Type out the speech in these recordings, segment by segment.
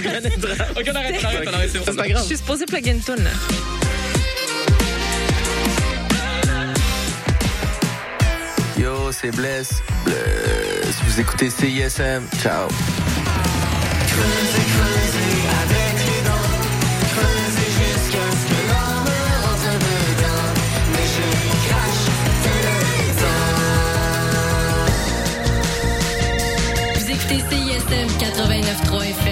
Ok, on arrête, on arrête, on arrête. C'est pas grave. Je suis supposée plugger une tune. là. Yo, c'est Bless. Bless. Vous écoutez CISM. Ciao. Vous écoutez CISM 89.3 FM,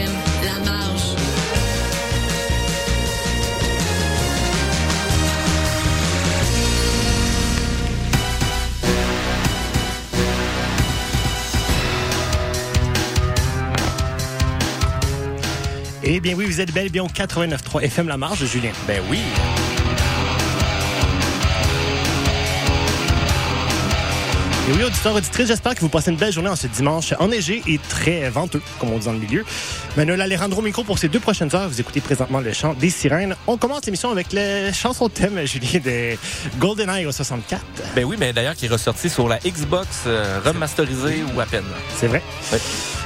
Eh bien oui, vous êtes bel et bien au 89.3 FM La Marge, Julien. Ben oui. Et oui, auditeurs, auditrices, j'espère que vous passez une belle journée en ce dimanche enneigé et très venteux, comme on dit dans le milieu. Manuel Alejandro Micro pour ces deux prochaines heures. Vous écoutez présentement le chant des sirènes. On commence l'émission avec la chanson thème, Julien, de GoldenEye au 64. Ben oui, mais d'ailleurs, qui est ressorti sur la Xbox euh, remasterisée ou à peine. C'est vrai. Ouais.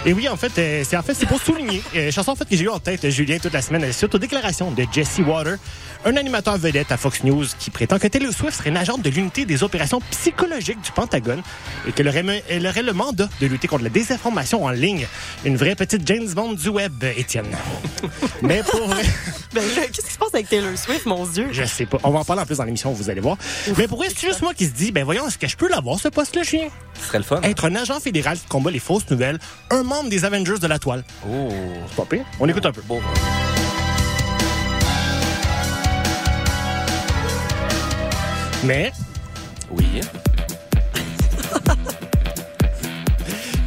Et oui, en fait, euh, c'est en fait c'est pour souligner euh, chanson en fait que j'ai eu en tête Julien toute la semaine euh, suite aux déclarations de Jesse Water, un animateur vedette à Fox News qui prétend que Taylor Swift serait une agente de l'unité des opérations psychologiques du Pentagone et qu'elle aurait, elle aurait le mandat de lutter contre la désinformation en ligne. Une vraie petite James Bond du web, Étienne. Mais pour vrai, Ben là, qu'est-ce qui se passe avec Taylor Swift, mon Dieu? je sais pas. On va en parler en plus dans l'émission, vous allez voir. Mais pour vrai, c'est juste moi qui se dis, ben voyons, est-ce que je peux l'avoir ce poste-là, chien? Ce serait le fun. Être un agent fédéral qui combat les fausses nouvelles, un membre des Avengers de la toile. Oh. C'est pas pire. On écoute un peu. Bon. Mais Oui.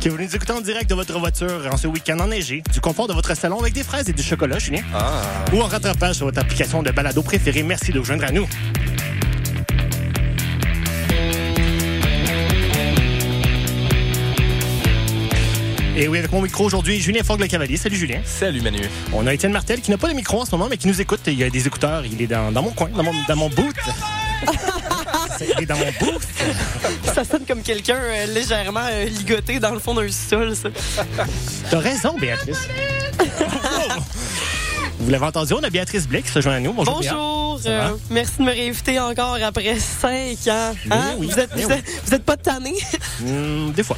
que vous nous écoutez en direct de votre voiture en ce week-end enneigé, du confort de votre salon avec des fraises et du chocolat, Julien, Ah. ou en rattrapage sur votre application de balado préférée, merci de vous joindre à nous. Et oui, avec mon micro aujourd'hui, Julien Fogg-le-Cavalier. Salut Julien. Salut Manu. On a Étienne Martel qui n'a pas de micro en ce moment, mais qui nous écoute. Il y a des écouteurs. Il est dans, dans mon coin, dans mon, dans mon booth. Il est dans mon booth. Ça sonne comme quelqu'un euh, légèrement euh, ligoté dans le fond d'un sol, ça. T'as raison, Béatrice. Vous l'avez entendu, on a Béatrice Blake qui se joint à nous. Bonjour. Bonjour, euh, merci de me réinviter encore après cinq ans. Hein? oui, vous, êtes, oui, vous, oui. êtes, vous êtes pas tanné? Hmm, des fois.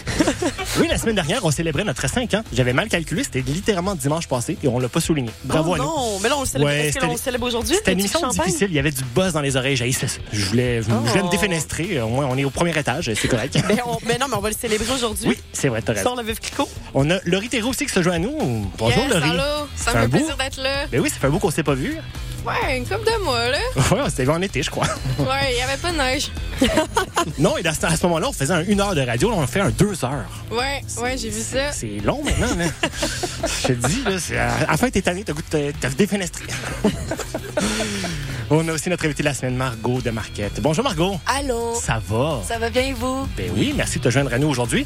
oui, la semaine dernière, on célébrait notre 5 ans. J'avais mal calculé, c'était littéralement dimanche passé et on l'a pas souligné. Bravo oh à nous. non, mais là, on le célèbre. Ouais, on le célèbre aujourd'hui? C'était une émission difficile, il y avait du buzz dans les oreilles. Je voulais, je voulais me Oh. défenestrer. Au moins, on est au premier étage, c'est correct. Ben, on- mais non, mais on va le célébrer aujourd'hui. oui, c'est vrai, t'as raison. Le vif clico. On a Laurie Thérault aussi qui se joint à nous. Bonjour, Yes, Laurie. allô. Ça me. Plaisir d'être là. Ben oui, ça fait un bout qu'on s'est pas vu. Ouais, une couple de mois, là. Ouais, on s'était vu en été, je crois. Ouais, il y avait pas de neige. Non, et à ce moment-là, on faisait un une heure de radio, là, on fait un deux heures. Ouais, ouais, j'ai vu ça. C'est long maintenant, là. Je te dis, là, c'est- à la fin, t'es tanné, t'as goût On a aussi notre invité de la semaine, Margot de Marquette. Bonjour, Margot. Allô? Ça va? Ça va bien, vous? Ben oui, merci de te joindre à nous aujourd'hui.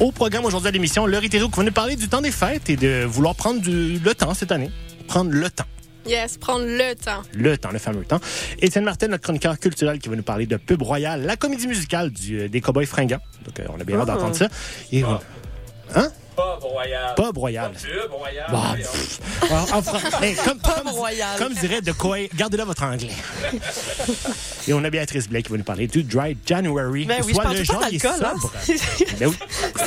Au programme aujourd'hui à l'émission, Laurie Thérault qui va nous parler du temps des fêtes et de vouloir prendre du, le temps cette année. Prendre le temps. Yes, prendre le temps. Le temps, le fameux temps. Étienne Martel, notre chroniqueur culturel, qui va nous parler de Pub Royal, la comédie musicale du, des Cowboys fringants. Donc, euh, on a bien hâte Ah. d'entendre ça. Et, euh, Hein? Pub Royal. Pub Royal. Pub Royal. Bah, en- fran- hey, comme, comme, Royal. comme dirait de quoi, gardez là votre anglais. Et on a Béatrice Blake qui va nous parler du Dry January. Ben oui, je soit parle le genre il est hein. sobre. Ben oui.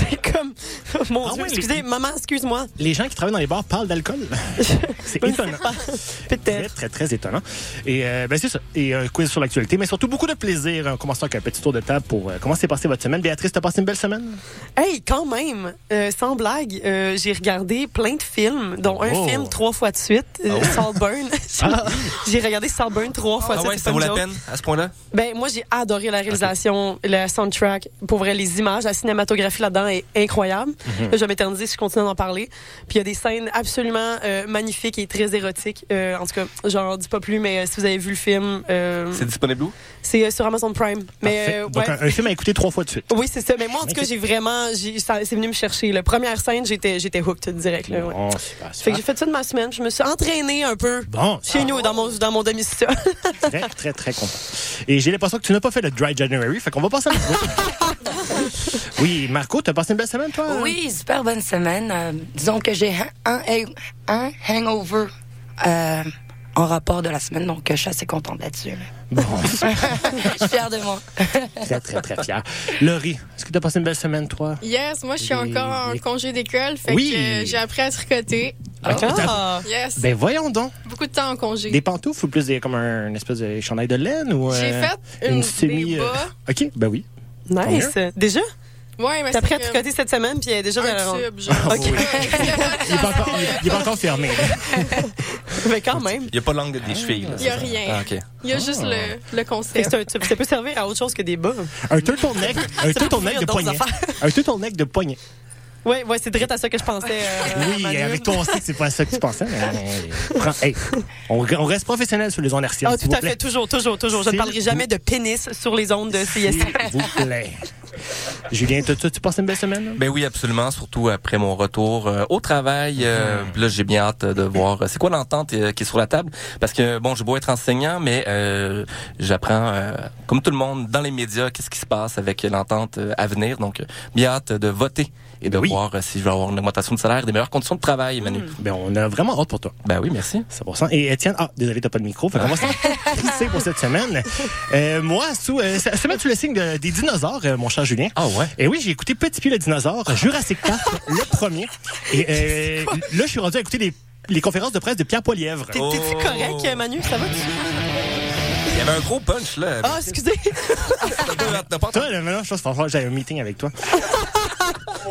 C'est comme. Mon Ah Dieu, ouais, les- excusez, maman, excuse-moi. Les gens qui travaillent dans les bars parlent d'alcool. C'est étonnant. pas. Très, Peut-être. très, très étonnant. Et euh, ben, c'est ça. Et un quiz sur l'actualité, mais surtout beaucoup de plaisir. En commençant avec un petit tour de table pour euh, comment s'est passée votre semaine. Béatrice, t'as passé une belle semaine? Hey, quand même, euh, sans blague, euh, j'ai regardé plein de films, dont Oh. un film trois fois de suite, euh, Saltburn. Ah. j'ai regardé Saltburn trois fois de Ah suite. ouais, ça vaut la joke. peine à ce point-là? Ben, moi, j'ai adoré la réalisation, le soundtrack. Pour vrai, les images, la cinématographie là-dedans est incroyable. Mhm. Je vais m'éterniser si je continue d'en parler. Puis il y a des scènes absolument euh, magnifiques et très érotiques. Euh, en tout cas, j'en dis pas plus, mais euh, si vous avez vu le film, euh, C'est disponible où? c'est euh, sur Amazon Prime. Mais Donc, ouais. un, un film à écouter trois fois de suite. Oui, c'est ça. Mais moi, en tout cas, j'ai vraiment, j'ai- ça- c'est venu me chercher. La première scène, j'étais, j'étais hooked direct. Là, ouais. Bon, super, Fait que j'ai fait ça de ma semaine. Je me suis entraînée un peu Bon, chez nous, dans mon, dans mon domicile. très, très, très content. Et j'ai l'impression que tu n'as pas fait le Dry January, fait qu'on va passer à Oui, Marco, t'as passé une belle semaine, toi? Oui, super bonne semaine. Euh, disons que j'ai un, un, hangover euh, en rapport de la semaine, donc euh, je suis assez contente là-dessus. là. Bon, Je suis fière de moi. très, très, très fier. Laurie, est-ce que t'as passé une belle semaine, toi? Yes, moi, je suis encore en congé d'école. Fait Oui. que j'ai appris à tricoter. Ah. Yes. Ben voyons donc. Beaucoup de temps en congé. Des pantoufles ou plus des, comme un une espèce de chandail de laine ou J'ai euh, fait une, semi. des euh, bas. Ok, ben oui. Nice. Déjà? Ouais, mais T'as appris à tricoter cette semaine, puis elle est déjà dans la un tube, genre. Ah, Ok. oui. Il est pas encore, il est pas encore fermé. Mais quand même. Il n'y a pas l'angle des chevilles. là, Il y a rien. Ah, OK. Il y a juste le, le Fait que concept. c'est un tube. Ça peut servir à autre chose que des bas. Un turtleneck, un turtleneck de poignet. Un turtleneck de poignet. Oui, ouais, c'est direct à ça que je pensais. euh, Oui, Manu. avec toi, on sait que c'est pas à ça que tu pensais. Mais... Prends- hey, on, on reste professionnel sur les ondes hertziennes, Ah, tout vous à plaît. fait, toujours, toujours, toujours. Je ne parlerai jamais de pénis sur les ondes de CSI. S'il vous plaît. Julien, tu passes une belle semaine? là? Ben oui, absolument, surtout après mon retour euh, au travail. euh, Là, j'ai bien hâte de voir euh, c'est quoi l'entente euh, qui est sur la table? Parce que, bon, je beau être enseignant, mais euh, j'apprends, euh, comme tout le monde, dans les médias, qu'est-ce qui se passe avec l'entente euh, à venir. Donc, euh, bien hâte de voter et de Oui. voir euh, si je vais avoir une augmentation de salaire, des meilleures conditions de travail, Manu. Ben, on a vraiment hâte pour toi. Ben oui, merci. 100%. Et Étienne, ah, désolé, t'as pas de micro. Fait qu'on va pour cette semaine. Euh, moi, sous, euh, se se mettre sous le signe de- des dinosaures, euh, mon cher Julien? Ah ouais? Et oui, j'ai écouté Petit Pied le dinosaure, Jurassic Park, le premier. Et euh, là, je suis rendu à écouter les, les conférences de presse de Pierre Poilièvre. T'es- T'es-tu correct, Manu? Ça va? Il y avait un gros punch, là. Ah, excusez. Toi, là, maintenant, je pense que à un meeting avec toi.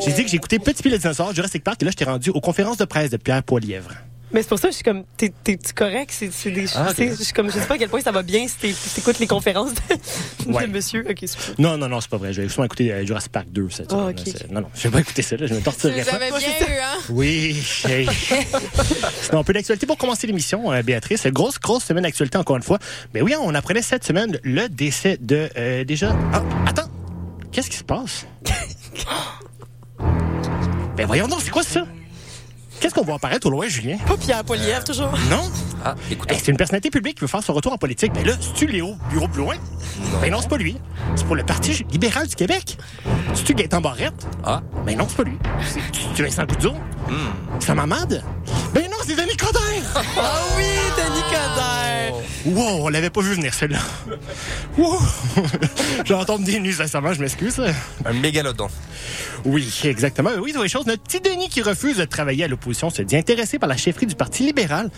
J'ai dit que j'ai écouté Petit Pied le dinosaure, Jurassic Park, et là, je t'ai rendu aux conférences de presse de Pierre Poilièvre. Mais c'est pour ça que je suis comme, t'es- t'es-tu correct? C'est c'est des Ah, Je suis comme, je sais pas à quel point ça va bien si t'es- si t'écoutes les conférences de, monsieur. Ok, super. Non, non, non, c'est pas vrai. J'ai justement écouté euh, Jurassic Park 2 cette ok. Non, non, je vais pas écouter ça, là. Je me Tu torturerais les pas. bien eu, hein? Oui. hey. Sinon, un peu d'actualité pour commencer l'émission, euh, Béatrice. Grosse, grosse semaine d'actualité encore une fois. Mais oui, on apprenait cette semaine le décès de euh, déjà. Ah, attends. Qu'est-ce qui se passe? ben voyons donc, c'est quoi ça? Qu'est-ce qu'on voit apparaître au loin, Julien? Pas Pierre Polièvre, toujours. Non? Ah, écoute. Hey, c'est une personnalité publique qui veut faire son retour en politique. Ben là, c'est-tu Léo Bureau plus loin? Ben non, c'est pas lui. C'est pour le Parti libéral du Québec. C'est-tu Gaëtan Barrette? Ah, Ben non, c'est pas lui. C'est- C'est Vincent Goudzot? C'est Mamad? Ben non, c'est Denis Coderre! Ah oui. Wow, on l'avait pas vu venir, celle-là. Wow! J'entends des nuits récemment, je m'excuse. un mégalodon. Oui, exactement. Oui, c'est les choses. Notre petit Denis qui refuse de travailler à l'opposition se dit intéressé par la chefferie du Parti libéral.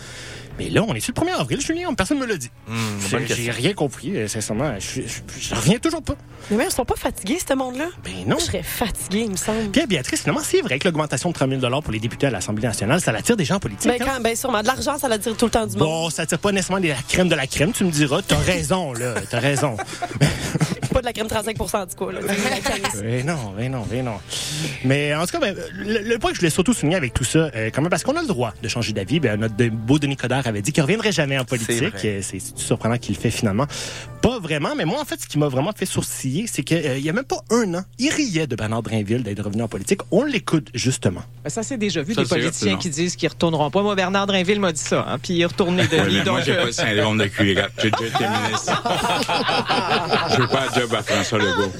Mais là, on est sur le 1er avril, Julien, personne me l'a dit. Bonne J'ai rien compris, euh, sincèrement. Je reviens toujours pas. Mais même, ils sont pas fatigués, ce monde-là. Ben non. Je serais fatigué, il me semble. Pierre Béatrice, finalement, c'est vrai que l'augmentation de 30 000 pour les députés à l'Assemblée nationale, ça attire des gens politiques. Ben, hein? quand, ben, sûrement. De l'argent, ça la dire tout le temps du monde. Bon, ça attire pas nécessairement la crème de la crème, tu me diras. T'as raison, là. T'as raison. Pas de la crème 35 en tout cas. Là. Mais non, mais non, mais non. Mais en tout cas, ben, le, le point que je voulais surtout souligner avec tout ça, euh, quand même, parce qu'on a le droit de changer d'avis. Ben, notre de- beau Denis Coderre avait dit qu'il reviendrait jamais en politique. C'est. Euh, C'est surprenant qu'il le fait finalement. Pas vraiment, mais moi, en fait, ce qui m'a vraiment fait sourciller, c'est qu'il y a même pas un an, il riait de Bernard Drinville d'être revenu en politique. On l'écoute, justement. Ben, Ça, c'est déjà vu Ça, des politiciens qui disent qu'ils retourneront pas. Moi, Bernard Drinville m'a dit ça, hein, puis il est retourné de Ouais, lui. moi, j'ai euh, pas le syndrome de cuirette. J'ai déjà été ministre. Je veux pas un job à François Legault.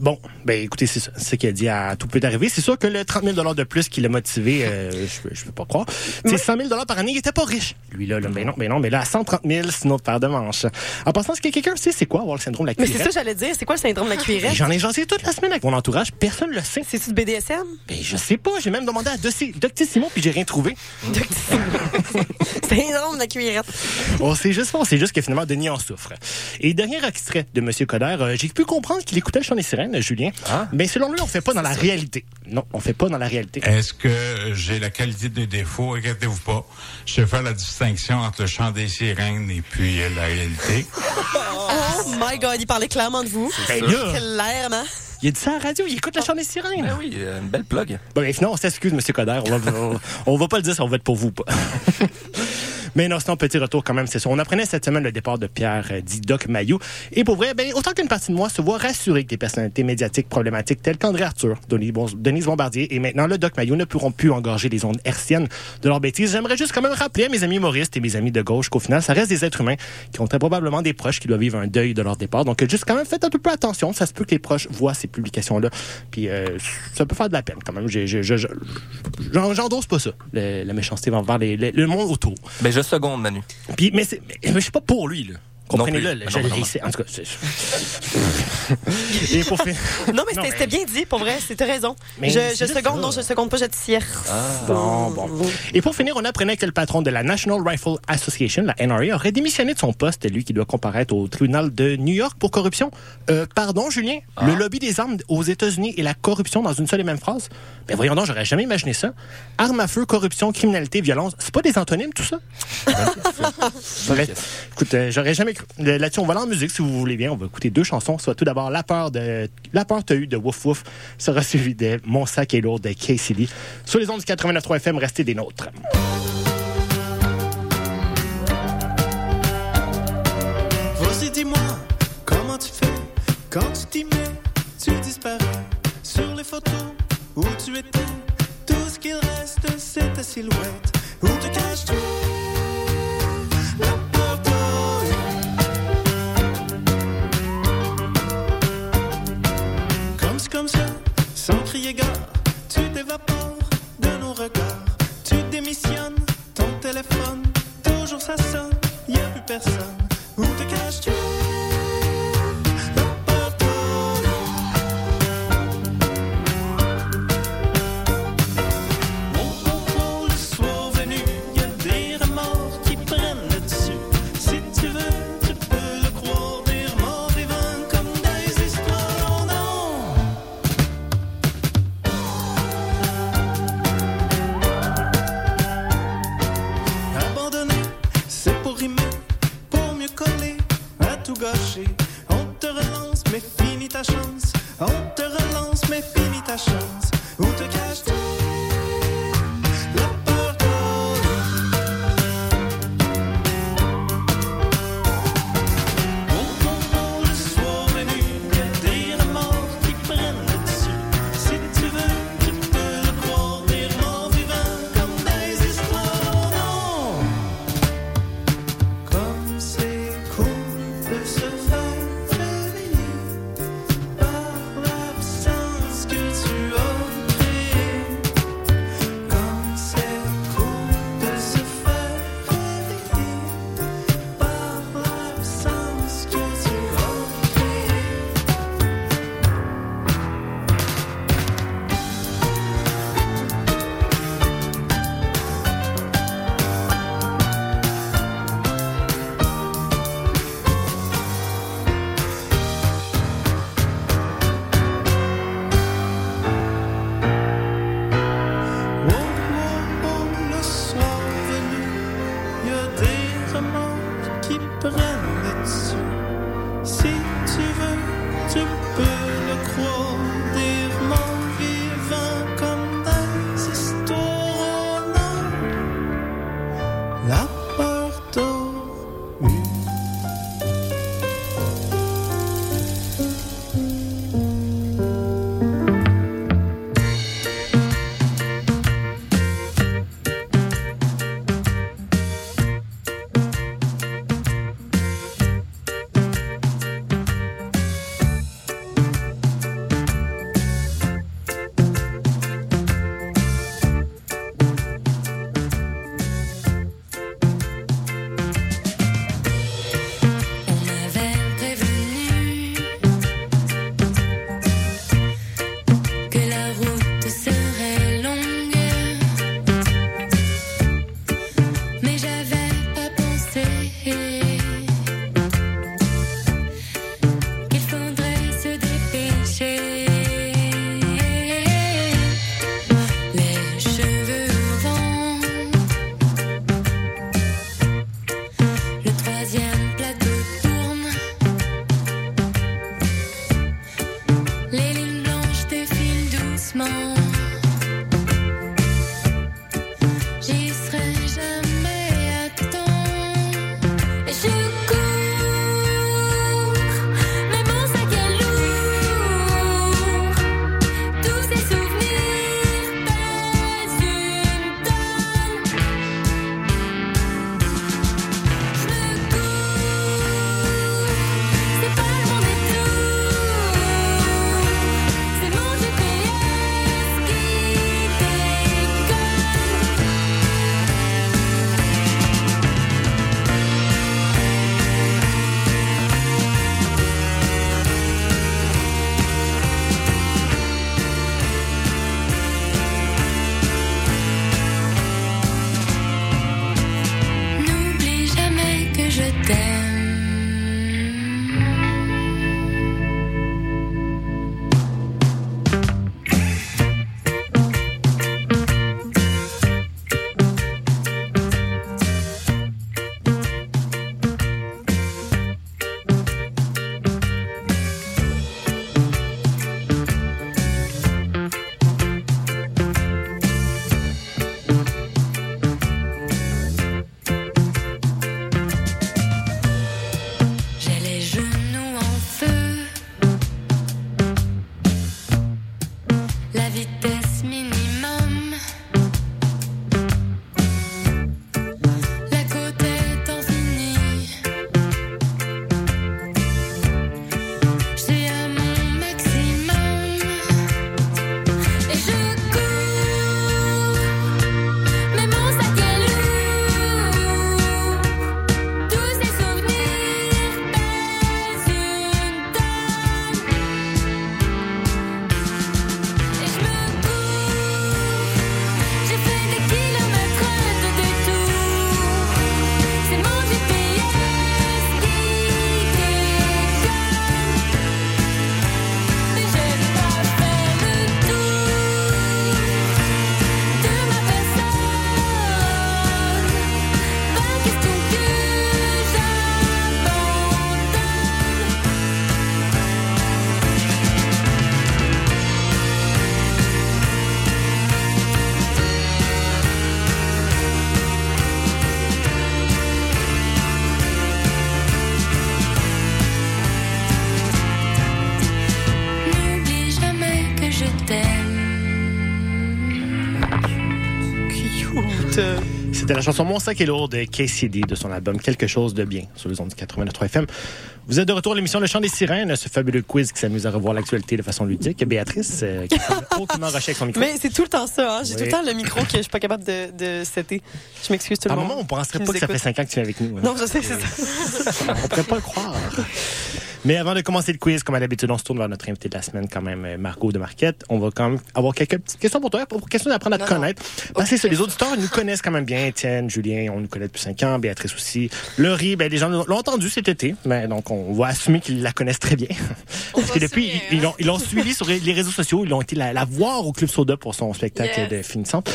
Bon, ben écoutez, c'est ce qu'il a dit à tout peut arriver. C'est sûr que le 30 000 de plus qui l'a motivé, euh, je, je peux pas croire. C'est 100 000 par année, il était pas riche. Lui là, là, ben non, ben non, mais là à 130 000, c'est une autre paire de manches. En passant, est-ce que quelqu'un sait c'est quoi avoir le syndrome de la Mais c'est cuirette? ça, j'allais dire. C'est quoi le syndrome de la cuirette? J'en ai jasé toute la semaine avec mon entourage, personne le sait. C'est-tu de BDSM? Ben je sais pas, j'ai même demandé à Doc- Doctissimo puis j'ai rien trouvé. syndrome de la cuirette. On sait juste on sait juste que finalement Denis en souffre. Et dernier extrait de Monsieur Coder, euh, j'ai pu comprendre qu'il écoutait le chant des sirènes, Julien. Ah. Mais selon lui, on fait pas dans la réalité. Non, on fait pas dans la réalité. Est-ce que j'ai la qualité des défauts? Inquiétez-vous pas. Je sais faire la distinction entre le chant des sirènes et puis euh, la réalité. Oh my God, il parlait clairement de vous. Ben Clairement. Il a dit ça à la radio, il écoute le chant des sirènes. Ben oui, euh, une belle plug. Bon, ben, finalement, on s'excuse, M. Coder. On va, on, on va pas le dire si on va être pour vous ou pas. Mais non, sinon, petit retour quand même, c'est ça. On apprenait cette semaine le départ de Pierre euh, dit Doc Mayou. Et pour vrai, ben, autant qu'une partie de moi se voit rassurée que des personnalités médiatiques problématiques telles qu'André Arthur, Denis Bon- Denise Bombardier et maintenant le Doc Mayou ne pourront plus engorger les ondes hertziennes de leurs bêtises. J'aimerais juste quand même rappeler à mes amis humoristes et mes amis de gauche qu'au final, ça reste des êtres humains qui ont très probablement des proches qui doivent vivre un deuil de leur départ. Donc, juste quand même, faites un peu plus attention. Ça se peut que les proches voient ces publications-là. Puis, euh, ça peut faire de la peine quand même. J'ai- j'ai- je- je- j'en- J'endosse pas ça, le- la méchanceté envers les- les- le monde autour. Ben, je seconde, Manu. Puis, mais, mais, mais je suis pas pour lui, là. Comprenez-le, le sais. En tout cas, c'est- Et pour finir. Non, mais c'était bien dit, pour vrai, c'était raison. Mais je je seconde, non, je seconde pas, je tire. Bon, bon. Et pour finir, on apprenait que le patron de la National Rifle Association, la NRA, aurait démissionné de son poste, lui qui doit comparaître au tribunal de New York pour corruption. Euh, pardon, Julien, le lobby des armes aux États-Unis et la corruption dans une seule et même phrase? Mais voyons donc, j'aurais jamais imaginé ça. Armes à feu, corruption, criminalité, violence, c'est pas des antonymes tout ça? Écoute, euh, j'aurais jamais cru. Là-dessus, on va aller en musique si vous voulez bien. On va écouter deux chansons. Soit tout d'abord La peur de La peur t'as eu de Wouf Wouf sera suivi de Mon sac est lourd de KCD. Sur les ondes du 89.3 FM, restez des nôtres. Vas-y, dis-moi, comment tu fais quand tu t'y mets, tu disparais sur les photos où tu étais. Tout ce qu'il reste, c'est ta silhouette. Où te caches-tu? Toujours ça sonne, y a plus personne. Où te caches-tu? C'était la chanson Mon sac est lourd de KCD de son album Quelque chose de bien sur les ondes du 89.3 FM. Vous êtes de retour à l'émission Le Chant des Sirènes, ce fabuleux quiz qui s'amuse à revoir l'actualité de façon ludique. Béatrice, euh, qui aucunement avec son micro. Mais c'est tout le temps ça. Hein? J'ai Oui. tout le temps le micro que je suis pas capable de, de setter. Je m'excuse tout à le un monde. moment, on penserait pas que ça fait écoute. 5 ans que tu es avec nous. hein. Non, je sais, c'est ça. on pourrait pas le croire. Mais avant de commencer le quiz, comme à l'habitude, on se tourne vers notre invité de la semaine, quand même, euh, Margot de Marquette. On va quand même avoir quelques petites questions pour toi, pour question d'apprendre à te Non, non. connaître. Parce que les auditeurs nous connaissent quand même bien. Étienne, Julien, on nous connaît depuis 5 ans. Béatrice aussi. Laurie, ben, les gens l'ont entendu cet été. Mais donc, on va assumer qu'ils la connaissent très bien. Parce que depuis, assumer, ils l'ont l'ont suivi sur les réseaux sociaux. Ils ont été la, la voir au Club Soda pour son spectacle Yes. de finissante.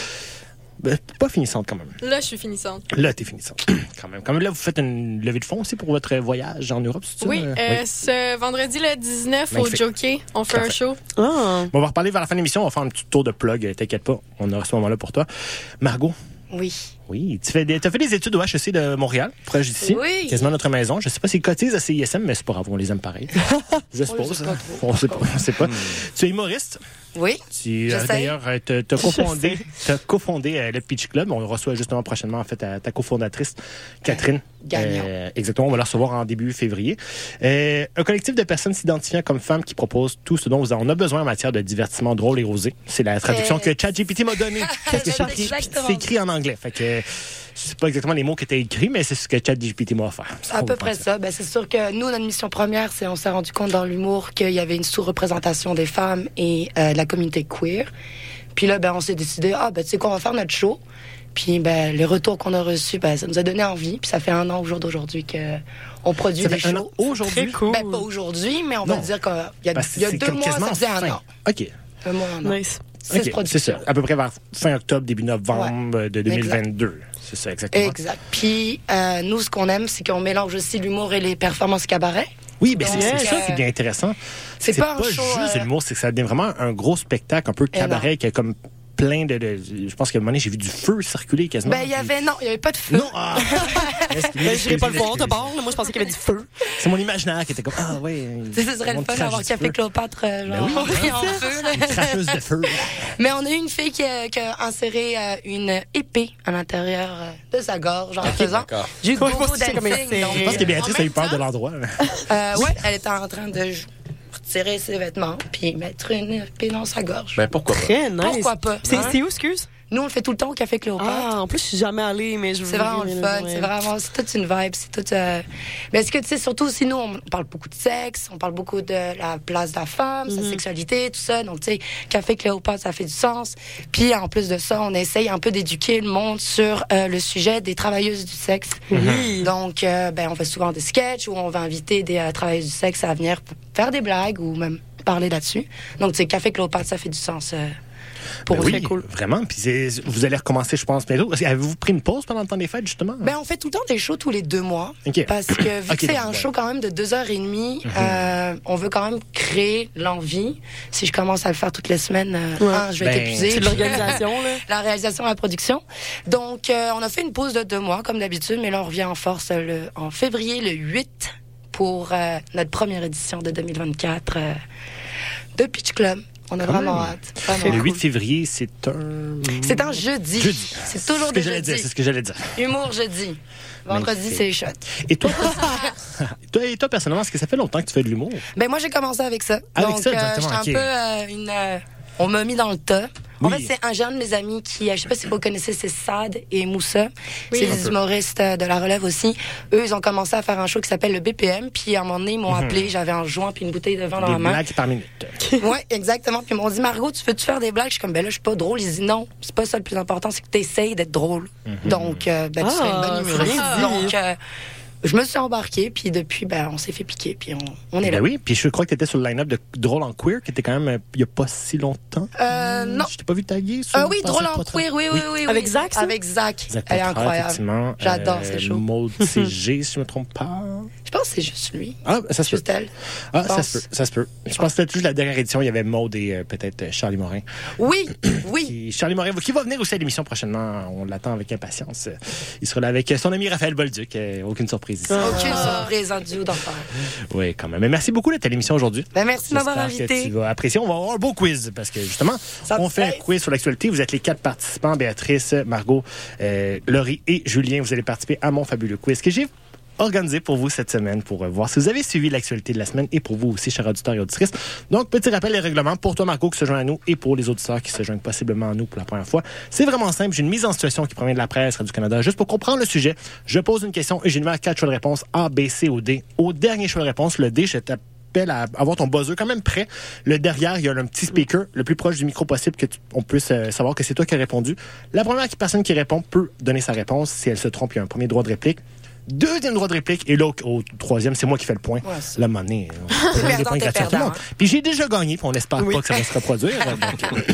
Ben, pas finissante quand même. Là, je suis finissante. Là, t'es finissante. quand même. Quand même, là, vous faites une levée de fonds aussi pour votre voyage en Europe, c'est ça? Oui, Euh, euh, ce vendredi le 19 Magnifique. au Jockey, on fait Parfait. un show. Ah. On va reparler vers la fin de l'émission. On va faire un petit tour de plug. euh, T'inquiète pas. On aura ce moment-là pour toi. Margot? Oui. Oui, tu fais des, as fait des études au HEC de Montréal, proche d'ici. Oui. Quasiment notre maison. Je sais pas s'ils cotisent à CISM, mais c'est pas grave, on les aime pareil. Je suppose. On sait pas. On sait pas. Tu es humoriste? Oui. Tu as J'essaye. d'ailleurs euh, t'as- t'as cofondé, t'as cofondé euh, le Peach Club. On reçoit justement prochainement en fait ta, ta cofondatrice Catherine. Gagnant. Euh, exactement, on va la recevoir en début février. Euh, un collectif de personnes s'identifiant comme femmes qui proposent tout ce dont vous en a besoin en matière de divertissement drôle et osé. C'est la traduction que ChatGPT m'a donnée. C'est écrit en anglais. Fait que je sais pas exactement les mots qui étaient écrits, mais c'est ce que ChatGPT m'a offert. À peu près ça. Ben, c'est sûr que nous, notre mission première, c'est on s'est rendu compte dans l'humour qu'il y avait une sous-représentation des femmes et euh, de la communauté queer. Puis là, ben, on s'est décidé, ah, ben, tu sais quoi, on va faire notre show. Puis ben, les retours qu'on a reçus, ben, ça nous a donné envie. Puis ça fait un an au jour d'aujourd'hui que on produit Ça des fait un shows. aujourd'hui? Cool. Ben, pas aujourd'hui, mais on Non. va dire qu'il y a, il y a c'est deux mois, ça faisait un fin. an. OK. Un mois, un an. Nice. C'est ça. À peu près vers fin octobre, début novembre euh, de 2022. C'est ça, exactement. Exact. Puis euh, nous, ce qu'on aime, c'est qu'on mélange aussi l'humour et les performances cabaret. Oui, ben c'est ça euh, qui est bien intéressant. c'est pas show, juste euh, l'humour, c'est que ça devient vraiment un gros spectacle, un peu cabaret, qui a comme plein de, de- Je pense qu'à un moment donné, j'ai vu du feu circuler quasiment. Ben, il y avait, non, il y avait pas de feu. Non, ah! Ben, je n'irai pas le voir de bord. Moi, je pensais qu'il y avait du feu. C'est mon imaginaire qui était comme Ah, ouais. Ce serait le fun d'avoir Café Cléopâtre, euh, genre, Ben oui, en feu, là. Cracheuse de feu. Mais on a eu une fille qui a, qui a inséré euh, une épée à l'intérieur euh, de sa gorge en faisant d'accord. du comme dancing. Je pense que euh, Béatrice a eu peur de l'endroit. euh, ouais, elle était en train de j- retirer ses vêtements puis mettre une épée dans sa gorge. Ben, pourquoi pas? Très nice. Pourquoi pas? C'est hein? c'est où, excuse? Nous, on le fait tout le temps au Café Cléopâtre. Ah, en plus, je suis jamais allée, mais je C'est vraiment le fun, c'est vraiment, c'est toute une vibe, c'est toute. euh, Mais est-ce que tu sais, surtout aussi nous, on parle beaucoup de sexe, on parle beaucoup de la place de la femme, sa sexualité, tout ça. Donc tu sais, Café Cléopâtre, ça fait du sens. Puis en plus de ça, on essaye un peu d'éduquer le monde sur euh, le sujet des travailleuses du sexe. Oui. Donc, euh, ben, on fait souvent des sketchs où on va inviter des travailleuses du sexe à venir faire des blagues ou même parler là-dessus. Donc, tu sais, Café Cléopâtre, ça fait du sens pour Ben oui, vraiment. Puis vous allez recommencer, je pense, bientôt. Avez-vous pris une pause pendant le temps des fêtes, justement? Ben, on fait tout le temps des shows tous les deux mois. OK. Parce que vu OK, que c'est donc, un ouais. show quand même de deux heures et demie, euh, on veut quand même créer l'envie. Si je commence à le faire toutes les semaines, euh, Ouais. je vais Ben, être épuisée. C'est de l'organisation, là. la réalisation la production. Donc, euh, on a fait une pause de deux mois, comme d'habitude, mais là, on revient en force le, en février, le 8, pour euh, notre première édition de 2024 euh, de Pitch Club. On a Quand vraiment même. hâte. Vraiment Le cool. 8 février, c'est un. C'est un jeudi. Jeudi. C'est toujours des jeudis. C'est ce que j'allais dire. Humour jeudi. Vendredi, c'est shot. Et toi, toi, et toi, personnellement, est-ce que ça fait longtemps que tu fais de l'humour? Ben moi j'ai commencé avec ça. Avec Donc ça, euh, exactement, j'étais ok. un peu euh, une euh, on m'a mis dans le tas. En Oui. fait, c'est un jeune de mes amis qui, euh, je sais pas si vous connaissez, c'est Sad et Moussa. Oui. c'est des humoristes euh, de la relève aussi. Eux, ils ont commencé à faire un show qui s'appelle le BPM. Puis à un moment donné, ils m'ont appelé. J'avais un joint puis une bouteille de vin dans Des la main. blagues par minute. Ouais, exactement. Puis ils m'ont dit, Margot, tu veux-tu faire des blagues? Je suis comme, ben là, je suis pas drôle. Ils disent, non, c'est pas ça le plus important, c'est que tu essayes d'être drôle. Donc, euh, ben, tu serais une Ah, bonne c'est humoriste. Donc, euh, je me suis embarquée, puis depuis, ben, on s'est fait piquer, puis on, on est là. Ben oui, puis je crois que tu étais sur le line-up de Drôle en Queer, qui était quand même euh, il n'y a pas si longtemps. Euh, non. Je t'ai pas vu taguer sur Ah oui, drôle en queer, oui, oui, oui. Avec Zach, ça? Avec Zach. Zach Elle est incroyable. J'adore Euh, ces shows. Maud CG, si je me trompe pas. Je pense que c'est juste lui. Ah, ça se peut. Elle. Ah, Je ça se peut. Ça se peut. Je pense que c'était juste la dernière édition. Il y avait Maud et euh, peut-être euh, Charlie Morin. Oui, oui. Qui- Charlie Morin, qui va venir aussi à l'émission prochainement. On l'attend avec impatience. Il sera là avec son ami Raphaël Bolduc. Euh, aucune surprise ici. Aucune surprise en duo d'enfer. Oui, quand même. Mais merci beaucoup d'être à l'émission aujourd'hui. Ben, merci de m'avoir J'espère que invité. tu vas apprécier. On va avoir un beau quiz parce que justement, Ça on fait un quiz sur l'actualité. Vous êtes les quatre participants Béatrice, Margot, euh, Laurie et Julien. Vous allez participer à mon fabuleux quiz que j'ai organisé pour vous cette semaine pour voir si vous avez suivi l'actualité de la semaine et pour vous aussi, chers auditeurs et auditrices. Donc, petit rappel des règlements pour toi, Margot, qui se joint à nous et pour les auditeurs qui se joignent possiblement à nous pour la première fois. C'est vraiment simple. J'ai une mise en situation qui provient de la presse du Canada. Juste pour comprendre le sujet, je pose une question et j'ai quatre choix de réponse A, B, C ou D. Au dernier choix de réponse, le D, je tape à avoir ton buzzer quand même prêt. Le derrière, il y a un petit speaker le plus proche du micro possible que tu- on puisse euh, savoir que c'est toi qui as répondu. La première personne qui répond peut donner sa réponse. Si elle se trompe, il y a un premier droit de réplique. Deuxième droit de réplique. Et là, au, troisième, c'est moi qui fais le point. Ouais, la monnaie. monde. Puis j'ai déjà gagné, puis on espère Oui. pas que ça va se reproduire. Euh,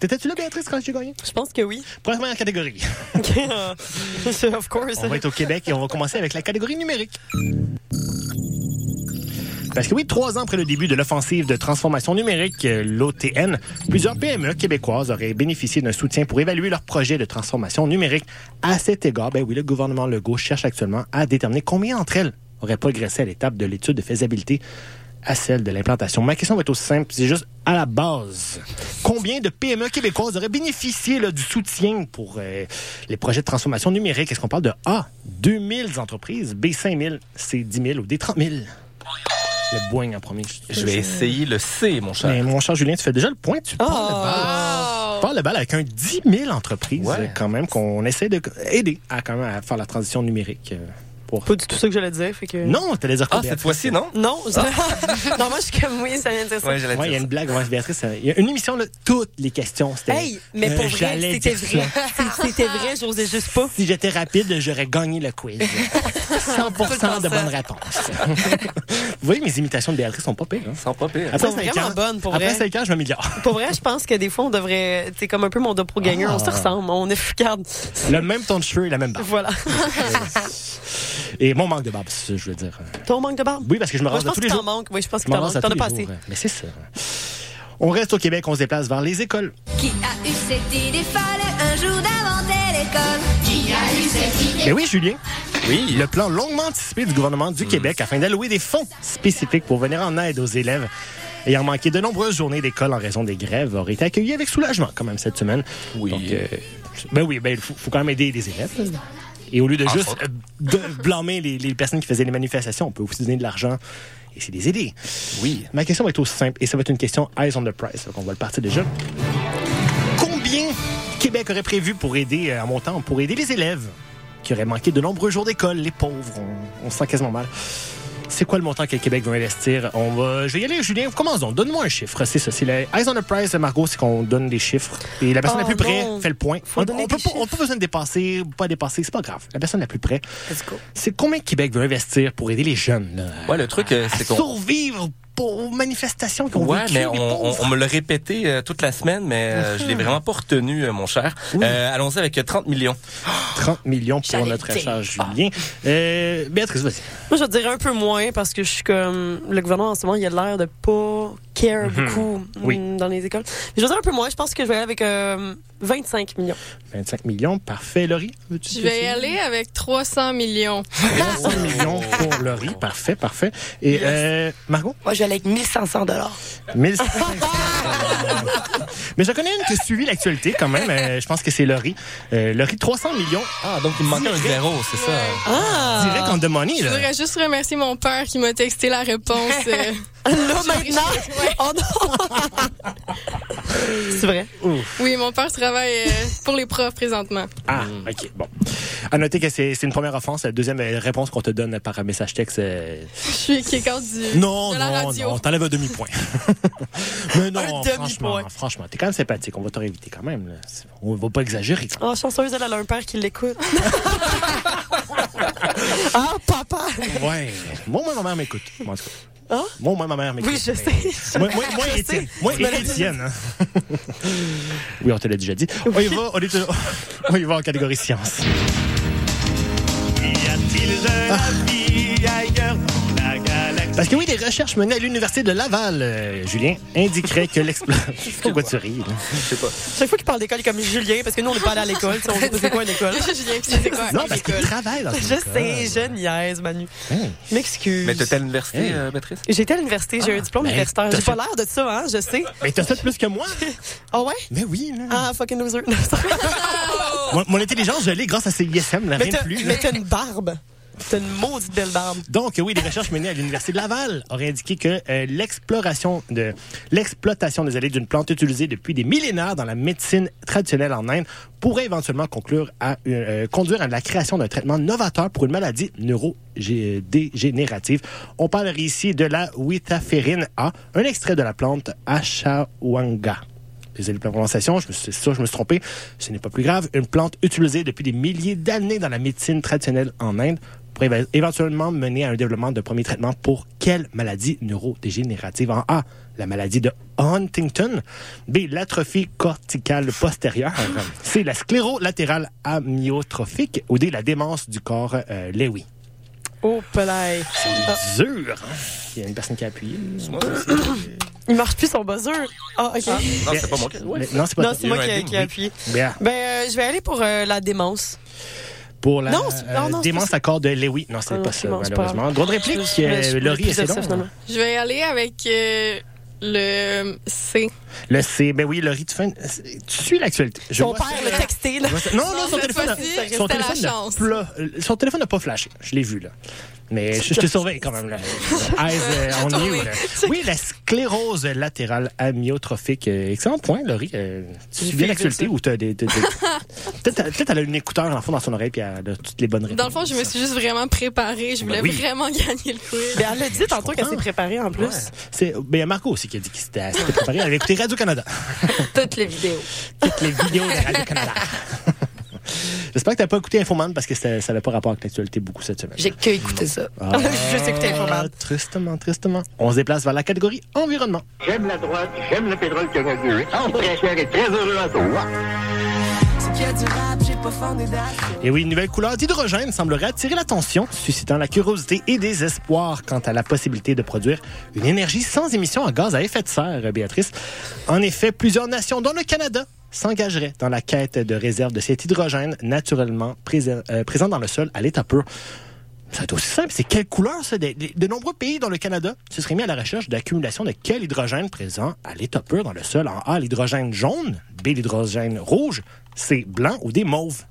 T'étais-tu là, Béatrice, quand j'ai gagné? Je pense que oui. Première catégorie. of course. On va être au Québec et on va commencer avec la catégorie numérique. Parce que oui, trois ans après le début de l'offensive de transformation numérique, euh, l'OTN, plusieurs PME québécoises auraient bénéficié d'un soutien pour évaluer leur projet de transformation numérique. À cet égard, ben oui, le gouvernement Legault cherche actuellement à déterminer combien d'entre elles auraient progressé à l'étape de l'étude de faisabilité à celle de l'implantation. Ma question va être aussi simple, c'est juste à la base. Combien de PME québécoises auraient bénéficié là, du soutien pour euh, les projets de transformation numérique? Est-ce qu'on parle de A, 2000 entreprises, B, 5000, C, 10 000 ou D, 30 000? Le boing en premier. Je vais essayer le C, mon cher. Mais mon cher Julien, tu fais déjà le point, tu parles le bal. Oh. Tu parles le bal avec un 10 000 entreprises, Ouais. euh, quand même, qu'on essaie d'aider à, quand même, à faire la transition numérique. Euh, pour... Pas du tout ça que j'allais dire. Fait que... Non, t'allais dire quoi, Ah, cette fois-ci, non? Non, je- non, moi, je suis comme oui, ça vient de dire ça. Ouais, il y a une blague, ouais, Béatrice. euh, Il y a une émission, là, toutes les questions, c'était. Hey, mais euh, pour vrai, c'était vrai. C'était vrai, j'osais juste pas. Si j'étais rapide, j'aurais gagné le quiz. 100% de bonnes réponses. Vous voyez, mes imitations de Béatrice sont pas pires. Hein? Sans pas pire. Après sont vraiment ans- bonnes, pour Après vrai. 5 ans, je m'améliore. Pour vrai, je pense que des fois, on devrait. C'est comme un peu mon doppelganger. Ah. On se ressemble. On est. Regarde. Le même ton de cheveux et la même barbe. Voilà. Et mon manque de barbe, c'est ça, je veux dire. Ton manque de barbe? Oui, parce que je me rase je pense tous que les t'en jours. manques. Oui, je pense Je que t'en manques. T'en as les pas jours. assez. Mais c'est ça. On reste au Québec, on se déplace vers les écoles. Qui a eu cette idée? Folle un jour d'inventer l'école Qui a eu cette idée? Mais oui, Julien. Oui. Le plan longuement anticipé du gouvernement du Québec afin d'allouer des fonds spécifiques pour venir en aide aux élèves ayant manqué de nombreuses journées d'école en raison des grèves aurait été accueilli avec soulagement quand même cette semaine. Oui. Donc, euh, ben oui, ben il faut, faut quand même aider les élèves. Et au lieu de juste de blâmer les, les personnes qui faisaient les manifestations, on peut aussi donner de l'argent et c'est les aider. Oui. Ma question va être aussi simple et ça va être une question eyes on the prize. Donc on va le partir déjà. Combien Québec aurait prévu pour aider euh, en montant pour aider les élèves qui auraient manqué de nombreux jours d'école, les pauvres, on, on se sent quasiment mal. C'est quoi le montant que le Québec va investir? On va, je vais y aller, Julien. Commençons. Donne-moi un chiffre. C'est ça. C'est le Eyes on the Prize, Margot, c'est qu'on donne des chiffres. Et la personne Oh la plus près non. fait le point. Faut on des pas, besoin de dépasser ou pas dépasser. C'est pas grave. La personne la plus près. Let's go. C'est combien que Québec veut investir pour aider les jeunes, là, Ouais, le truc, euh, à c'est qu'on. survivre aux manifestations qu'on Ouais, vécu, mais on, on, pauvres. on me l'a répété euh, toute la semaine, mais euh, je l'ai vraiment pas retenu, euh, mon cher. Euh, Allons-y avec euh, 30 millions. 30 millions pour notre cher Julien. Euh, Béatrice, vas-y. Moi, je dirais un peu moins parce que je suis comme. Le gouvernement, en ce moment, il a l'air de pas care beaucoup Oui. mm, dans les écoles. Mais je vais dire un peu moins. Je pense que je vais aller avec euh, 25 millions. 25 millions, parfait. Laurie, veux-tu Je vais y aller avec 300 millions. 300 millions pour Laurie, parfait, parfait. Et euh, Margot? Moi, je vais aller avec 1500 dollars. 1500. Mais je connais une qui a suivi l'actualité quand même. Euh, je pense que c'est Laurie. Euh, Laurie, 300 millions. Ah, donc il me manquait un zéro, c'est ça. Ah! Direct en the money, Je là. voudrais juste remercier mon père qui m'a texté la réponse. Là, maintenant! Oh non! C'est vrai. Oui, mon père travaille euh, pour les profs présentement. Ah, OK, bon. À noter que c'est une première offense. La deuxième euh, réponse qu'on te donne par un message texte. euh, Je suis quelqu'un du Non, de la non, radio. non, t'enlèves un demi-point. Mais non, Un franchement, demi-point. franchement, t'es quand même sympathique. On va te réinviter quand même. Là. On va pas exagérer. quand même. Oh, chanceuse, elle a un père qui l'écoute. ah, papa! Ouais. Moi, moi, ma mère m'écoute. Moi, en tout cas. Hein? Moi, moi, ma mère m'écoute. Oui, je sais. Moi, moi, moi, Je Étienne. sais. Moi, dit. Étienne. hein. oui, on te l'a déjà dit. On y va, on, est, on y va en catégorie science. Y a-t-il de la vie ailleurs dans Parce que oui, des recherches menées à l'Université de Laval, euh, Julien, indiqueraient que l'exploration... Pourquoi tu ris? là? Je sais pas. Chaque fois qu'il parle d'école, il est comme Julien, parce que nous, on n'est pas allé à l'école. tu sais, On sait pas c'est quoi une école. Julien, c'est quoi? Non, parce qu'il travaille dans Je une sais, je niaise, Manu. Hey. Je m'excuse. Mais t'étais à l'université, Hey. euh, Béatrice? J'étais à l'université, j'ai eu un diplôme ben, universitaire. t'as J'ai pas fait- l'air de ça, hein, je sais. Mais t'as fait plus que moi? Ah ouais? Mais oui, là. Ah, fucking loser. Mon, mon intelligence, je l'ai grâce à CISM, là, mais rien de t'as plus. là. mais t'as une barbe. T'as une maudite belle. Donc, oui, des recherches menées à l'Université de Laval auraient indiqué que euh, l'exploration de l'exploitation des d'une plante utilisée depuis des millénaires dans la médecine traditionnelle en Inde pourrait éventuellement conclure à, euh, conduire à la création d'un traitement novateur pour une maladie neurodégénérative. On parle ici de la witaférine A, un extrait de la plante Ashawanga. Désolé pour la prononciation, je me suis, c'est je me suis trompé. Ce n'est pas plus grave. Une plante utilisée depuis des milliers d'années dans la médecine traditionnelle en Inde pourrait éve- éventuellement mener à un développement de premier traitement pour quelle maladie neurodégénérative? En A, la maladie de Huntington. B, l'atrophie corticale postérieure. C, la sclérolatérale amyotrophique. Ou D, la démence du corps euh, Lewy. Oh, pelay. Dur. hein? Il y a une personne qui a appuyé. Il marche plus son buzzer. Ah, OK. Non, c'est pas moi qui. Non, c'est c'est moi qui, ai appuyé. Bien. Ben, euh, je vais aller pour euh, la démence. Pour la Non, c'est- non, non, démence pas à corps de Lewy. Non, c'est pas ça, malheureusement. Droit de réplique, Je- je- euh, je- Laurie, donc. finalement. Je vais aller avec euh, le C. Le C, ben oui, Laurie, tu, fais une- tu suis l'actualité. Je Son vois père l'a texté, là. Non, non, son téléphone, a- euh, son téléphone n'a pas flashé. Je l'ai vu, là. Mais je, je te surveille quand même, là. Eyes euh, on you, là? Oui, la sclérose latérale amyotrophique. euh, excellent point, Laurie. Euh, tu suis bien l'actualité ou t'as des... des- des- Peut-être peut-être elle a une écouteur en fond dans son oreille puis elle a toutes les bonnes réponses. Dans le fond, je me suis juste vraiment préparée. Je voulais Ben oui. vraiment gagner le quiz. Mais elle a dit tantôt qu'elle s'est préparée en plus. Ouais. C'est, ben, il y a Marco aussi qui a dit qu'il s'était s'était préparé. Elle avait écouté Radio-Canada. Toutes les vidéos. Toutes les vidéos de Radio-Canada. J'espère que t'as pas écouté Infoman parce que ça n'avait pas rapport avec l'actualité beaucoup cette semaine. J'ai que écouté ça. Ah, Juste écouté Infoman. Tristement, tristement. On se déplace vers la catégorie environnement. J'aime la droite, j'aime le pétrole canadien. Entre très cher et très heureux à toi. Et oui, une nouvelle couleur d'hydrogène semblerait attirer l'attention, suscitant la curiosité et des espoirs quant à la possibilité de produire une énergie sans émission à gaz à effet de serre, Béatrice. En effet, plusieurs nations, dont le Canada, s'engageraient dans la quête de réserve de cet hydrogène naturellement présent, euh, présent dans le sol à l'état pur. Être aussi simple. C'est quelle couleur, ça? De, nombreux pays, dont le Canada, se seraient mis à la recherche d'accumulation de quel hydrogène présent à l'état pur dans le sol. En A, l'hydrogène jaune. B, l'hydrogène rouge. C, blanc ou des mauves.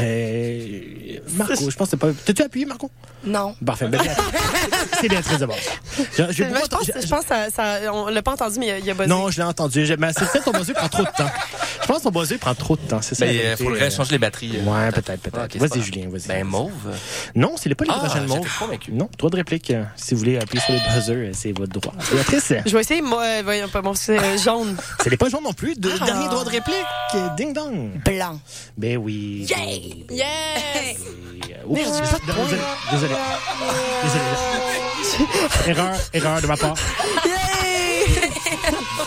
Euh, Marco, je pense que c'est pas. T'as-tu appuyé, Marco? Non. Parfait. Ben, c'est bien très base. Je, pense, je- je pense que ça, ça- on l'a pas entendu, mais il y a, a buzzé. Non, je l'ai entendu. Mais c'est peut-être ton buzzer prend trop de temps. Je pense que ton buzzer prend trop de temps. C'est ça. Ben, il faudrait changer les batteries. euh. Ouais, peut-être, peut-être. C'est vas-y. Julien, vas-y. Ben, mauve. Non, c'est pas l'hydrogène Ah, mauve. convaincu. Non, droit de réplique. euh, Si vous voulez appuyer sur le buzzer, c'est votre droit. Béatrice, Je vais essayer, moi, voyons pas, bon, c'est euh, jaune. ce n'est pas jaune non plus. De, Ah. Dernier droit de réplique. Ding dong. Blanc. Ben oui. Yay! Yes! Et, oups, Merde, j'ai pas de point. désolé. Désolé. Désolé. erreur, erreur de ma part.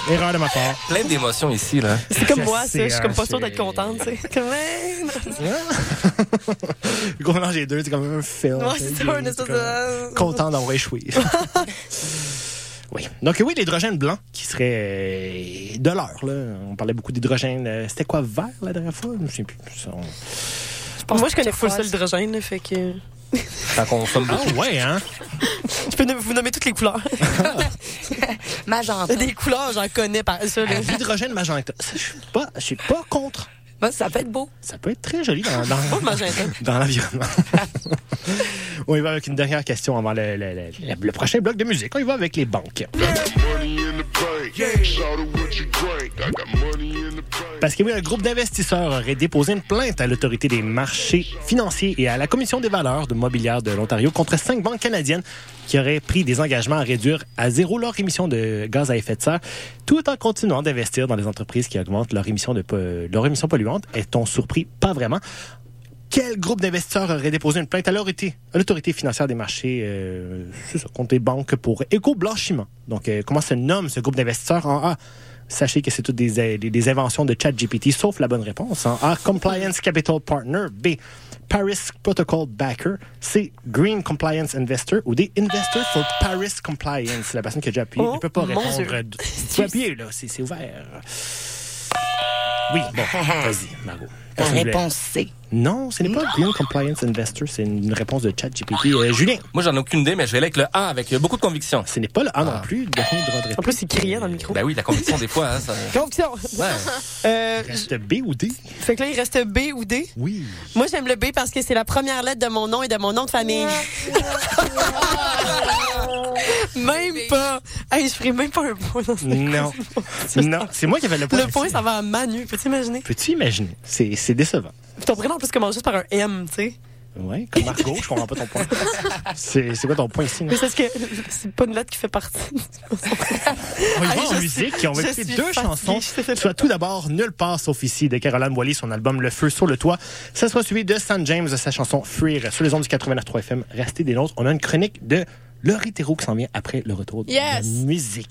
Erreur de ma part. Plein d'émotions ici, là. C'est comme moi, ça. Je suis comme hein, pas sûre c'est- d'être contente, tu sais. Comme, hey, Gros mélange les deux, c'est comme un film. Ouais, c'est ça, un espèce de- Content d'avoir échoué. Oui. Donc oui, l'hydrogène blanc qui serait euh, de l'heure. Là. On parlait beaucoup d'hydrogène. euh, C'était quoi, vert la dernière fois? Je ne sais plus. Ça, on- Moi, je connais full l'hydrogène, fait que. Ça consomme beaucoup. Ah ouais, hein? Je peux vous nommer toutes les couleurs. Magenta. Des couleurs, j'en connais par ça. L'hydrogène magenta. Je suis pas, je suis pas contre. Moi, ça peut être beau. Ça peut être très joli dans, l'environnement. On y va avec une dernière question avant le, le- le- le prochain bloc de musique. On y va avec les banques. Parce que oui, un groupe d'investisseurs aurait déposé une plainte à l'autorité des marchés financiers et à la Commission des valeurs de mobilière de l'Ontario contre cinq banques canadiennes qui auraient pris des engagements à réduire à zéro leur émission de gaz à effet de serre, tout en continuant d'investir dans les entreprises qui augmentent leur émission, de, leur émission polluante. Est-on surpris? Pas vraiment. Quel groupe d'investisseurs aurait déposé une plainte à l'autorité, à l'autorité financière des marchés, euh, ça, contre les banques pour éco-blanchiment? Donc, euh, comment se nomme ce groupe d'investisseurs? En A? Sachez que c'est toutes des, des, des inventions de ChatGPT, sauf la bonne réponse. En A, Compliance Capital Partner. B, Paris Protocol Backer, C, Green Compliance Investor ou D, Investor for Paris Compliance. La personne qui a déjà appuyé Oh, ne peut pas répondre. Pouvez appuyer, là, c'est ouvert. Oui, bon, vas-y, Margot. La réponse C. Non, ce n'est pas Green Compliance Investor, c'est une réponse de ChatGPT. Euh, Julien. Moi, j'en ai aucune idée, mais je vais aller avec le A avec euh, beaucoup de conviction. Ce n'est pas le A non plus. Dernier droit de réponse. En plus, il criait dans le micro. Ben oui, la conviction, des fois, hein, ça... Conviction. Ouais. Euh, Reste B ou D? fait que là, il reste B ou D? Oui. Moi, j'aime le B parce que c'est la première lettre de mon nom et de mon nom de famille. même pas. Hey, je ferai même pas un point dans ce Non. non, c'est moi qui avais le point. Le point, ça va à Manu. Peux-tu imaginer? Peux-tu imaginer? C'est c'est décevant. Ton prénom, en plus, commence juste par un M, tu sais. Ouais, comme Margot, je comprends pas ton point. C'est c'est quoi ton point ici? Mais c'est parce que c'est pas une lettre qui fait partie. On y va en musique suis- et on va écouter deux chansons. Soit tout d'abord Nulle part sauf ici de Caroline Boilly, son album Le Feu sur le toit. Ça sera suivi de San James de sa chanson Freer sur les ondes du 89.3 FM. Restez des nôtres. On a une chronique de Laurie Thérault qui s'en vient après le retour de Yes. la musique.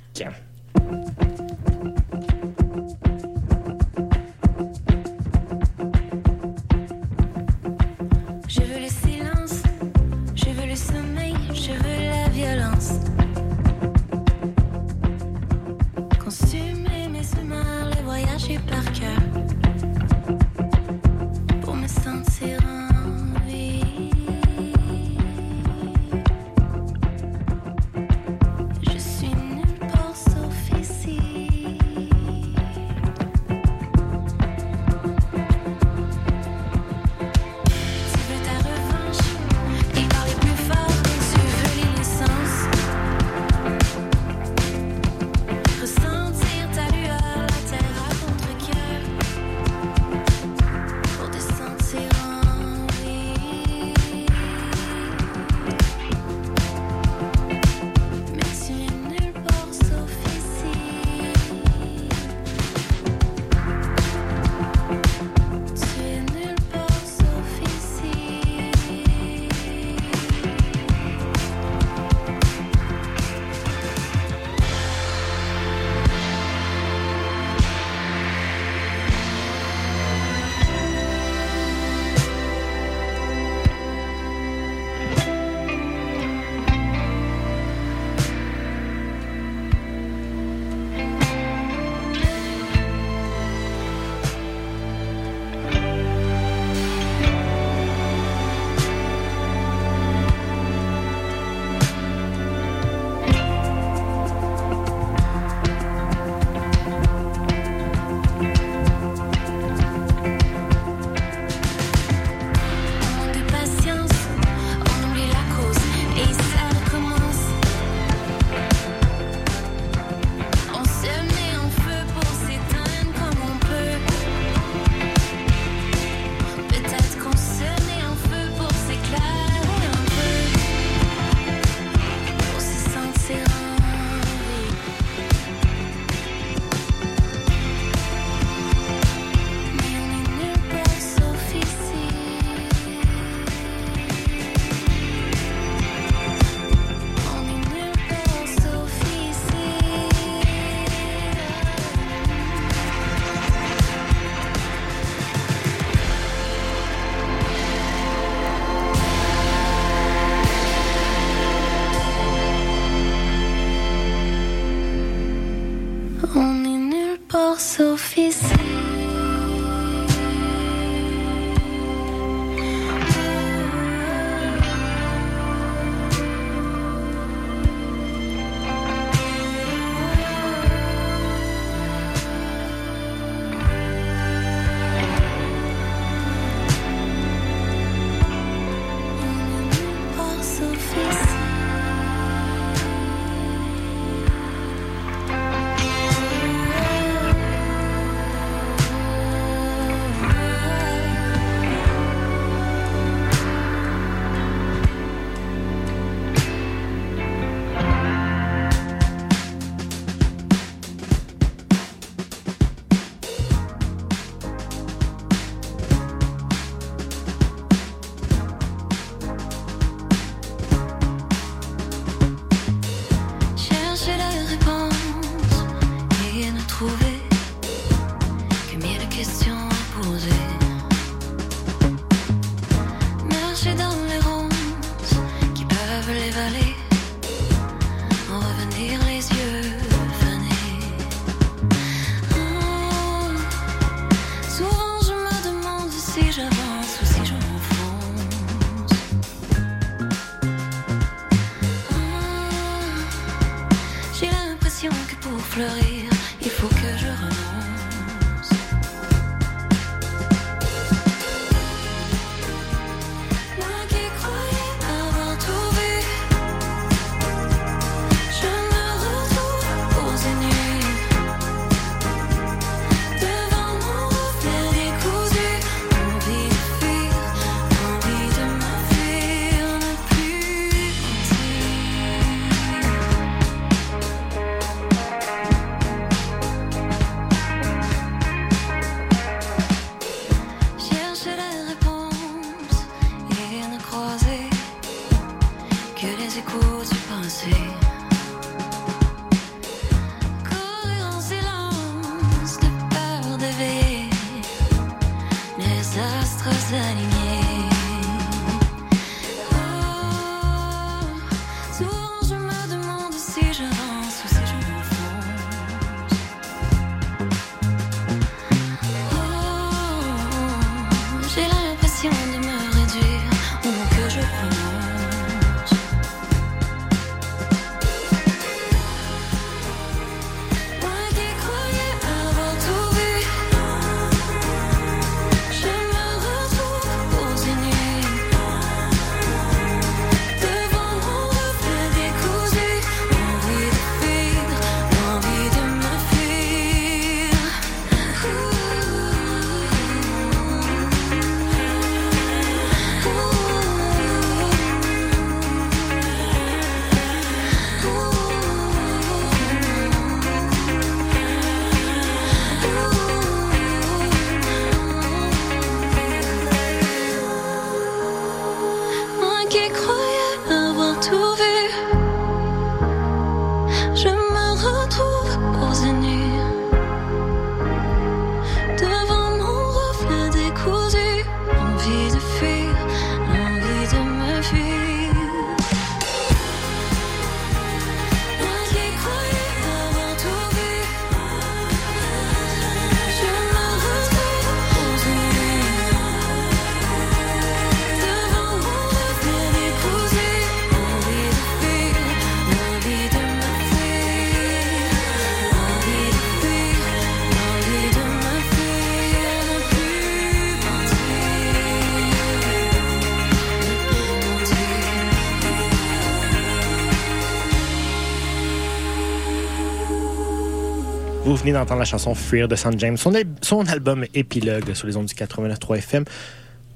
D'entendre la chanson Fear de San James, son, al- son album Épilogue sur les ondes du 89.3 FM.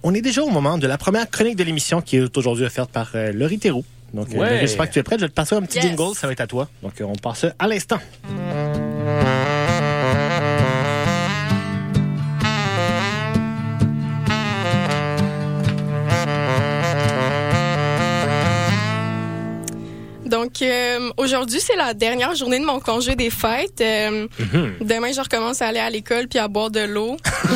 On est déjà au moment de la première chronique de l'émission qui est aujourd'hui offerte par euh, Laurie Théroux. Donc, euh, Ouais. Laurie, j'espère que tu es prête. Je vais te passer un petit Yes. jingle, ça va être à toi. Donc, euh, on passe à l'instant. Euh, aujourd'hui, c'est la dernière journée de mon congé des fêtes. Euh, Demain, je recommence à aller à l'école puis à boire de l'eau.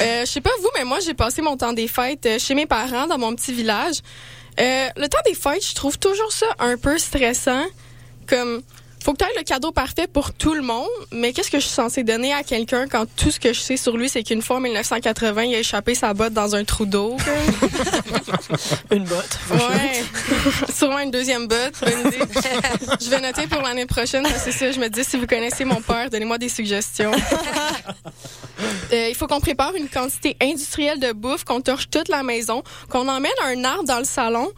euh, je sais pas vous, mais moi, j'ai passé mon temps des fêtes euh, chez mes parents dans mon petit village. Le temps des fêtes, je trouve toujours ça un peu stressant. Comme, faut que tu aies le cadeau parfait pour tout le monde, mais qu'est-ce que je suis censée donner à quelqu'un quand tout ce que je sais sur lui, c'est qu'une fois en 1980, il a échappé sa botte dans un trou d'eau? Une botte. Ouais. Sûrement une deuxième botte. Bonne idée. je vais noter pour l'année prochaine. C'est ça, je me dis, si vous connaissez mon père, donnez-moi des suggestions. Euh, il faut qu'on prépare une quantité industrielle de bouffe, qu'on torche toute la maison, qu'on emmène un arbre dans le salon.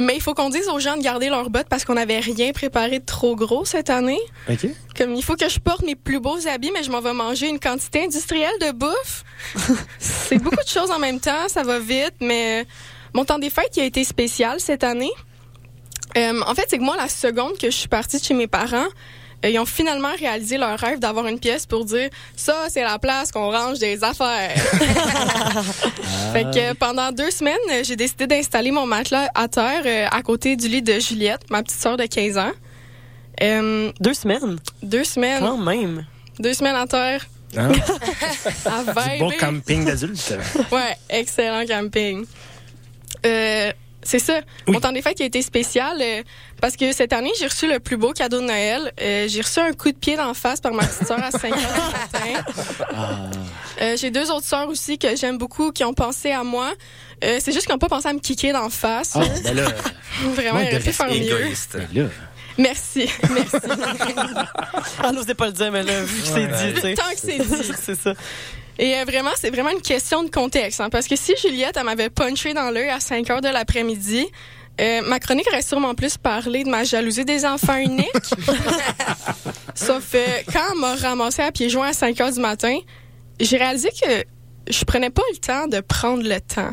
Mais il faut qu'on dise aux gens de garder leurs bottes parce qu'on n'avait rien préparé de trop gros cette année. OK? Comme il faut que je porte mes plus beaux habits, mais je m'en vais manger une quantité industrielle de bouffe. c'est beaucoup de choses en même temps, ça va vite, mais mon temps des fêtes qui a été spécial cette année. Euh, en fait, c'est que moi, la seconde que je suis partie de chez mes parents, euh, ils ont finalement réalisé leur rêve d'avoir une pièce pour dire ça, c'est la place qu'on range des affaires. fait que pendant deux semaines, j'ai décidé d'installer mon matelas à terre euh, à côté du lit de Juliette, ma petite sœur de 15 ans. Euh, Deux semaines? deux semaines. Quand même. Deux semaines à terre. Hein? À Du beau vibrer. camping d'adultes. Ouais, excellent camping. Euh, C'est ça. Mon temps des fêtes qui a été spécial euh, parce que cette année, j'ai reçu le plus beau cadeau de Noël. Euh, j'ai reçu un coup de pied d'en face par ma petite sœur à 5 heures du matin. Euh, j'ai deux autres sœurs aussi que j'aime beaucoup qui ont pensé à moi. Euh, c'est juste qu'ils n'ont pas pensé à me kicker d'en face. Ah, ben là, Vraiment, manque il de aurait pu faire respect. mieux. Égoïste. ben. Merci. Merci. Ah, n'osez pas le dire, mais là, vu que c'est dit, tu sais. Tant que c'est dit. c'est ça. Et euh, vraiment, c'est vraiment une question de contexte. hein, parce que si Juliette, elle m'avait punché dans l'œil à 5 heures de l'après-midi, euh, ma chronique aurait sûrement plus parlé de ma jalousie des enfants uniques. Sauf euh, quand elle m'a ramassé à pieds joints à 5 heures du matin, j'ai réalisé que je prenais pas le temps de prendre le temps.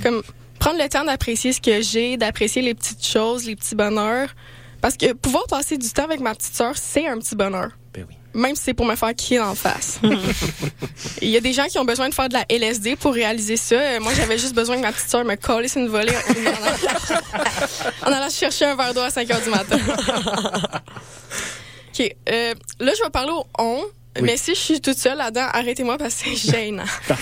Comme prendre le temps d'apprécier ce que j'ai, d'apprécier les petites choses, les petits bonheurs. Parce que pouvoir passer du temps avec ma petite sœur, c'est un petit bonheur. Oui. Même si c'est pour me faire kicker en face. Il y a des gens qui ont besoin de faire de la LSD pour réaliser ça. Euh, Moi, j'avais juste besoin que ma petite sœur me collisse une volée en allant, en allant chercher un verre d'eau à 5 heures du matin. OK. euh, là, je vais parler au on. Mais si je suis toute seule là-dedans, arrêtez-moi parce que c'est gênant. Euh,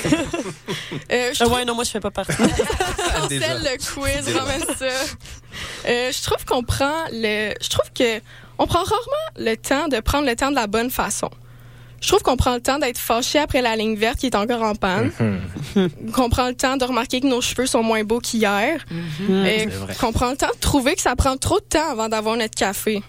je Ah trouve- ouais, non, moi, je fais pas partie. Cancel le quiz, ramène ça. Euh, je trouve qu'on prend le. Je trouve que on prend rarement le temps de prendre le temps de la bonne façon. Je trouve qu'on prend le temps d'être fâché après la ligne verte qui est encore en panne. qu'on prend le temps de remarquer que nos cheveux sont moins beaux qu'hier. Et C'est vrai. qu'on prend le temps de trouver que ça prend trop de temps avant d'avoir notre café.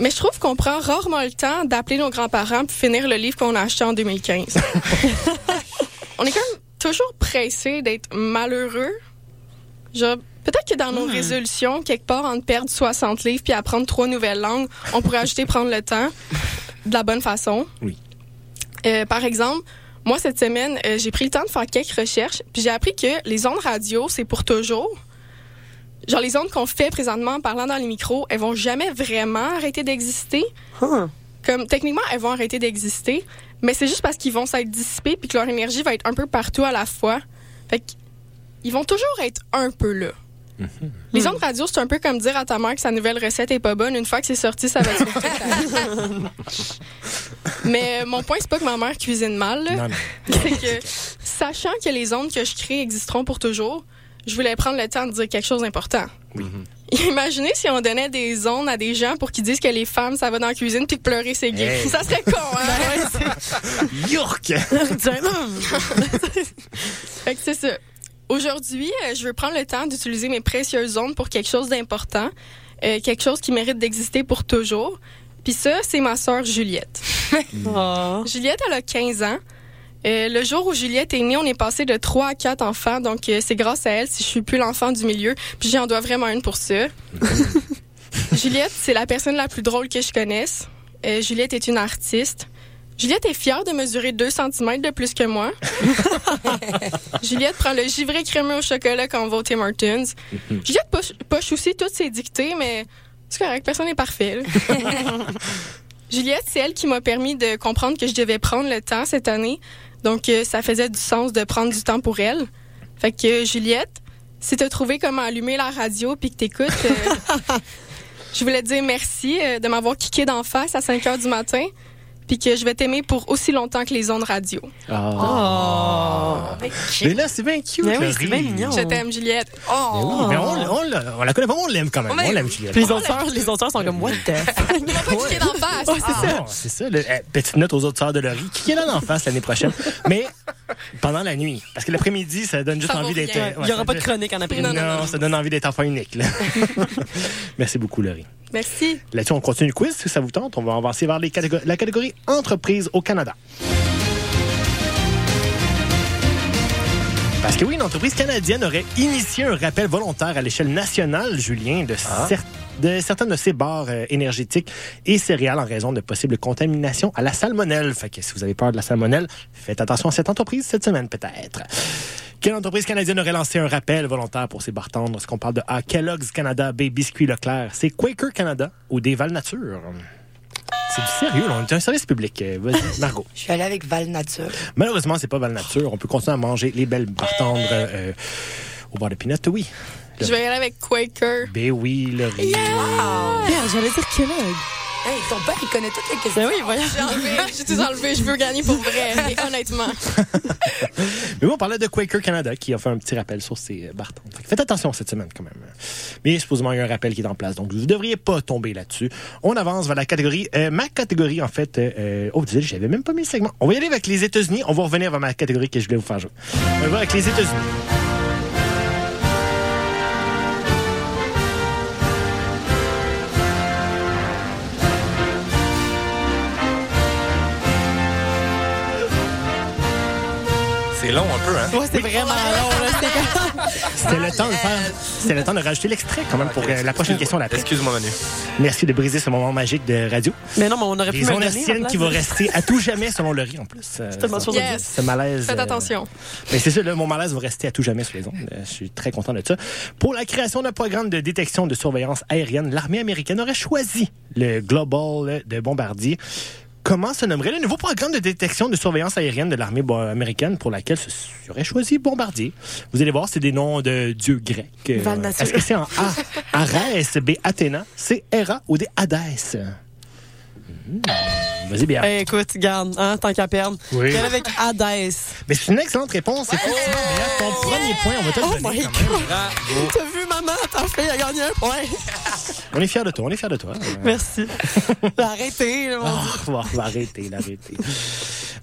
Mais je trouve qu'on prend rarement le temps d'appeler nos grands-parents pour finir le livre qu'on a acheté en 2015. on est quand même toujours pressé d'être malheureux. Genre, peut-être que dans nos résolutions, quelque part, entre perdre 60 livres puis apprendre trois nouvelles langues, on pourrait ajouter prendre le temps de la bonne façon. Oui. Euh, par exemple, moi, cette semaine, euh, j'ai pris le temps de faire quelques recherches, puis j'ai appris que les ondes radio, c'est pour toujours. Genre, les ondes qu'on fait présentement en parlant dans les micros, elles vont jamais vraiment arrêter d'exister. Comme, techniquement, elles vont arrêter d'exister, mais c'est juste parce qu'ils vont s'être dissipés puis que leur énergie va être un peu partout à la fois. Fait qu'ils vont toujours être un peu là. Les ondes radio, c'est un peu comme dire à ta mère que sa nouvelle recette est pas bonne. Une fois que c'est sorti, ça va être. Mais euh, mon point, c'est pas que ma mère cuisine mal. Non, non. C'est que, sachant que les ondes que je crée existeront pour toujours, je voulais prendre le temps de dire quelque chose d'important. Imaginez si on donnait des ondes à des gens pour qu'ils disent que les femmes, ça va dans la cuisine puis que pleurer, c'est gay. Hey. Ça serait con, hein? York! Fait que c'est ça. Aujourd'hui, euh, je veux prendre le temps d'utiliser mes précieuses ondes pour quelque chose d'important, euh, quelque chose qui mérite d'exister pour toujours. Puis ça, c'est ma sœur Juliette. Oh. Juliette, elle a 15 ans. Euh, le jour où Juliette est née, on est passé de 3 à 4 enfants, donc euh, c'est grâce à elle si je suis plus l'enfant du milieu, puis j'en dois vraiment une pour ça. Juliette, c'est la personne la plus drôle que je connaisse. Juliette est une artiste. Juliette est fière de mesurer 2 cm de plus que moi. Juliette prend le givré crémeux au chocolat quand on va au Tim Hortons. Juliette poche, poche aussi toutes ses dictées, mais c'est correct, personne n'est parfait. Juliette, c'est elle qui m'a permis de comprendre que je devais prendre le temps cette année. Donc, euh, ça faisait du sens de prendre du temps pour elle. Fait que, euh, Juliette, si t'as trouvé comment allumer la radio puis que t'écoutes, euh, je voulais te dire merci euh, de m'avoir kické d'en face à 5 heures du matin puis que je vais t'aimer pour aussi longtemps que les ondes radio. Ah. Mais là, c'est bien cute. Ben oui, c'est bien mignon. Je t'aime, Juliette. Mais oui, mais on, on, la- on la connaît pas, on l'aime quand même. Mais- On l'aime, Juliette. Puis les autres sœurs, les autres sœurs sont comme, what the fuck? Il m'a pas kické d'en face. Ouais, c'est ça. Ah, c'est ça. le- eh, petite note aux autres sœurs de Laurie. Qui est là en face l'année prochaine? Mais pendant la nuit. Parce que l'après-midi, ça donne juste Ça envie d'être. ouais, Il n'y aura pas de chronique en après-midi. Non, ça donne envie d'être enfant unique. là. Merci beaucoup, Laurie. Merci. Là-dessus, on continue le quiz. Si ça vous tente, on va avancer vers les catég- la catégorie entreprise au Canada. Parce que oui, une entreprise canadienne aurait initié un rappel volontaire à l'échelle nationale, Julien, de, cer- de certaines de ses barres euh, énergétiques et céréales en raison de possibles contaminations à la salmonelle. Fait que si vous avez peur de la salmonelle, faites attention à cette entreprise cette semaine peut-être. Quelle entreprise canadienne aurait lancé un rappel volontaire pour ses barres tendres? Est-ce qu'on parle de A. Kellogg's Canada, B. Biscuit Leclerc? C'est Quaker Canada ou des Val Nature? C'est du sérieux, là. On est un service public. Euh, Vas-y, Margot. Je suis allée avec Val Nature. Malheureusement, c'est pas Val Nature. On peut continuer à manger les belles barres tendres euh, au bord de peanut, oui. Je vais y aller avec Quaker. Ben oui, le riz. Merde, j'allais dire Kellogg. Hey, Ton père, il connaît toutes les questions. Ben oui, voyons. J'ai enlevé, j'ai tout enlevé, je veux gagner pour vrai, et honnêtement. Mais bon, on parlait de Quaker Canada qui a fait un petit rappel sur ses euh, que Faites attention cette semaine quand même. Mais supposément, il y a un rappel qui est en place. Donc, vous ne devriez pas tomber là-dessus. On avance vers la catégorie. euh, ma catégorie, en fait. euh, oh, désolé, j'avais même pas mis le segment. On va y aller avec les États-Unis. On va revenir vers ma catégorie que je voulais vous faire jouer. On va y aller avec les États-Unis. C'est long un peu, hein? Ouais, c'est vraiment long, C'était le temps de faire. C'était le temps de rajouter l'extrait quand même pour euh, la prochaine question d'après. Excuse-moi, Manu. Merci de briser ce moment magique de radio. Mais non, mais on aurait pu Les ondes hertziennes en qui va rester à tout jamais selon le riz en plus. Euh, tellement sûr de Yes. Ce malaise. Faites euh, attention. Mais c'est ça, là, mon malaise va rester à tout jamais sur les ondes. Euh, Je suis très content de ça. Pour la création d'un programme de détection de surveillance aérienne, l'armée américaine aurait choisi le Global de Bombardier. Comment se nommerait le nouveau programme de détection de surveillance aérienne de l'armée américaine pour laquelle se serait choisi Bombardier? Vous allez voir, c'est des noms de dieux grecs. Euh. Est-ce que c'est en A, Arès, B, Athéna, C, Héra ou D, Hadès? Hmm, Vas-y, bien. Eh, écoute, garde, hein, tant qu'à perdre. Oui. Avec Hades. Mais c'est une excellente réponse. Effectivement, Béa, ton premier point, on va te le Oh donner. T'as vu, maman? Ta fille a gagné un point. On est fiers de toi, on est fiers de toi. Merci. Arrêtez, mon Ah, arrêter, l'arrêter.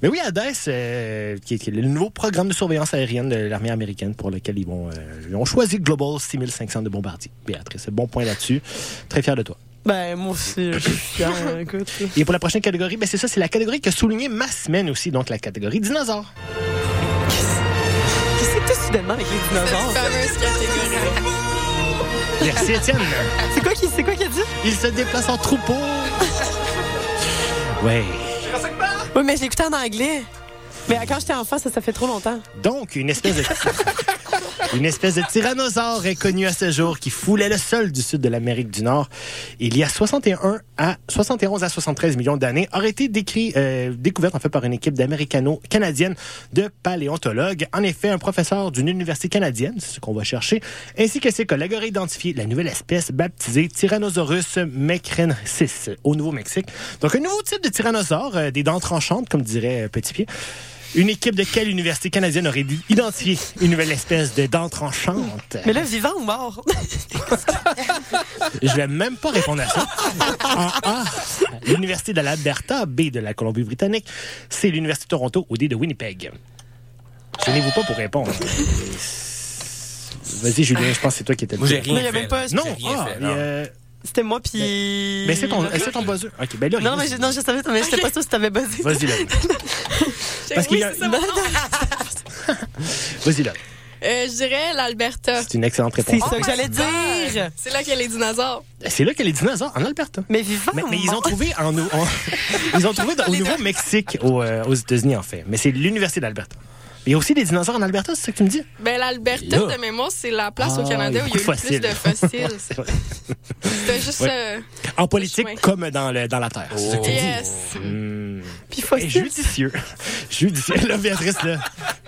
Mais oui, Hades, euh, qui, est, qui est le nouveau programme de surveillance aérienne de l'armée américaine pour lequel ils vont, euh, ils ont choisi Global 6500 de bombardier. Béatrice, bon point là-dessus. Très fier de toi. Ben, moi aussi, je suis fière, écoute. Et pour la prochaine catégorie, ben c'est ça, c'est la catégorie qui a souligné ma semaine aussi, donc la catégorie dinosaures. Qu'est-ce que c'est soudainement avec les dinosaures? Fameuse catégorie. Merci Étienne. C'est quoi qui, c'est quoi qui a dit? Il se déplace en troupeau. Ouais. Oui, mais je l'écoutais en anglais. Mais quand j'étais enfant, ça, ça fait trop longtemps. Donc, une espèce de... Une espèce de tyrannosaure est connue à ce jour qui foulait le sol du sud de l'Amérique du Nord. Il y a 61 à 71 à 73 millions d'années aurait été décrit, euh, découverte en fait par une équipe d'américano-canadienne de paléontologues. En effet, un professeur d'une université canadienne, c'est ce qu'on va chercher, ainsi que ses collègues auraient identifié la nouvelle espèce baptisée Tyrannosaurus mecrensis au Nouveau-Mexique. Donc, un nouveau type de tyrannosaure, euh, des dents tranchantes, comme dirait euh, Petit Pied. Une équipe de quelle université canadienne aurait dû identifier une nouvelle espèce de dents tranchantes? Mais là, vivant ou mort? Je vais même pas répondre à ça. En A, l'Université de l'Alberta, B de la Colombie-Britannique, C, l'Université de Toronto ou D de Winnipeg. Gênez-vous pas pour répondre. Vas-y, Julien, je pense que c'est toi qui étais Moi, j'ai le- rien Non, fait. pas- rien ah, fait, non. euh, C'était moi, puis. mais c'est ton, c'est ton buzzer. OK, ben là, Non, mais je, non, je savais, mais je sais pas sûr si t'avais buzzé. Vas-y, là. Parce qu'il y a- c'est Vas-y, là. Euh, je dirais l'Alberta. C'est une excellente C'est réponse. ça que j'allais dire. C'est là qu'il y a les dinosaures. C'est là que les dinosaures en Alberta. Mais vivant. Mais, mais ils ont trouvé en, en- ils ont trouvé dans- au Nouveau-Mexique aux, euh, aux États-Unis en fait. Mais c'est l'université d'Alberta. Il y a aussi des dinosaures en Alberta, c'est ça que tu me dis? Ben, l'Alberta, de mémoire, c'est la place Ah, au Canada où il y a eu plus de fossiles. C'était juste. Ouais. euh, En politique chemin. comme dans, le, dans la terre. C'est ça que tu dis. yes. Hmm. Puis Et fossile. judicieux. judicieux. Là, Béatrice, là,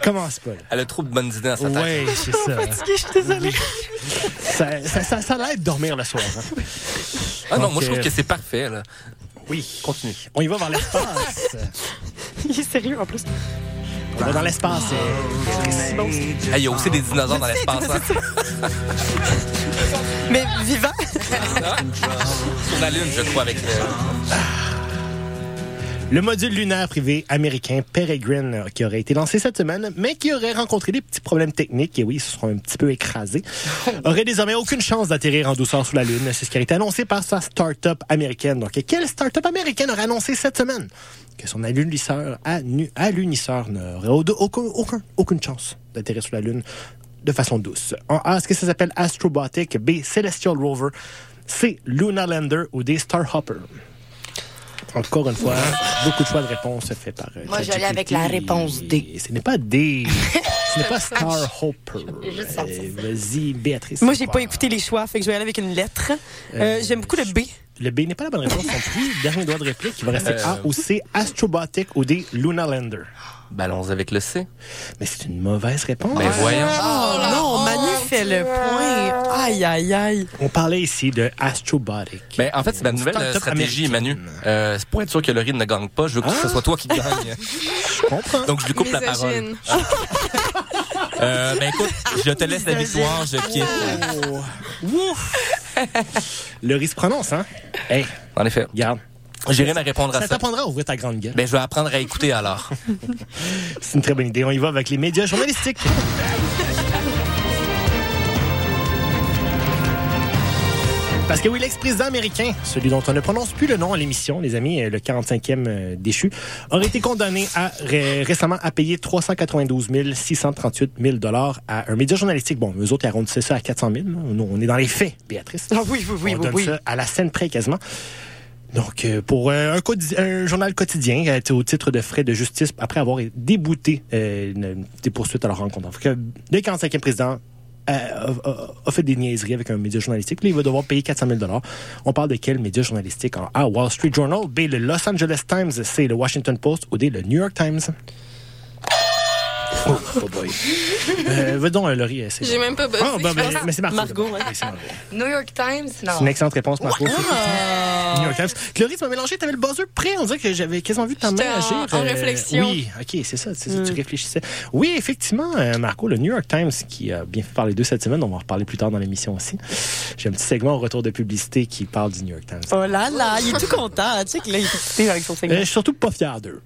commence pas. Là. Elle a trop de bonnes idées dans sa tête. Ouais, c'est ça. Fatiguée, je suis désolée. Ça, ça, ça, ça l'aide de dormir le soir. hein. Ah non, Donc, moi je trouve euh, que c'est parfait. Là. Oui, continue. On y va vers l'espace. Il est sérieux en plus. On va dans l'espace. Il y a aussi des dinosaures dans l'espace. hein. Mais vivant. Sur la Lune, je crois, avec le... Le module lunaire privé américain Peregrine, euh, qui aurait été lancé cette semaine, mais qui aurait rencontré des petits problèmes techniques, et oui, ils se un petit peu écrasés, aurait désormais aucune chance d'atterrir en douceur sous la Lune. C'est ce qui a été annoncé par sa start-up américaine. Donc, quelle start-up américaine aurait annoncé cette semaine? Que son alunisseur, anu- alunisseur n'aurait au- aucun, aucun- aucune chance d'atterrir sous la Lune de façon douce? En A, est-ce que ça s'appelle Astrobotic? B, Celestial Rover? C, Lunar Lander? Ou D, Starhopper? Encore une fois, beaucoup de choix de réponses faits par. euh, Moi, j'allais avec la réponse D. Ce n'est pas D. Ce n'est pas sais, c'est Euh, Vas-y, Béatrice. Moi, j'ai pas écouté les choix, fait que je vais aller avec une lettre. Euh, J'aime beaucoup le B. Le B n'est pas la bonne réponse non plus. Dernier doigt de réplique. Il va rester Euh, A ou C, Astrobotic ou D, Lunar Lander. Ballons avec le C. Mais c'est une mauvaise réponse. Ben voyons. Oh, non, Manu fait quel point! Aïe, aïe, aïe. On parlait ici de Astrobotic. Ben, en fait, c'est ma nouvelle euh, stratégie. Manu. Euh, c'est pour être sûr que Laurie ne gagne pas, je veux que ce soit toi qui gagne. Je comprends. Donc, je lui coupe la parole. Misogyne. Euh, ben, écoute, je te laisse la victoire, je quitte. Le risque prononce, hein? Hey, En effet. regarde. J'ai rien à répondre à Ça ça. t'apprendra à ouvrir ta grande gueule. Ben, je vais apprendre à écouter alors. C'est une très bonne idée. On y va avec les médias journalistiques. Parce que oui, l'ex-président américain, celui dont on ne prononce plus le nom à l'émission, les amis, euh, le 45e euh, déchu, aurait été condamné à, ré- récemment à payer 392 638 000 dollars à un média journalistique. Bon, eux autres, ils arrondissaient ça à 400 000. Nous, on est dans les faits, Béatrice. Ah oui, oui, oui, on oui, donne oui. ça à la scène près quasiment. Donc, euh, pour un, journal quotidien, euh, au titre de frais de justice, après avoir débouté euh, des poursuites à leur rencontre. Que le 45e président a, a- a fait des niaiseries avec un média journalistique. Là, il va devoir payer 400 000 On parle de quel média journalistique? Alors, A, Wall Street Journal. B, le Los Angeles Times. C, le Washington Post. Ou D, le New York Times? Oh, oh boy. Euh, va donc, euh, Laurie. euh, c'est J'ai bon. même pas bossé. Ah, ben, ben, mais c'est. Margot, d'abord. ouais. Oui, Margot. New York Times, non. C'est une excellente réponse, Marco. C'est effectivement New York Times. Chloé, tu m'as mélangé, t'avais le buzzer prêt? On dirait que j'avais quasiment vu ta main J'étais en- en Euh, réflexion. Oui, ok, c'est ça, c'est ça, tu réfléchissais. Oui, effectivement, euh, Marco, le New York Times qui a bien fait parler d'eux cette semaine, on va en reparler plus tard dans l'émission aussi. J'ai un petit segment au retour de publicité qui parle du New York Times. Oh là là, il est tout content. Tu sais qu'il a été avec son Euh, segment. je suis surtout pas fier d'eux.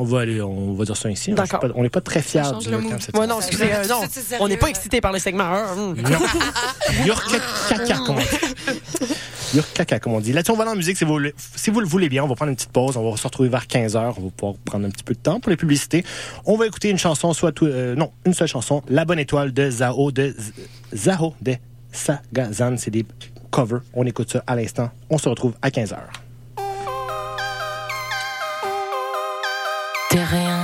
On va aller, on va dire ça ici. D'accord. pas- On n'est pas très fiers du New York. Times semaine. non, excusez, euh, non. On n'est pas excité par le segment. hein, hum. Non. York caca, caca, comme on dit. Là-dessus, on va dans la musique. Si vous, le- voulez bien, on va prendre une petite pause. On va se retrouver vers 15h. On va pouvoir prendre un petit peu de temps pour les publicités. On va écouter une chanson, soit tout, euh, non, une seule chanson. La bonne étoile de Zao de Z- Zaho de Sagazan. C'est des covers. On écoute ça à l'instant. On se retrouve à 15h. T'es rien,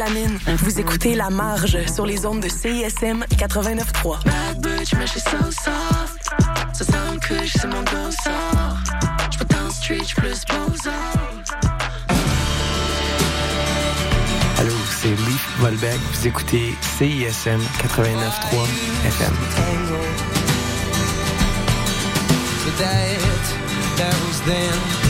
Calamine. Vous écoutez La Marge sur les ondes de CISM 89.3. Bad bitch, mais je suis so soft. Ça sent que je c'est mon sort. Dans street. Allô, Volbeck. Vous écoutez CISM 89.3 FM. The diet that was then.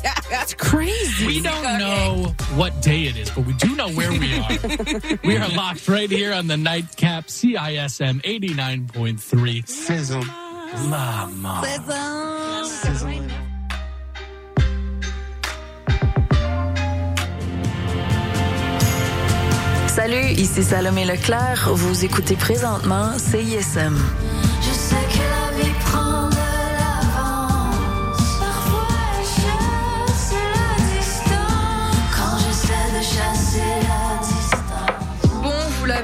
That's crazy. We don't know what day it is, but we do know where we are. we are locked right here on the nightcap CISM 89.3. Sizzle. Mama. Salut, ici Salomé Leclerc. Vous écoutez présentement CISM. Je sais que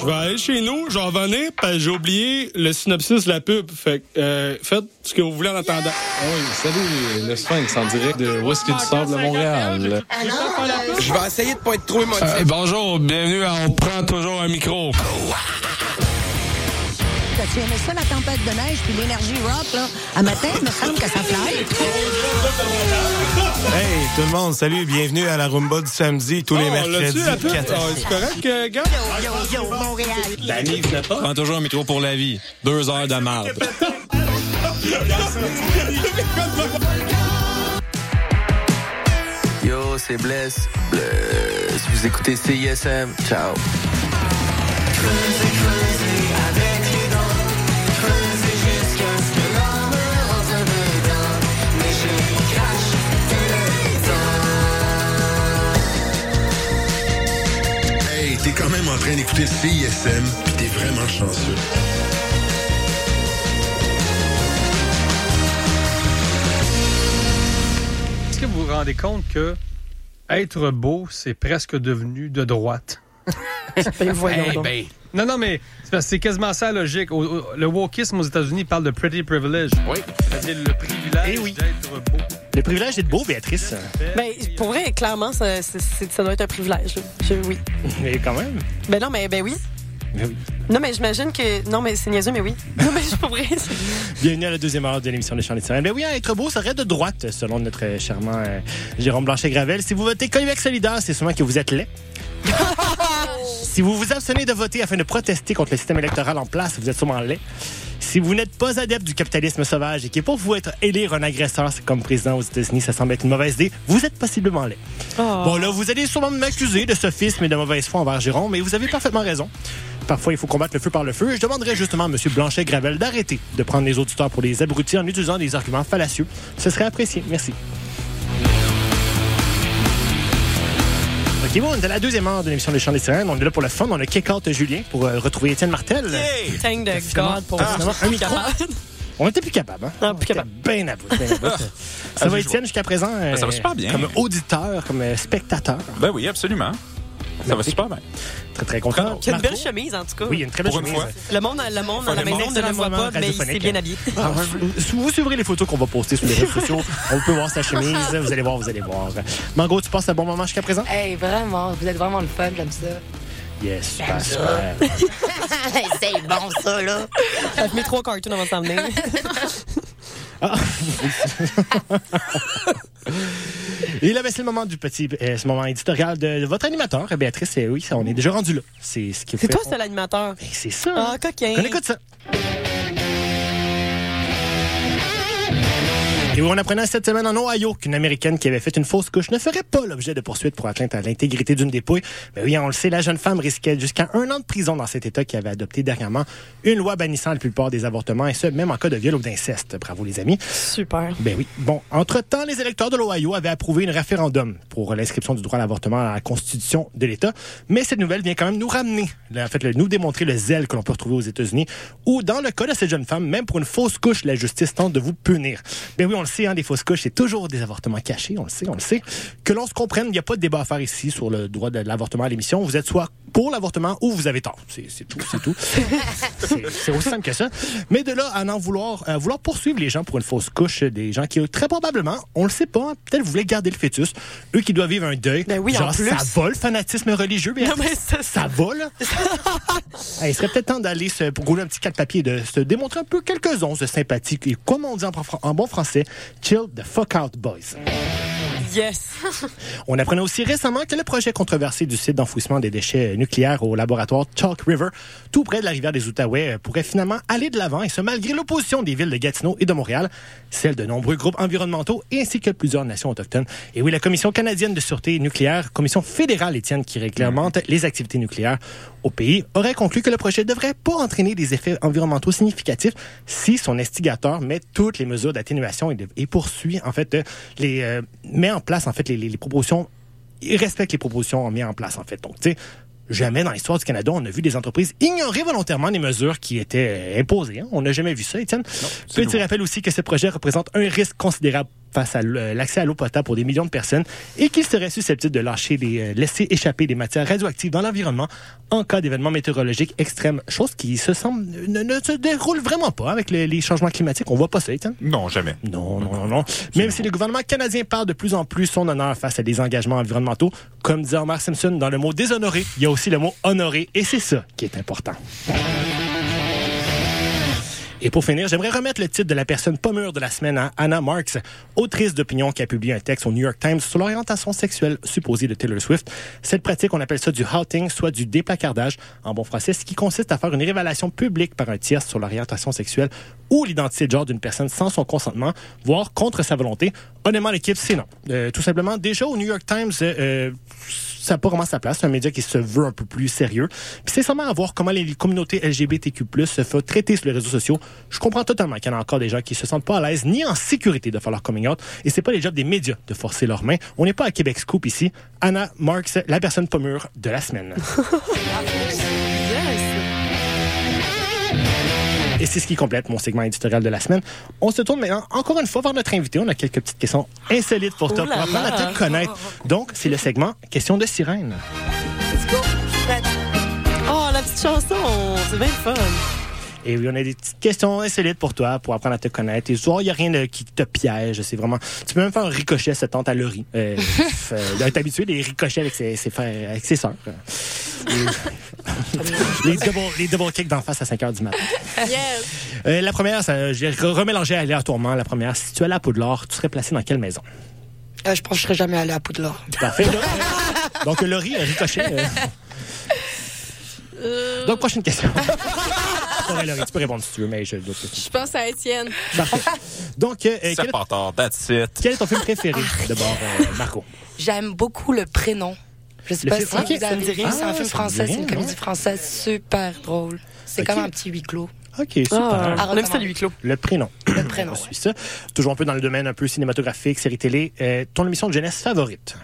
Je vais aller chez nous, je vais revenir, parce que j'ai oublié le synopsis de la pub. Fait que, euh, faites ce que vous voulez en attendant. Oui, salut, le Sphinx en direct de Whisky du Sable de Montréal? Je vais essayer de pas être trop émotif. Euh, bonjour, bienvenue à On prend toujours un micro. Tu aimais ça, la tempête de neige, puis l'énergie rock, là? À matin, il me semble que ça fly. Hey, tout le monde, salut, bienvenue à la Rumba du samedi, tous les Oh, mercredis. Ah, c'est correct, euh, gars? Yo, yo, Montréal. Danny, pas? Prends toujours un micro pour la vie. Deux heures de marde. Yo, c'est Bless. Bless. Vous écoutez CISM. Ciao. Hey, en train d'écouter CISM, pis t'es vraiment chanceux. Est-ce que vous vous rendez compte que être beau, c'est presque devenu de droite? Ben, voyons Eh donc. ben. Non, non, mais c'est quasiment ça la logique. Au- au- le wokisme aux États-Unis parle de pretty privilege. Oui. C'est-à-dire le privilège d'être beau. Le privilège d'être beau, Béatrice. Ben, pour vrai, clairement, ça, ça doit être un privilège. Je- oui. Mais quand même. Ben non, mais ben oui. Non, mais j'imagine que. Non, mais c'est niaiseux, mais oui. Non, mais je pour vrai. c'est- Bienvenue à la deuxième heure de l'émission des Chants des Sirènes. Ben oui, être beau serait de droite, selon notre charmant euh, Jérôme Blanchet-Gravel. Si vous votez Québec solidaire, c'est sûrement que vous êtes laid. si vous vous abstenez de voter afin de protester contre le système électoral en place, vous êtes sûrement laid. Si vous n'êtes pas adepte du capitalisme sauvage et qui est pour vous être élire un agresseur comme président aux États-Unis, ça semble être une mauvaise idée, vous êtes possiblement laid. Bon, là, vous allez sûrement m'accuser de sophisme et de mauvaise foi envers Jérôme, mais vous avez parfaitement raison. Parfois, il faut combattre le feu par le feu. Je demanderais justement à M. Blanchet-Gravel d'arrêter de prendre les auditeurs pour des abrutis en utilisant des arguments fallacieux. Ce serait apprécié. Merci. On est à la deuxième heure de l'émission des Chants des Sirènes. On est là pour le fun. On a kick-out Julien pour euh, retrouver Étienne Martel. Thank the Finalement- God pour Ah, un micro. On était plus capable, hein? Non, plus capable. Bien à bout, bien à bout. Ça Ah, va, Étienne, jusqu'à présent? euh, Ben, ça va super bien. Comme auditeur, comme euh, spectateur. Ben oui, absolument. Ça va super bien. Très, très content. Il a une belle chemise, en tout cas. Oui, il y a une très belle Pour chemise. Le monde, le monde la le maison monde, ne le c'est voit pas, mais il s'est bien habillé. Ah, vous suivrez les photos qu'on va poster sur les réseaux sociaux, on peut voir sa chemise. Vous allez voir, vous allez voir. Margot, tu passes un bon moment jusqu'à présent? Hey, vraiment, vous êtes vraiment le fun, j'aime ça. Yes, super, super. C'est bon, ça, là. J'ai mis trois cartoons avant de s'en venir. Ah. Et là, ben, c'est le moment du petit, euh, ce moment éditorial de, de votre animateur, Béatrice. Et oui, ça, on est déjà rendu là. C'est ce qui C'est toi, c'est l'animateur. C'est ça. Ah, coquin. On écoute ça. Et oui, on apprenait cette semaine en Ohio qu'une Américaine qui avait fait une fausse couche ne ferait pas l'objet de poursuites pour atteinte à l'intégrité d'une dépouille. Mais oui, on le sait, la jeune femme risquait jusqu'à un an de prison dans cet État qui avait adopté dernièrement une loi bannissant la plupart des avortements, et ce, même en cas de viol ou d'inceste. Bravo, les amis. Super. Ben oui. Bon, entre-temps, les électeurs de l'Ohio avaient approuvé un référendum pour l'inscription du droit à l'avortement à la Constitution de l'État. Mais cette nouvelle vient quand même nous ramener, en fait, nous démontrer le zèle que l'on peut retrouver aux États-Unis, où, dans le cas de cette jeune femme, même pour une fausse couche, la justice tente de vous punir. Ben oui, on le sait, hein, des fausses couches, c'est toujours des avortements cachés, on le sait, on le sait. Que l'on se comprenne, il n'y a pas de débat à faire ici sur le droit de l'avortement à l'émission. Vous êtes soit pour l'avortement ou vous avez tort. C'est tout, c'est tout. C'est- aussi simple que ça. Mais de là à en vouloir, à vouloir poursuivre les gens pour une fausse couche, des gens qui, très probablement, on le sait pas, hein, peut-être voulaient garder le fœtus, eux qui doivent vivre un deuil. Ben oui, en Genre, plus. ça va le fanatisme religieux, bien Non, mais ça, ça va, là. Hey, il serait peut-être temps d'aller se, rouler un petit 4 papier, de se démontrer un peu quelques onces de sympathie. Et comme on dit en, en bon français, chill the fuck out, boys. Yes. On apprenait aussi récemment que le projet controversé du site d'enfouissement des déchets nucléaires au laboratoire Chalk River, tout près de la rivière des Outaouais, euh, pourrait finalement aller de l'avant, et ce malgré l'opposition des villes de Gatineau et de Montréal, celle de nombreux groupes environnementaux ainsi que plusieurs nations autochtones. Et oui, la Commission canadienne de sûreté nucléaire, commission fédérale, Étienne, qui réglemente les activités nucléaires au pays, aurait conclu que le projet ne devrait pas entraîner des effets environnementaux significatifs si son instigateur met toutes les mesures d'atténuation et, poursuit, en fait, euh, les, euh, met en place, en fait, les, les- les propositions, il respecte les propositions mises en place, en fait. Donc, tu sais, jamais dans l'histoire du Canada, on a vu des entreprises ignorer volontairement les mesures qui étaient euh, imposées. hein. On n'a jamais vu ça, Étienne. Petit rappel aussi que ce projet représente un risque considérable face à euh, l'accès à l'eau potable pour des millions de personnes et qu'il serait susceptible de lâcher des, euh, laisser échapper des matières radioactives dans l'environnement en cas d'événements météorologiques extrêmes, chose qui se semble ne, ne se déroule vraiment pas avec le- les changements climatiques. On voit pas ça, Étienne? Non, jamais. Non, non, non, non. Même si le gouvernement canadien parle de plus en plus son honneur face à des engagements environnementaux, comme disait Homer Simpson dans le mot déshonoré, il y a aussi le mot honoré, et c'est ça qui est important. Et pour finir, j'aimerais remettre le titre de la personne pas mûre de la semaine à Anna Marks, autrice d'opinion qui a publié un texte au New York Times sur l'orientation sexuelle supposée de Taylor Swift. Cette pratique, on appelle ça du outing, soit du déplacardage en bon français, ce qui consiste à faire une révélation publique par un tiers sur l'orientation sexuelle ou l'identité de genre d'une personne sans son consentement, voire contre sa volonté. Honnêtement, l'équipe, c'est non. Euh, tout simplement, déjà au New York Times, euh, euh, ça n'a pas vraiment sa place. C'est un média qui se veut un peu plus sérieux. Puis c'est seulement à voir comment les communautés LGBTQ+, se font traiter sur les réseaux sociaux. Je comprends totalement qu'il y en a encore des gens qui se sentent pas à l'aise ni en sécurité de faire leur coming out. Et c'est pas les jobs des médias de forcer leurs mains. On n'est pas à Québec Scoop ici. Anna Marks, la personne pas de la semaine. Et c'est ce qui complète mon segment éditorial de la semaine. On se tourne maintenant encore une fois vers notre invité. On a quelques petites questions insolites pour toi, Oh pour apprendre à te connaître. Donc, c'est le segment Question de sirène. Oh, la petite chanson, c'est bien fun. Et oui, on a des petites questions insolites pour toi, pour apprendre à te connaître. Et souvent, il n'y a rien de- qui te piège. C'est vraiment. Tu peux même faire un ricochet, cette tante à Laurie. Euh, euh, d'être habitué des ricochets avec ses, ses frères, avec ses sœurs. les, double, les double kicks d'en face à 5 h du matin. Yes. Euh, la première, j'ai remélangé aléatoirement. La première, si tu allais à Poudlard, tu serais placé dans quelle maison? Euh, je pense que je serais jamais allé à Poudlard. Parfait. Donc, Laurie, euh, ricochet. euh. Donc, prochaine question. Tu peux répondre si tu veux, mais je doute Je pense à Étienne. Parfait. Donc, euh, quel, pas tard, that's it. quel est ton film préféré, d'abord, euh, Marco? J'aime beaucoup le prénom. Je sais Le pas film- si ok, vous ça me avez dit vu, rien. c'est un Ah, film dit français, c'est une comédie française super drôle. C'est Ok. comme un petit huis clos. OK, super. Ah, on aime ça, le huis clos. Le prénom. Le prénom, On suit ça. Toujours un peu dans le domaine un peu cinématographique, série télé. Euh, ton émission de jeunesse favorite?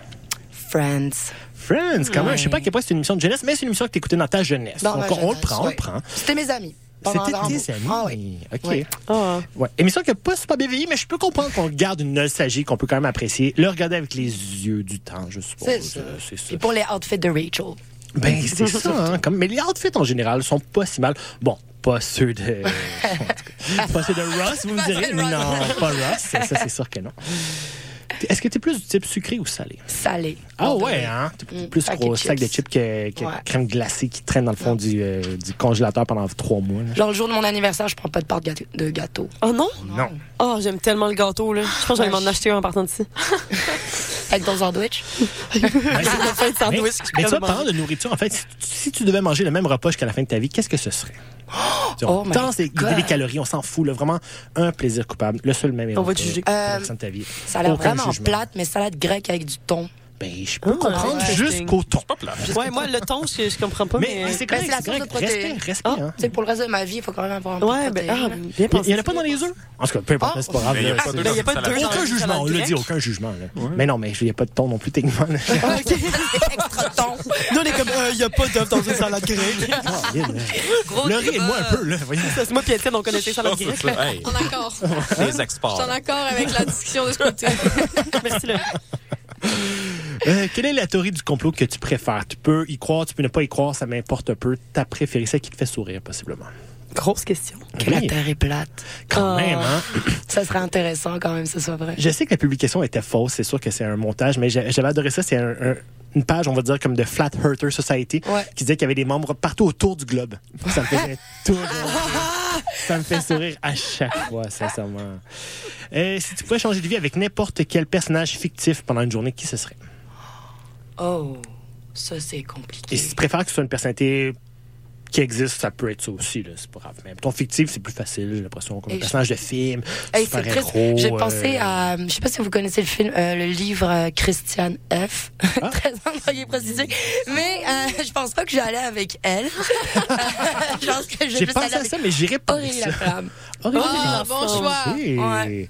Friends. Friends, quand même. Je sais pas à quel point c'est une émission de jeunesse, mais c'est une émission que tu écoutais dans ta jeunesse. Dans Donc, ma on, le jeunesse, prend, on ouais. le prend. C'était mes amis. C'était un tes amis. Ah oui. OK. Ouais. Ouais. Émission qui n'a pas super bien vieilli, mais je peux comprendre qu'on garde une nostalgie qu'on peut quand même apprécier. Le regarder avec les yeux du temps, je suppose. C'est ça. Euh, ça. Puis pour les outfits de Rachel. Ben, c'est ça. Hein, comme, mais les outfits en général sont pas si mal. Bon, pas ceux de. en tout cas, pas ceux de Ross, vous me direz. Non, pas Ross. Ça, c'est sûr que non. Est-ce que tu es plus du type sucré ou salé? Salé. Ah ouais, hein? T'es Mm, plus sac gros sac de chips. que, que Ouais. crème glacée qui traîne dans le fond du, euh, du congélateur pendant trois mois. là. Genre le jour de mon anniversaire, je prends pas de part de gâteau. Oh non? Non. Oh, j'aime tellement le gâteau, là. Je pense que j'allais m'en acheter un en partant d'ici. Avec ton sandwich? C'est ma fin de Mais, sandwich. mais toi, parlant de nourriture, en fait, si, si tu devais manger le même repas jusqu'à la fin de ta vie, qu'est-ce que ce serait? Oh tant c'est des calories, on s'en fout. Là, vraiment, un plaisir coupable. Le seul même On va te juger. Euh, restant de ta vie. Ça a l'air vraiment jugement. plate, mais salade grecque avec du thon. Ben, je peux Ah, comprendre interesting. jusqu'au thon. Ouais, moi, le thon, je, je comprends pas. Mais, Mais, c'est Ben, correct, c'est la source de protéines. Respect, respect. Ah, hein. tu sais, pour le reste de ma vie, il faut quand même avoir un peu Ouais, de ben, ah, bien Il n'y en a pas dans les œufs? En tout cas, peu importe, c'est pas grave. il y a pas Ben, de Aucun jugement, on l'a dit, aucun jugement. Mais non, mais il n'y a pas de thon non plus, techniquement. Extra. Nous, on est comme, il n'y a pas d'œuf dans une salade grecque. Là. Laurie, aide-moi un peu. Là. C'est moi, puis Étienne, on connaissait les salades grecques. ça. Hey, En accord. les exports. Je suis en accord avec la discussion de ce côté. Merci, là. Euh, quelle est la théorie du complot que tu préfères? Tu peux y croire, tu peux ne pas y croire, ça m'importe peu. Ta préférée, celle qui te fait sourire, possiblement. Grosse question. Que la terre est plate. quand Ah. même, hein? Ça serait intéressant quand même, que ce soit vrai. Je sais que la publication était fausse, c'est sûr que c'est un montage, mais j'avais adoré ça. C'est un- un- une page, on va dire, comme de Flat Earther Society, Ouais. qui disait qu'il y avait des membres partout autour du globe. Ça me faisait toujours Ça me fait sourire à chaque fois, sincèrement. Euh, si tu pouvais changer de vie avec n'importe quel personnage fictif pendant une journée, qui ce serait? Oh, ça c'est compliqué. Et si tu préfères que ce soit une personnalité qui existe, ça peut être ça aussi, là, c'est pas grave. Mais ton fictif, c'est plus facile, j'ai l'impression, comme un personnage de film, Hey, triste. J'ai euh, pensé à, je sais pas si vous connaissez le film, euh, le livre euh, Christiane F. Ah. Très employé précisé. Mais euh, je pense pas que j'allais avec elle. je pense que je vais J'ai plus pensé aller à avec ça, mais j'irai pas Aurélie avec ça. Laflamme. Aurélie Ah, Laflamme. bon choix. Ouais.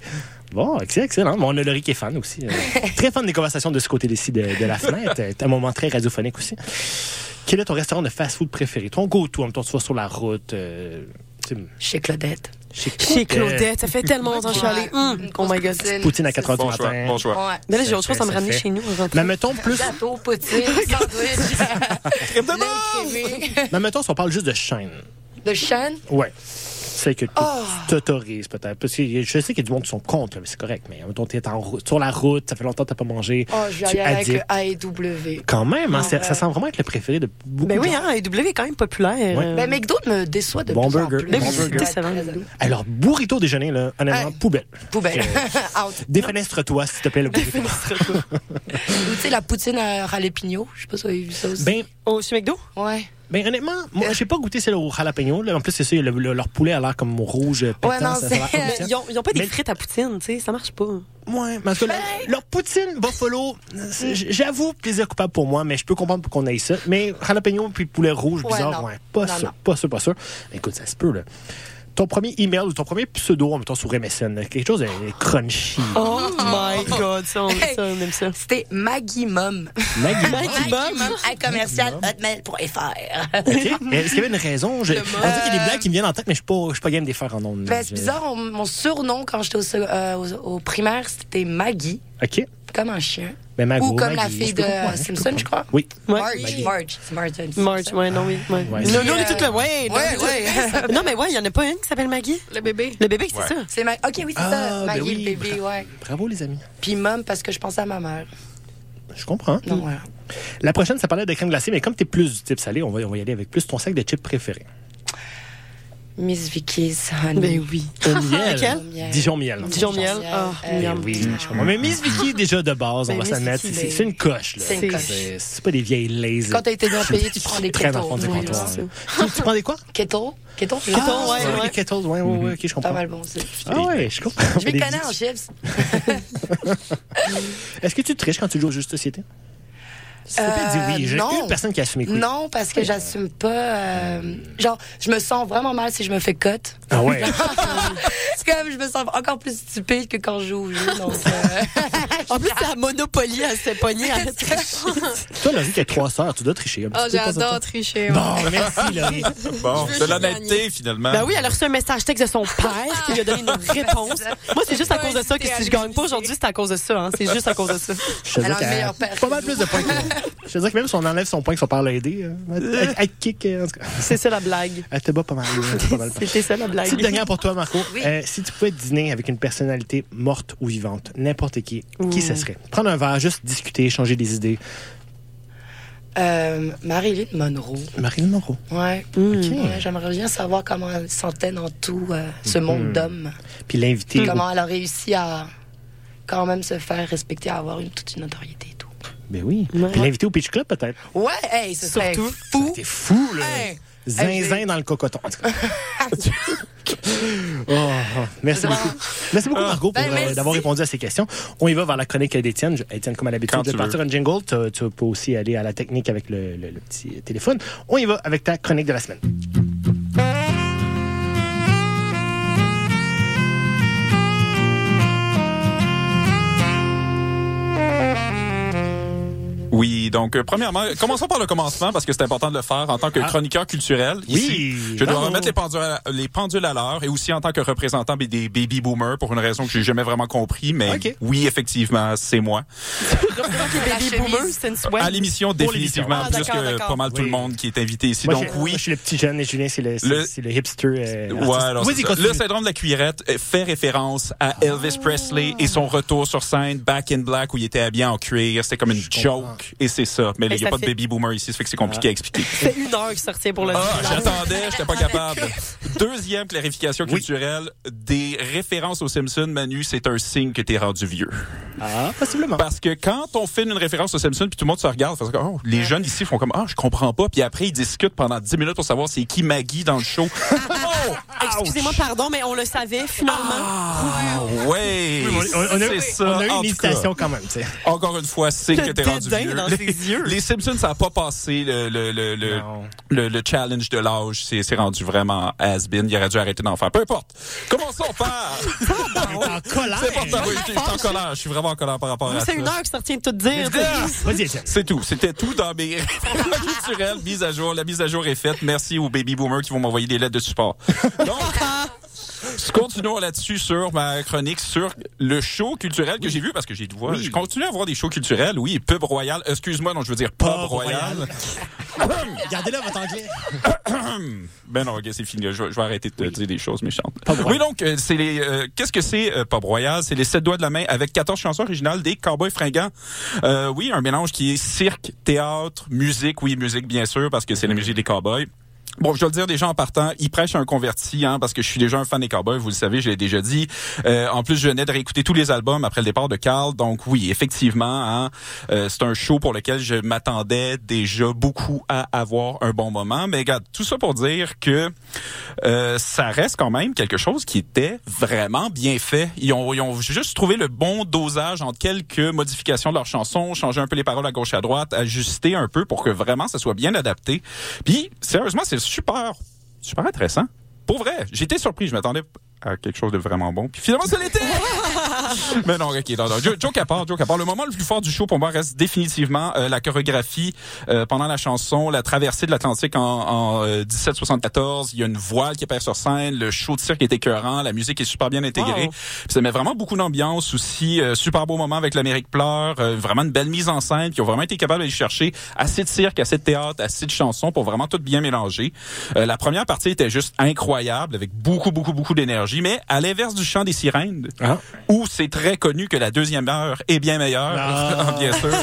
Bon, excellent, excellent. Bon, on a Laurie qui est fan aussi. euh, très fan des conversations de ce côté-ci de, de la fenêtre. C'est un moment très radiophonique aussi. Quel est ton restaurant de fast-food préféré? Ton go-to, en même temps, tu vas sur la route. euh, Chez Claudette. chez Claudette, ça fait tellement longtemps que je suis allée. Hum, Oh my god. Poutine à 4 h du Bon choix, matin. bon choix. Ouais. Mais là, j'ai Ça autre chose à me ramener fait. chez nous. Mais mettons plus. Gâteau, poutine, sandwich. lait crémé. Mais mettons, si on parle juste de chaîne. De chaîne? Ouais. C'est que tu Oh. t'autorises peut-être. Parce que je sais qu'il y a du monde qui sont contre, mais c'est correct. Mais mettons, t'es en route, sur la route, ça fait longtemps que t'as pas mangé. Oh, je vais avec le AEW. Quand même, hein, Ah, ça semble vraiment être le préféré de beaucoup Ben de oui, gens. hein, AEW est quand même populaire. Ouais. Ben, McDo me déçoit de Bon plus en burger. plus. Bon burger. Alors, burrito déjeuner, là, honnêtement, Ouais. poubelle. Poubelle. Euh, Out. Défenestre-toi, s'il te plaît, le burrito. Ou tu sais, la poutine à jalapeno. Je sais pas si vous avez vu ça aussi. ben, Au McDo? ouais. Ben, honnêtement, moi, j'ai pas goûté celle au jalapeno. Là. En plus, c'est ça, le- le- leur poulet a l'air comme rouge, pétant. Ouais, non, ça, ça. Ils ont, ils ont pas des Mais- frites à poutine, tu sais, ça marche pas. Ouais, parce que leur, leur poutine buffalo, c'est- j'avoue, plaisir coupable pour moi, mais je peux comprendre pourquoi on aille ça. Mais jalapeno puis poulet rouge, Ouais, bizarre, non. ouais, pas Non, non. pas ça, pas ça. Écoute, ça se peut, là. Ton premier email ou ton premier pseudo, en mettant sur MSN, quelque chose de crunchy. Oh my god, ça, on, ça, on aime ça. C'était Maggie Mum. Maggie. Maggie Mum à commercial hotmail.fr. OK. Mais Est-ce qu'il y avait une raison? Je, on dirait qu'il y a des blagues qui me viennent en tête, mais je suis je suis pas game de les faire en ondes. Ben, c'est Je- bizarre, on- mon surnom quand j'étais au, euh, au, au primaire, c'était Maggie, OK. comme un chien. Ben, Mago, Ou comme la fille de Simpson, je crois. Oui. Ouais. Marge. Marge. Martin. Marge, ouais, non, oui. Euh, est toutes là, ouais. non, ouais, mais- ouais. non, mais ouais, il y en a pas une qui s'appelle Maggie? Le bébé. Le bébé, c'est Ouais. ça. C'est Ma- Ok, oui, c'est Ah, ça. ben Maggie, oui. le bébé, ouais. Bravo, les amis. Puis Mum, parce que je pensais à ma mère. Je comprends. Non, ouais. La prochaine, ça parlait de crème glacée, mais comme t'es plus du type salé, on va, on va y aller avec plus ton sac de chips préféré. Miss Vicky's Honey. Ben oui. Au miel. Dijon miel. Dijon miel? Ah, Euh, miam. Ben oui, je comprends. Mais Miss Vicky, déjà de base, on va s'admettre, Vicky, c'est une coche. là. c'est une coche. C'est pas des vieilles lazy. Quand t'as été bien payé, tu prends des Très dans le fond kettles. Tu, prends des quoi? Kettle? Kettle? Kettle, Ah, ouais, Oui, ouais. les kettles, ouais, ouais, ok, je Pas comprends. mal bon, c'est. Ah ouais, je comprends. Je Des connais en chips. Est-ce que tu triches quand tu joues aux jeux de société? Oui. J'ai Euh, une personne qui a assumé que. Non, parce que j'assume pas. euh, genre, je me sens vraiment mal si je me fais cut. Ah ouais. C'est comme, je me sens encore plus stupide que quand je joue au jeu. Donc, euh, En plus, c'est à Monopoly, elle s'est pognée. Toi, Laurie, qui a trois sœurs, tu dois tricher. un petit Oh, j'adore tricher. Bon, ouais. merci, Laurie. Bon, de l'honnêteté, finalement. Ben oui, elle a reçu un message texte de son père qui lui a donné une réponse. Moi, c'est juste à cause de ça que si je gagne pas aujourd'hui, c'est à cause de ça. hein. C'est juste à cause de ça. Je te dis Elle a un qu'elle meilleur père pas mal plus de points que moi. Je te dis que même si on enlève son point que son père l'a aidé, euh, elle, elle kick, euh, en tout cas. C'est ça la blague. Elle te bat pas mal. euh, pas mal. C'était ça la blague. Petite dernière pour toi, Marco. Euh, si tu pouvais dîner avec une personnalité morte ou vivante, n'importe qui, qui ce serait? Prendre un verre, juste discuter, changer des idées. euh, Marilyn Monroe. Marilyn Monroe. Ouais. Ouais, J'aimerais bien savoir comment elle se sentait dans tout euh, ce monde Mhm. d'hommes. Puis l'inviter. Comment elle a réussi à quand même se faire respecter, à avoir une, toute une notoriété. Ben oui. Puis l'inviter au Beach Club, peut-être. Ouais, hey, ce serait Surtout. fou. T'es fou, là. Hey. Zinzin dans le cocoton. En tout cas. Oh, merci beaucoup. Merci beaucoup, Margot, pour Ben, euh, d'avoir répondu à ces questions. On y va vers la chronique d'Étienne. Je- Étienne, comme à l'habitude, de tu partir un jingle. Tu, tu peux aussi aller à la technique avec le, le- le petit téléphone. On y va avec ta chronique de la semaine. Oui, donc euh, premièrement, commençons par le commencement parce que c'est important de le faire en tant que Ah. chroniqueur culturel. Oui, je dois bravo. remettre les pendules, à, les pendules à l'heure et aussi en tant que représentant des- baby boomers pour une raison que j'ai jamais vraiment compris, mais oui, effectivement, c'est moi. Baby Boomer, c'est une souhait. À l'émission, définitivement, l'émission. Ah, plus que pas mal tout Oui. le monde qui est invité ici. Moi, donc oui. moi, je suis le petit jeune et Julien, c'est le, Le- le hipster. euh, Ouais, alors continue. le syndrome de la cuillerette fait référence à Elvis Presley et son retour sur scène Back in Black où il était habillé en cuir. C'était comme une joke et c'est ça. Mais il n'y a pas de baby boomer ici, ça fait que c'est compliqué à expliquer. C'est une heure qui sortait pour le Ah, j'attendais, j'étais pas capable. Deuxième clarification culturelle, des références aux Simpsons, Manu, c'est un signe que t'es rendu vieux. Ah, possiblement. Parce que quand on fait une référence aux Simpsons puis tout le monde se regarde, oh, les jeunes ici font comme ah, je comprends pas, puis après ils discutent pendant 10 minutes pour savoir c'est qui Maggie dans le show. Excusez-moi, pardon, mais on le savait finalement. Ah, ouais. Oui, on, on a, c'est ça. on a eu une hésitation quand même. tu sais. Encore une fois, Le que t'es rendu vieux. dans les, ses yeux. les Simpsons, ça a pas passé le, le, le, le, Non. le, le challenge de l'âge. C'est, c'est rendu vraiment has-been. Il aurait dû arrêter d'en faire. Peu importe. Commençons par... en colère. C'est important. Oui, je suis en colère. Je suis vraiment en colère par rapport à ça. C'est une heure que ça retient de tout dire. Vas-y, Étienne. C'est tout. C'était tout dans mes culturelles. Mise à jour. La mise à jour est faite. Merci aux baby boomers qui vont m'envoyer des lettres de support. Donc, continuons là-dessus sur ma chronique sur le show culturel que j'ai vu parce que j'ai voir. Je continue à voir des shows culturels. Oui, Pub Royal. Excuse-moi, non, je veux dire Pub, Pub Royal. Gardez-le votre anglais. ben non, ok, c'est fini. Je, vais- je vais arrêter de te dire des choses méchantes. Royal. Oui, donc, euh, c'est les. euh, Qu'est-ce que c'est euh, Pub Royal? C'est les sept doigts de la main avec 14 chansons originales des Cowboys fringants. Euh, oui, un mélange qui est cirque, théâtre, musique. Oui, musique bien sûr parce que c'est la musique des Cowboys. Bon, je dois le dire déjà en partant, il prêche un converti, hein, parce que je suis déjà un fan des Cowboys, vous le savez, je l'ai déjà dit. Euh, en plus, je venais de réécouter tous les albums après le départ de Carl, donc oui, effectivement, hein, euh, c'est un show pour lequel je m'attendais déjà beaucoup à avoir un bon moment. Mais regarde, tout ça pour dire que euh, ça reste quand même quelque chose qui était vraiment bien fait. Ils ont, ils ont juste trouvé le bon dosage entre quelques modifications de leur chanson, changer un peu les paroles à gauche à droite, ajuster un peu pour que vraiment ça soit bien adapté. Puis, sérieusement, c'est super, super intéressant. Pour vrai, j'étais surpris. Je m'attendais à quelque chose de vraiment bon. Puis finalement, ça l'était! Mais non, ok, non, non. Joe, Joe à part, Joe à part. Le moment le plus fort du show pour moi reste définitivement euh, la chorégraphie euh, pendant la chanson, la traversée de l'Atlantique en, en euh, 1774. Il y a une voile qui apparaît sur scène, le show de cirque est écœurant, la musique est super bien intégrée. Wow. Ça met vraiment beaucoup d'ambiance aussi. euh, super beau moment avec l'Amérique pleure, euh, vraiment une belle mise en scène. Puis ils ont vraiment été capables d'aller chercher assez de cirque, assez de théâtre, assez de chansons pour vraiment tout bien mélanger. Euh, la première partie était juste incroyable avec beaucoup, beaucoup, beaucoup d'énergie. Mais à l'inverse du chant des sirènes, où c'est très connu que la deuxième heure est bien meilleure, Ah. bien sûr.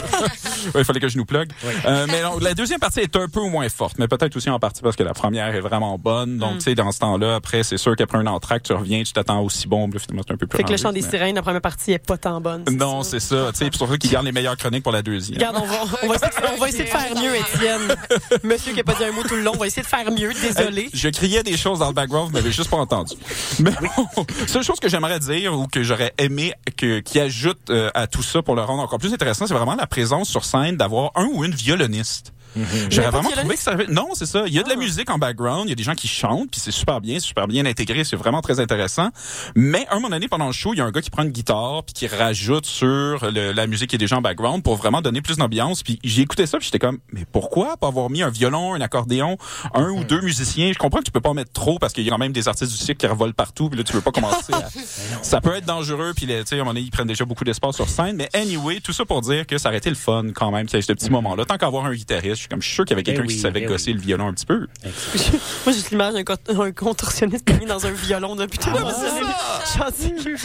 Ouais, Il fallait que je nous plug. Euh, mais non, la deuxième partie est un peu moins forte, mais peut-être aussi en partie parce que la première est vraiment bonne. Donc, Mm. tu sais, dans ce temps-là, après, c'est sûr qu'après un entracte, tu reviens, tu t'attends aussi bon, puis là, finalement, c'est un peu plus Fait que le rendu, chant des mais- sirènes, la première partie est pas tant bonne. Non, c'est ça. Tu sais, puis c'est pour ça qu'ils gardent les meilleures chroniques pour la deuxième. Regarde, on va, on va essayer, de- on va essayer de faire mieux, Étienne. Monsieur qui a pas dit un mot tout le long, on va essayer de faire mieux, désolé. Euh, Je criais des choses dans le background, vous m'avez juste pas entendu. Mais seule chose que j'aimerais dire ou que j'aurais aimé que, qui ajoute euh, à tout ça pour le rendre encore plus intéressant, c'est vraiment la présence sur scène d'avoir un ou une violoniste. A J'aurais vraiment trouvé que ça avait... Non, c'est ça. Il y a de la musique en background, il y a des gens qui chantent, puis c'est super bien, c'est super bien intégré, c'est vraiment très intéressant. Mais à un moment donné, pendant le show, il y a un gars qui prend une guitare puis qui rajoute sur le- la musique qui est déjà en background pour vraiment donner plus d'ambiance. Puis j'ai écouté ça, puis j'étais comme, mais pourquoi pas avoir mis un violon, un accordéon, un ou deux musiciens? Je comprends que tu peux pas en mettre trop parce qu'il y a quand même des artistes du cycle qui revolent partout, puis là, tu peux pas commencer à... Ça peut être dangereux, puis tu sais, à un moment donné, ils prennent déjà beaucoup d'espace sur scène. Mais anyway, tout ça pour dire que ça aurait été le fun quand même, qu'il y ait ce petit moment-là. Tant qu'avoir un guitariste, suis comme je suis sûr qu'il y avait quelqu'un Eh oui, qui savait eh gosser le violon un petit peu. Moi, j'ai l'image d'un co- un contorsionniste qui a mis dans un violon depuis tout le temps.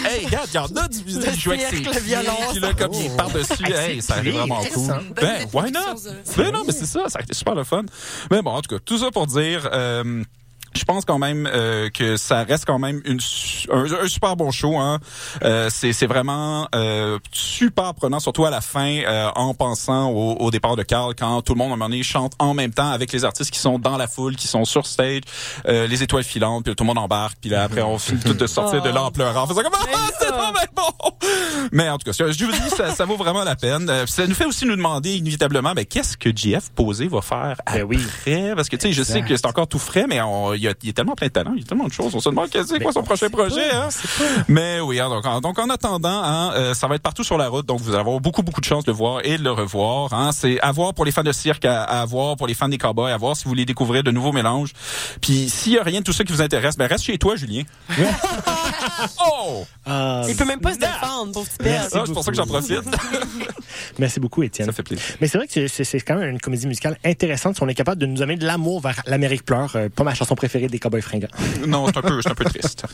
Hey, regarde, il y en a du Le qui joue avec ses le violon, puis là, comme il est par-dessus, hey, ça arrive vraiment cool. Ben, why not? Ben non, mais c'est ça, ça a été super le fun. Mais bon, en tout cas, tout ça pour dire... Je pense quand même euh, que ça reste quand même une, un, un super bon show. Hein. Euh, c'est, c'est vraiment euh, super prenant, surtout à la fin, euh, en pensant au, au départ de Carl, quand tout le monde à un moment donné chante en même temps avec les artistes qui sont dans la foule, qui sont sur stage, euh, les étoiles filantes, puis tout le monde embarque, puis là après on finit tout de sortir de là en pleurant, en faisant comme ah, c'est pas bien bon. Mais en tout cas, je vous dis, ça, ça vaut vraiment la peine. Euh, Ça nous fait aussi nous demander inévitablement, ben, qu'est-ce que JF Posé va faire après? Parce que, tu sais, je sais que c'est encore tout frais, mais on- il y, a, il y a tellement plein de talent, il y a tellement de choses. On se demande qu'est-ce que c'est quoi son prochain projet, hein? Mais oui, hein, donc, en, donc en attendant, hein, euh, ça va être partout sur la route, donc vous allez avoir beaucoup, beaucoup de chances de le voir et de le revoir. Hein. C'est à voir pour les fans de cirque, à, à voir pour les fans des cowboys, à voir si vous voulez découvrir de nouveaux mélanges. Puis s'il y a rien de tout ça qui vous intéresse, ben reste chez toi, Julien. oh! Il peut même pas se défendre, pauvre petit père. Ah, c'est pour ça que j'en profite. Merci beaucoup, Étienne. Ça fait plaisir. Mais c'est vrai que c'est quand même une comédie musicale intéressante si on est capable de nous amener de l'amour vers l'Amérique pleure. euh, pas ma chanson préférée des Cowboys fringants. non, c'est un peu, c'est un peu triste.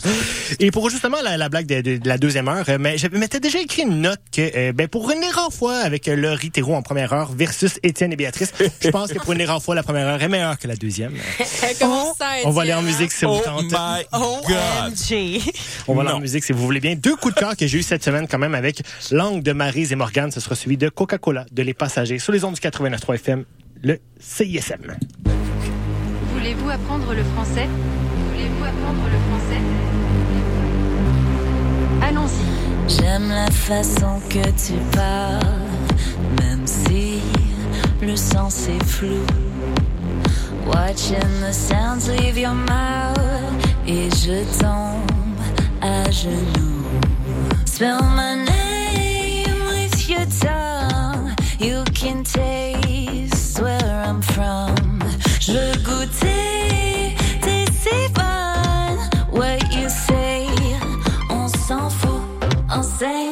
Et pour justement la, la blague de, de- de la deuxième heure, euh, mais je m'étais déjà écrit une note que, euh, ben, pour une rare fois avec euh, Laurie Thérault en première heure versus Étienne et Béatrice, je pense que pour une rare fois, la première heure est meilleure que la deuxième. Comment ça, On va aller en musique si vous Oh tente. my God! OMG. On va aller en musique si vous voulez bien. Deux coups de cœur que j'ai eu cette semaine quand même avec Langue de Marise et Morgane. Ce sera celui de Coca-Cola, de Les Passagers, sur les ondes du 89.3 FM, le CISM. Voulez-vous apprendre le français Voulez-vous apprendre le français Allons-y. J'aime la façon que tu parles, même si le sens est flou. Watching the sounds leave your mouth et je tombe à genoux. Spell my name with your tongue. You can from. Je veux goûter tes si. What you say, on s'en fout. Enseigne-moi ta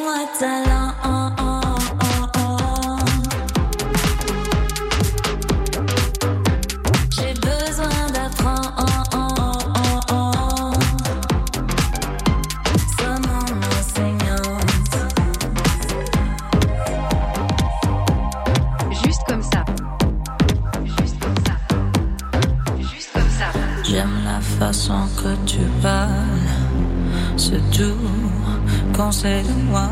pensait de moi.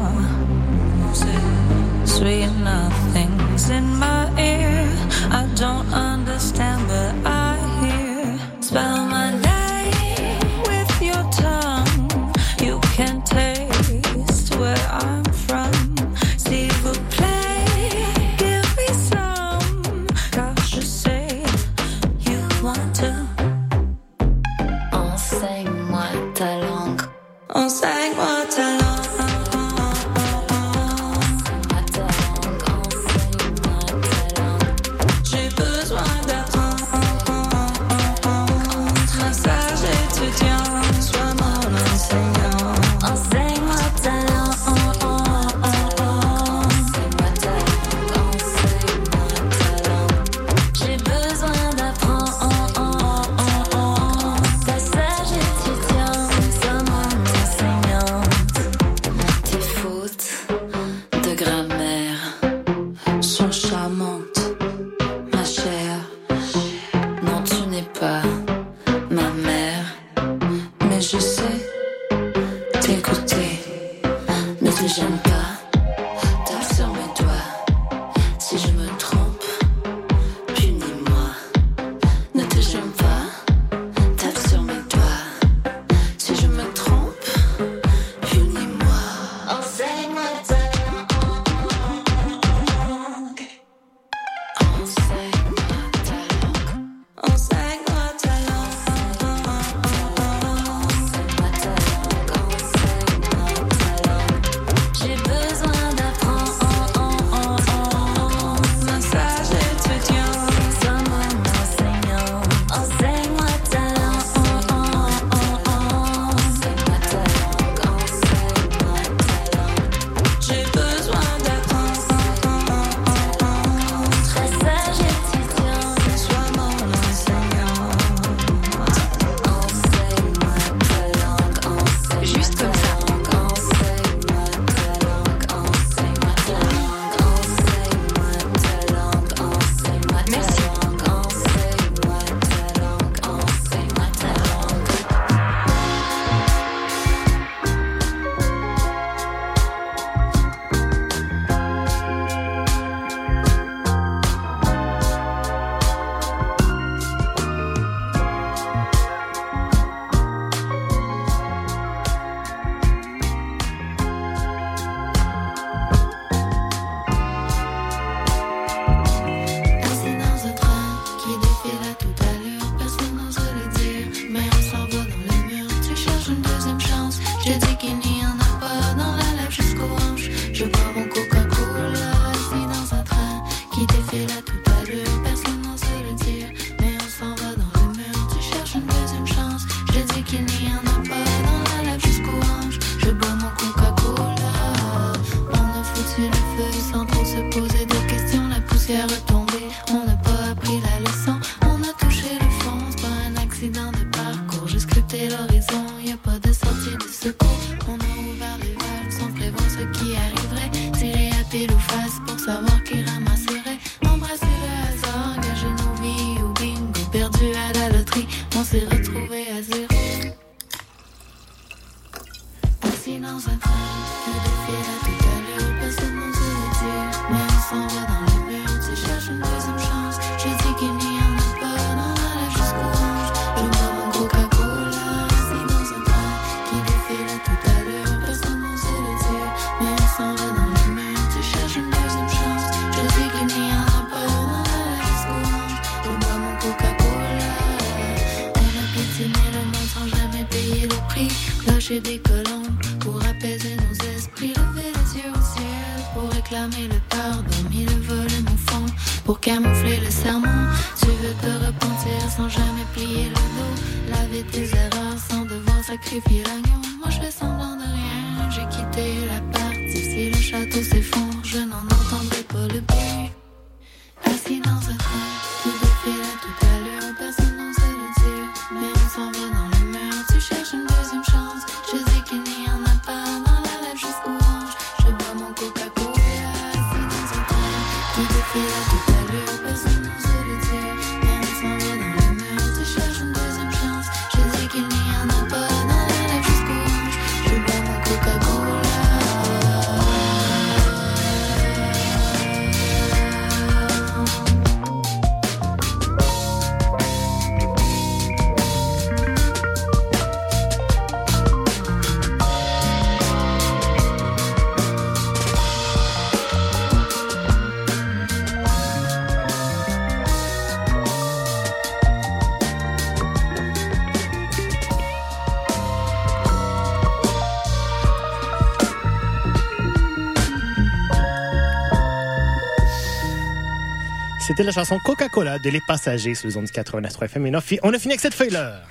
C'était la chanson Coca-Cola de Les Passagers sur les ondes du 89 FM. Et on a fini avec cette feuille-là.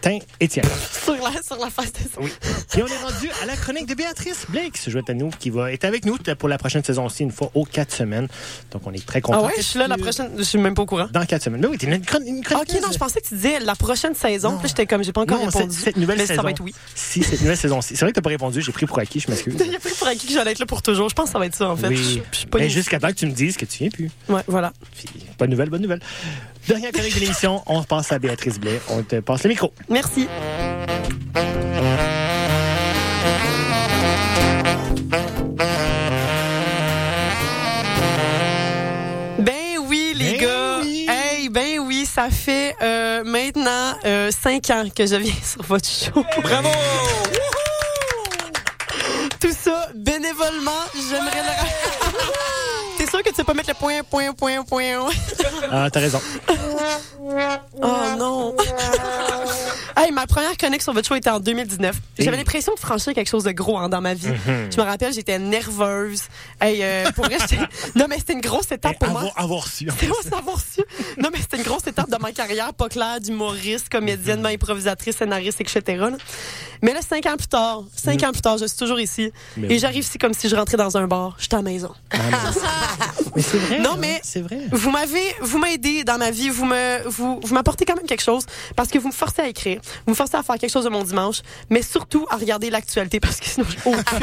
Tiens, et tiens. Sur la, sur la face de ça. Oui. Et on est rendu à la chronique de Béatrice Blake, ce jouet à nous, qui va être avec nous pour la prochaine saison aussi, une fois aux quatre semaines. Donc, on est très contents. Ah ouais, je suis là la prochaine. Je suis même pas au courant. Dans quatre semaines. Mais oui, t'es une, chron- une Ok, chroniqueuse. non, je pensais que tu disais la prochaine saison. Puis j'étais comme, j'ai pas encore Non, répondu. cette, cette nouvelle mais saison. ça va être oui. Si, cette nouvelle saison. C'est vrai que t'as pas répondu, j'ai pris pour acquis, je m'excuse. A plus pour acquis que j'allais être là pour toujours. Je pense que ça va être ça, en fait. Je- Oui. je pas Mais jusqu'à temps que tu me dises que tu viens plus. Ouais, voilà. Bonne nouvelle, bonne nouvelle. Dernière chronique de l'émission, on passe à Béatrice Blais. On te passe le micro. Merci. Ça fait euh, maintenant euh, cinq ans que je viens sur votre show. Bravo! Tout ça bénévolement, j'aimerais le. T'es sûr que tu sais pas mettre le point, point, point, point? Ah, t'as raison. Oh non! Hey, ma première chronique sur votre show était en 2019. J'avais l'impression de franchir quelque chose de gros hein, dans ma vie. Mhm. Je me rappelle, j'étais nerveuse. Hey, euh, pour vrai, non, mais c'était une grosse étape pour moi. Avoir, avoir su. en C'est plus. moi savoir su. Non, mais c'était une grosse étape de ma carrière, pas claire, d'humoriste, comédienne, improvisatrice, scénariste, etc. là. Mais là, cinq ans plus tard, cinq ans plus tard, je suis toujours ici. Mais et oui. j'arrive ici comme si je rentrais dans un bar. Je suis à la maison. Mais c'est vrai. Non, hein, mais C'est vrai. vous m'avez, vous m'aidez dans ma vie, vous me, vous, vous m'apportez quand même quelque chose parce que vous me forcez à écrire, vous me forcez à faire quelque chose de mon dimanche, mais surtout à regarder l'actualité parce que sinon j'ai aucune,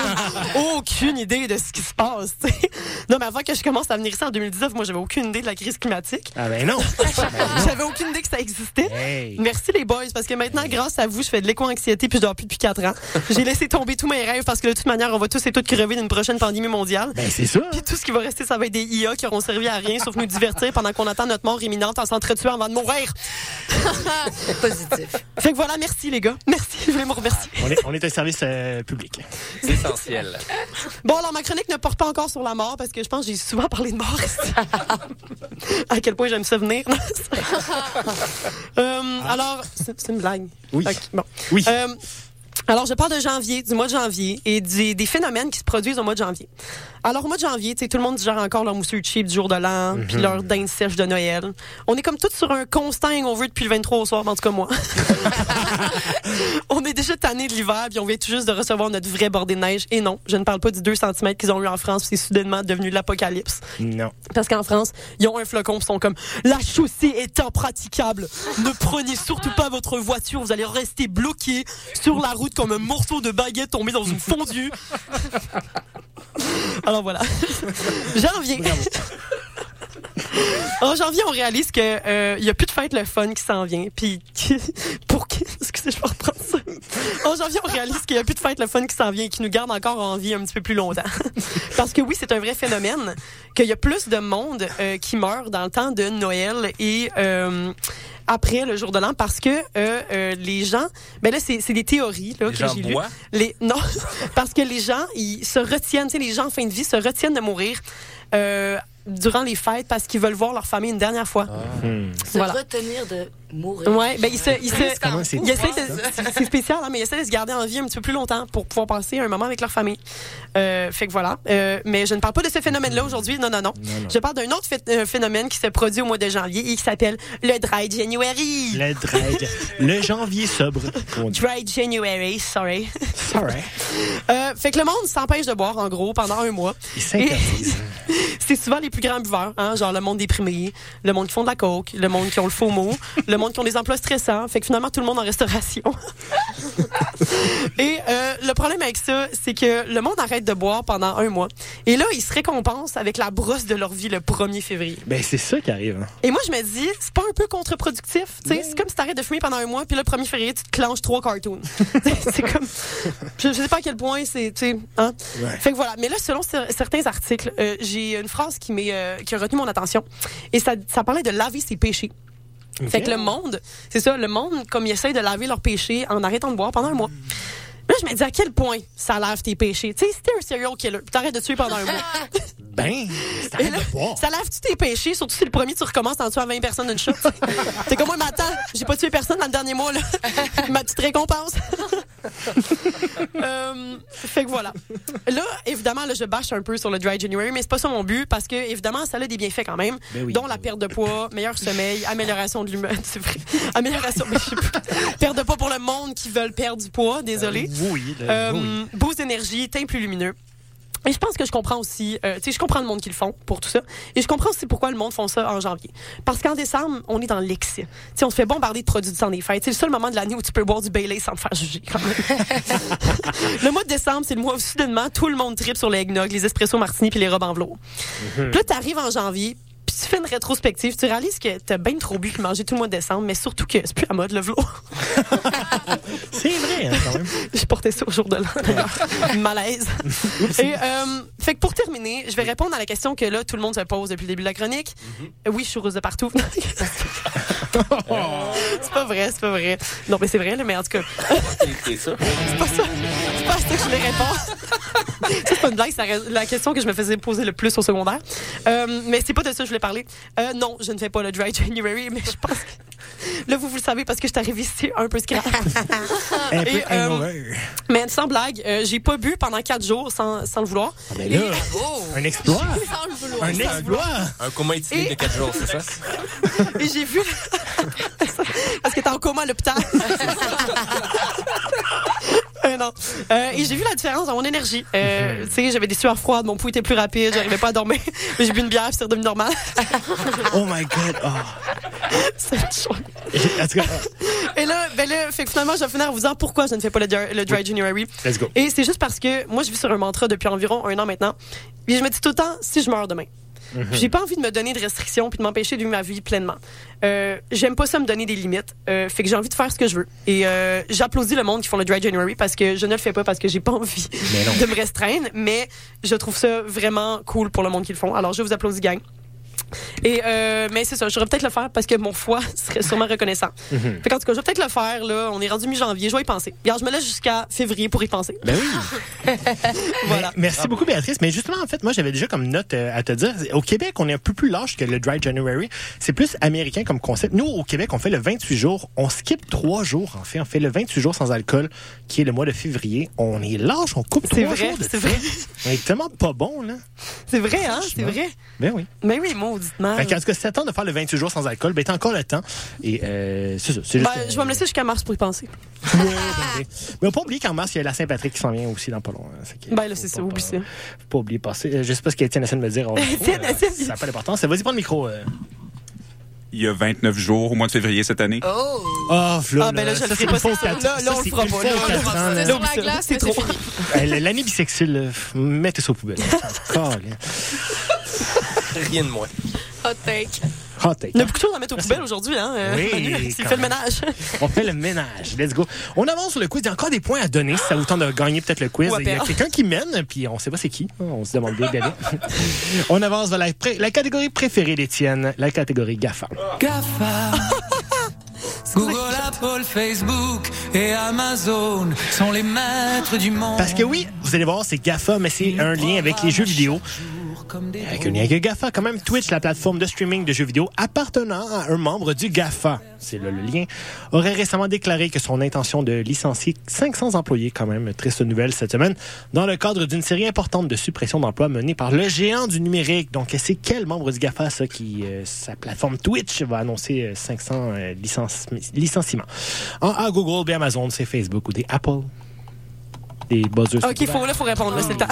aucune idée de ce qui se passe. tu sais. Non, mais avant que je commence à venir ici en 2019, moi j'avais aucune idée de la crise climatique. Ah ben non. J'avais aucune idée que ça existait. Hey. Merci les boys, parce que maintenant, grâce à vous, je fais de l'éco-anxiété puis je dors plus depuis 4 ans. J'ai laissé tomber tous mes rêves parce que de toute manière, on va tous et toutes crever d'une prochaine pandémie mondiale. Ben c'est ça. Puis tout ce qui va rester, ça va être des IA qui auront servi à rien sauf nous divertir pendant qu'on attend notre mort imminente en s'entretuant avant de mourir. Positif. Fait que voilà, merci les gars. Merci, je voulais me remercier. On est, on est un service euh, public. C'est essentiel. Bon, alors ma chronique ne porte pas encore sur la mort parce que je pense que j'ai souvent parlé de mort. à quel point j'aime ça venir. Euh, Alors, c'est une blague. Oui. Bon. Oui. Euh, Alors, je parle de janvier, du mois de janvier et des, des phénomènes qui se produisent au mois de janvier. Alors, au mois de janvier, tout le monde digère encore leur mousseux cheap du jour de l'an, puis leur dinde sèche de Noël. On est comme tous sur un constant hangover depuis le 23 au soir, en tout cas moi. on est déjà tanné de l'hiver, puis on vient tout juste de recevoir notre vrai bordée de neige. Et non, je ne parle pas du 2 cm qu'ils ont eu en France, c'est soudainement devenu l'apocalypse. Non. Parce qu'en France, ils ont un flocon, ils sont comme la chaussée est impraticable. Ne prenez surtout pas votre voiture, vous allez rester bloqué sur la route comme un morceau de baguette tombé dans une fondue. Alors voilà. Janvier. En janvier, on réalise que euh, il y a plus de fête le fun qui s'en vient. Puis pour qui? Excusez, je vais reprendre ça. En janvier, on réalise qu'il y a plus de fête le fun qui s'en vient et qui nous garde encore en vie un petit peu plus longtemps. Parce que oui, c'est un vrai phénomène qu'il y a plus de monde euh, qui meurt dans le temps de Noël et euh, après le jour de l'an parce que euh, euh, les gens ben là c'est des théories là Les que j'ai lues. Les non parce que les gens ils se retiennent, tu sais les gens en fin de vie se retiennent de mourir euh, durant les fêtes parce qu'ils veulent voir leur famille une dernière fois. Se Voilà. retenir de mourir. Ouais, ben il se, il se, il essaie de- c'est spécial, hein, mais il essaie de se garder en vie un petit peu plus longtemps pour pouvoir passer un moment avec leur famille. Euh, fait que voilà. Euh, mais je ne parle pas de ce phénomène-là aujourd'hui. Non, non, non, Je parle d'un autre euh, phénomène qui s'est produit au mois de janvier et qui s'appelle le Dry January. Le dread. Le janvier sobre. Dry January, sorry. Sorry. Euh, fait que le monde s'empêche de boire, en gros, pendant un mois. Ils. C'est souvent les plus grands buveurs, hein, genre le monde déprimé, le monde qui font de la coke, le monde qui ont le faux mot, le monde qui ont des emplois stressants. Fait que finalement, tout le monde en restauration. Et euh, le problème avec ça, c'est que le monde arrête de boire pendant un mois. Et là, ils se récompensent avec la brosse de leur vie le 1er février. Ben, c'est ça qui arrive. hein. Et moi, je me dis, c'est pas un peu contre-productif? Tu sais, C'est comme si t'arrêtes de fumer pendant un mois, puis le 1er février, tu te clenches trois cartoons. c'est comme... Je, je sais pas à quel point c'est... Hein? Ouais. Fait que voilà. Mais là, selon cer- certains articles, euh, j'ai une phrase qui, m'est, euh, qui a retenu mon attention. Et ça, ça parlait de laver ses péchés. Fait que le monde, c'est ça, le monde, comme ils essayent de laver leurs péchés en arrêtant de boire pendant un mois. Là, je me dis à quel point ça lave tes péchés? Tu sais, si t'es un serial killer, puis t'arrêtes de tuer pendant un mois. Ben, c'est. Ça lave-tu tes péchés? Surtout si le premier, tu recommences en tuant 20 personnes d'une shot. T'es comme moi, mais attends, j'ai pas tué personne dans le dernier mois, là. Ma petite récompense. Euh, fait que voilà. Là, évidemment, là, je bâche un peu sur le Dry January, mais c'est pas ça mon but parce que, évidemment, ça a des bienfaits quand même, Ben oui. dont la perte de poids, meilleur sommeil, amélioration de l'humeur. C'est vrai. Amélioration, mais je sais pas. Perte de poids pour le monde qui veulent perdre du poids, désolé. Oui, le- Euh, oui. Boost d'énergie, teint plus lumineux. Et je pense que je comprends aussi, euh, tu sais, je comprends le monde qui le font pour tout ça. Et je comprends aussi pourquoi le monde font ça en janvier. Parce qu'en décembre, on est dans l'excès. Tu sais, on se fait bombarder de produits du temps des fêtes. C'est le seul moment de l'année où tu peux boire du Bailey sans te faire juger, quand même. le mois de décembre, c'est le mois où soudainement, tout le monde tripe sur les eggnog, les espresso martini puis les robes en velours. Puis là, t'arrives en janvier, puis tu fais une rétrospective, tu réalises que t'as bien trop bu puis mangé tout le mois de décembre, mais surtout que c'est plus à mode le velours. C'est vrai, hein, quand même. J'ai porté ça au jour de l'an, d'ailleurs. Malaise. Et, euh, fait que pour terminer, je vais répondre à la question que là, tout le monde se pose depuis le début de la chronique. Euh, Oui, je suis rose de partout. C'est pas vrai, c'est pas vrai. Non, mais c'est vrai, mais en tout cas, C'est ça. c'est pas ça. C'est pas ça que je voulais répondre. Ça, c'est pas une blague, c'est la question que je me faisais poser le plus au secondaire. Euh, mais c'est pas de ça que je voulais parler. Euh, non, je ne fais pas le Dry January, mais je pense que... Là, vous, vous le savez parce que je suis arrivée ici un peu scrap. Un peu Et, euh. Mais sans blague, euh, j'ai pas bu pendant quatre jours sans, sans le vouloir. Ben là, un exploit. Sans le vouloir. Un exploit. Un coma éthylique de 4 jours, c'est ça? Et j'ai vu. Parce que t'es en coma à l'hôpital. Non. Euh, et j'ai vu la différence dans mon énergie. Euh, tu sais, j'avais des sueurs froides, mon pouls était plus rapide, j'arrivais pas à dormir. Mais j'ai bu une bière, c'est redevenu normal. Oh my God. Oh. c'est chaud. Cas, Et là, ben là, fait que finalement, je vais finir en vous disant pourquoi je ne fais pas le, dry- le dry January. let's go. Et c'est juste parce que moi, je vis sur un mantra depuis environ un an maintenant. Puis je me dis tout le temps, si je meurs demain. Puis J'ai pas envie de me donner de restrictions puis de m'empêcher de vivre ma vie pleinement. Euh, J'aime pas ça me donner des limites. Euh, fait que j'ai envie de faire ce que je veux. Et euh, j'applaudis le monde qui font le Dry January parce que je ne le fais pas parce que j'ai pas envie de me restreindre. Mais je trouve ça vraiment cool pour le monde qui le font. Alors je vous applaudis, gang. Et euh, mais c'est ça, j'aurais peut-être le faire parce que mon foie serait sûrement reconnaissant. Mhm. Fait qu'en tout cas, je vais peut-être le faire là. On est rendu mi-janvier, je vais y penser. Regarde, je me laisse jusqu'à février pour y penser. Ben oui. voilà. Merci beaucoup, Béatrice. Mais justement, en fait, moi, j'avais déjà comme note euh, à te dire. Au Québec, on est un peu plus large que le Dry January. C'est plus américain comme concept. Nous, au Québec, on fait le 28 jours. On skip trois jours, en fait. On fait le 28 jours sans alcool, qui est le mois de février. On est large, on coupe C'est trois vrai, jours de c'est vrai. On est tellement pas bon, là. C'est vrai, hein? C'est vrai. Ben oui. Mais oui, mauditement. Fait qu'en tout cas, si tente de faire le 28 jours sans alcool, ben t'as encore le temps. Et euh, c'est ça. C'est juste, Ben, je vais me laisser jusqu'à mars pour y penser. Ouais, ben oui. Mais on pas oublier qu'en mars, il y a la Saint-Patrick qui s'en vient aussi dans pas long. hein. Fait que, Ben là, c'est ça, oublie ça. faut pas oublier passer. Euh, Je sais pas ce qu'Étienne essaie de me dire. Euh, ça n'a pas d'importance. Vas-y, prends le micro. euh. Il y a 29 jours au mois de février cette année. Oh! Ah, Flo, Ah, ben là, je ça, le ferai pas, ça. Là, là, on le c'est fera pas. Là, on la glace, c'est trop. L'année bisexuelle, mettez ça aux poubelles. Rien de moins. Hot take. Hot take. Il y a beaucoup de choses à mettre aux poubelles aujourd'hui, hein? euh, Oui, Manu, fait le ménage. On fait le ménage. Let's go. On avance sur le quiz. Il y a encore des points à donner si ça vous tente de gagner peut-être le quiz. Il y a quelqu'un qui mène, puis on sait pas c'est qui. On se demande bien d'y aller. on avance vers la, pré- la catégorie préférée d'Étienne, la catégorie GAFA. GAFA. Google, Apple, Facebook et Amazon sont les maîtres du monde. Parce que oui, vous allez voir, c'est GAFA, mais c'est un lien avec les jeux vidéo. Avec un lien avec GAFA, quand même, Twitch, la plateforme de streaming de jeux vidéo appartenant à un membre du GAFA, c'est là le lien, aurait récemment déclaré que son intention de licencier 500 employés, quand même, triste nouvelle cette semaine, dans le cadre d'une série importante de suppression d'emplois menée par le géant du numérique. Donc, c'est quel membre du GAFA, ça, qui, euh, sa plateforme Twitch va annoncer euh, 500 euh, licenci- licenciements? En A, Google, bien Amazon, c'est Facebook ou des Apple? Des buzzers. OK, faut, là, faut répondre, c'est le temps.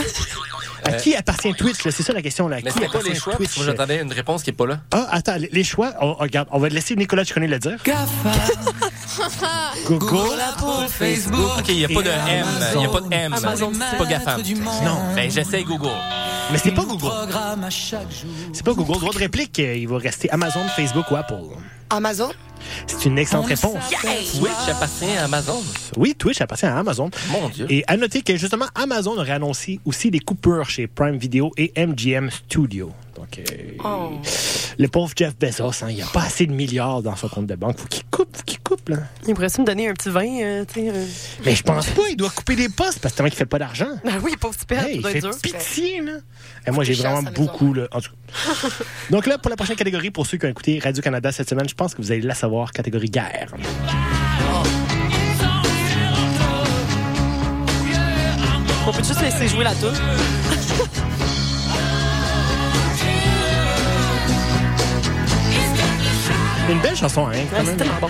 À qui appartient Twitch? là? C'est ça la question. Là. À Mais qui pas les appartient choix, que j'attendais une réponse qui est pas là. Ah, attends, les- choix, on, regarde, on va laisser Nicolas Chicone le dire? Google, Google, Apple, Facebook. OK, il n'y a pas de M. Il n'y a pas de M. C'est pas GAFAM. Non. Ben, j'essaie Google. Mais c'est pas Google. C'est pas Google. Droit de réplique, euh, il va rester Amazon, Facebook ou Apple. Amazon? C'est une excellente réponse. Twitch appartient à Amazon. Oui, Twitch appartient à Amazon. Mon Dieu. Et à noter que justement, Amazon aurait annoncé aussi des coupures chez Prime Video et MGM Studio. Oh. le pauvre Jeff Bezos, hein, il n'y a pas assez de milliards dans son compte de banque. Faut qu'il coupe, faut qu'il coupe, là. Il pourrait me donner un petit vin, euh, euh. Mais je pense pas, il doit couper des postes parce que tellement qu'il fait pas d'argent. Ben oui, pauvre père, Hey, il fait dur. pitié, là. Et moi, j'ai vraiment beaucoup, là. En tout cas. Donc là, pour la prochaine catégorie, pour ceux qui ont écouté Radio-Canada cette semaine, je pense que vous allez la savoir, catégorie guerre. On peut juste laisser jouer la tour. Une belle chanson, hein, quand Ouais, même. tellement bon.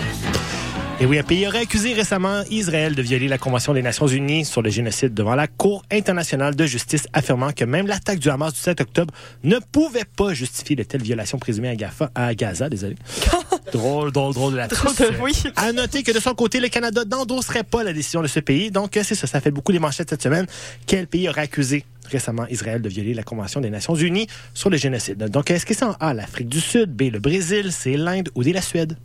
Et oui, un pays aurait accusé récemment Israël de violer la Convention des Nations Unies sur le génocide devant la Cour internationale de justice, affirmant que même l'attaque du Hamas du 7 octobre ne pouvait pas justifier de telles violations présumées à, Gaza. Désolé. drôle, drôle, drôle de la Drôle de- oui. À noter que de son côté, le Canada n'endosserait pas la décision de ce pays. Donc, euh, c'est ça, ça fait beaucoup les manchettes cette semaine. Quel pays aurait accusé récemment Israël de violer la Convention des Nations Unies sur le génocide? Donc, est-ce que c'est en A, l'Afrique du Sud, B, le Brésil, C, l'Inde ou D, la Suède?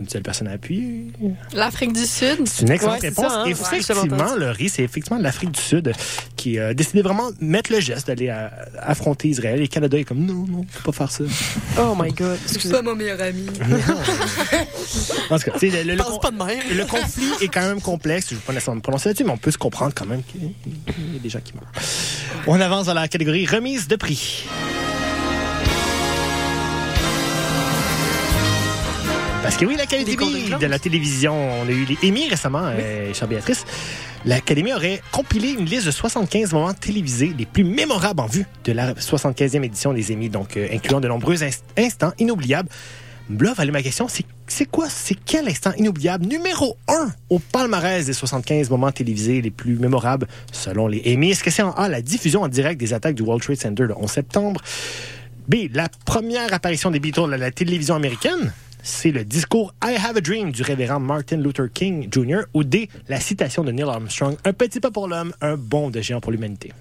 Une seule personne à appuyer. L'Afrique du Sud? C'est une excellente Ouais, réponse. ça, hein? Et Ouais, effectivement, le riz, c'est effectivement l'Afrique du Sud qui a décidé vraiment de mettre le geste d'aller affronter Israël. Et le Canada est comme non, non, faut pas faire ça. Oh my God. C'est pas mon meilleur ami. En tout cas, le, le- Pense pas de même. le conflit est quand même complexe. Je ne vais pas nécessairement me prononcer là-dessus, mais on peut se comprendre quand même qu'il y a des gens qui meurent. On avance dans la catégorie remise de prix. Parce que oui, l'Académie de la télévision, on a eu les Emmy récemment, euh, chère Béatrice. L'Académie aurait compilé une liste de 75 moments télévisés les plus mémorables en vue de la 75e édition des Emmy, donc euh, incluant de nombreux inst- instants inoubliables. Là, va aller ma question, c'est quoi, c'est quel instant inoubliable numéro un au palmarès des 75 moments télévisés les plus mémorables selon les Emmy? Est-ce que c'est en A, la diffusion en direct des attaques du World Trade Center le 11 septembre? B, la première apparition des Beatles à la télévision américaine? C'est le discours I Have a Dream du révérend Martin Luther King Jr. Ou D, la citation de Neil Armstrong Un petit pas pour l'homme, un bond de géant pour l'humanité.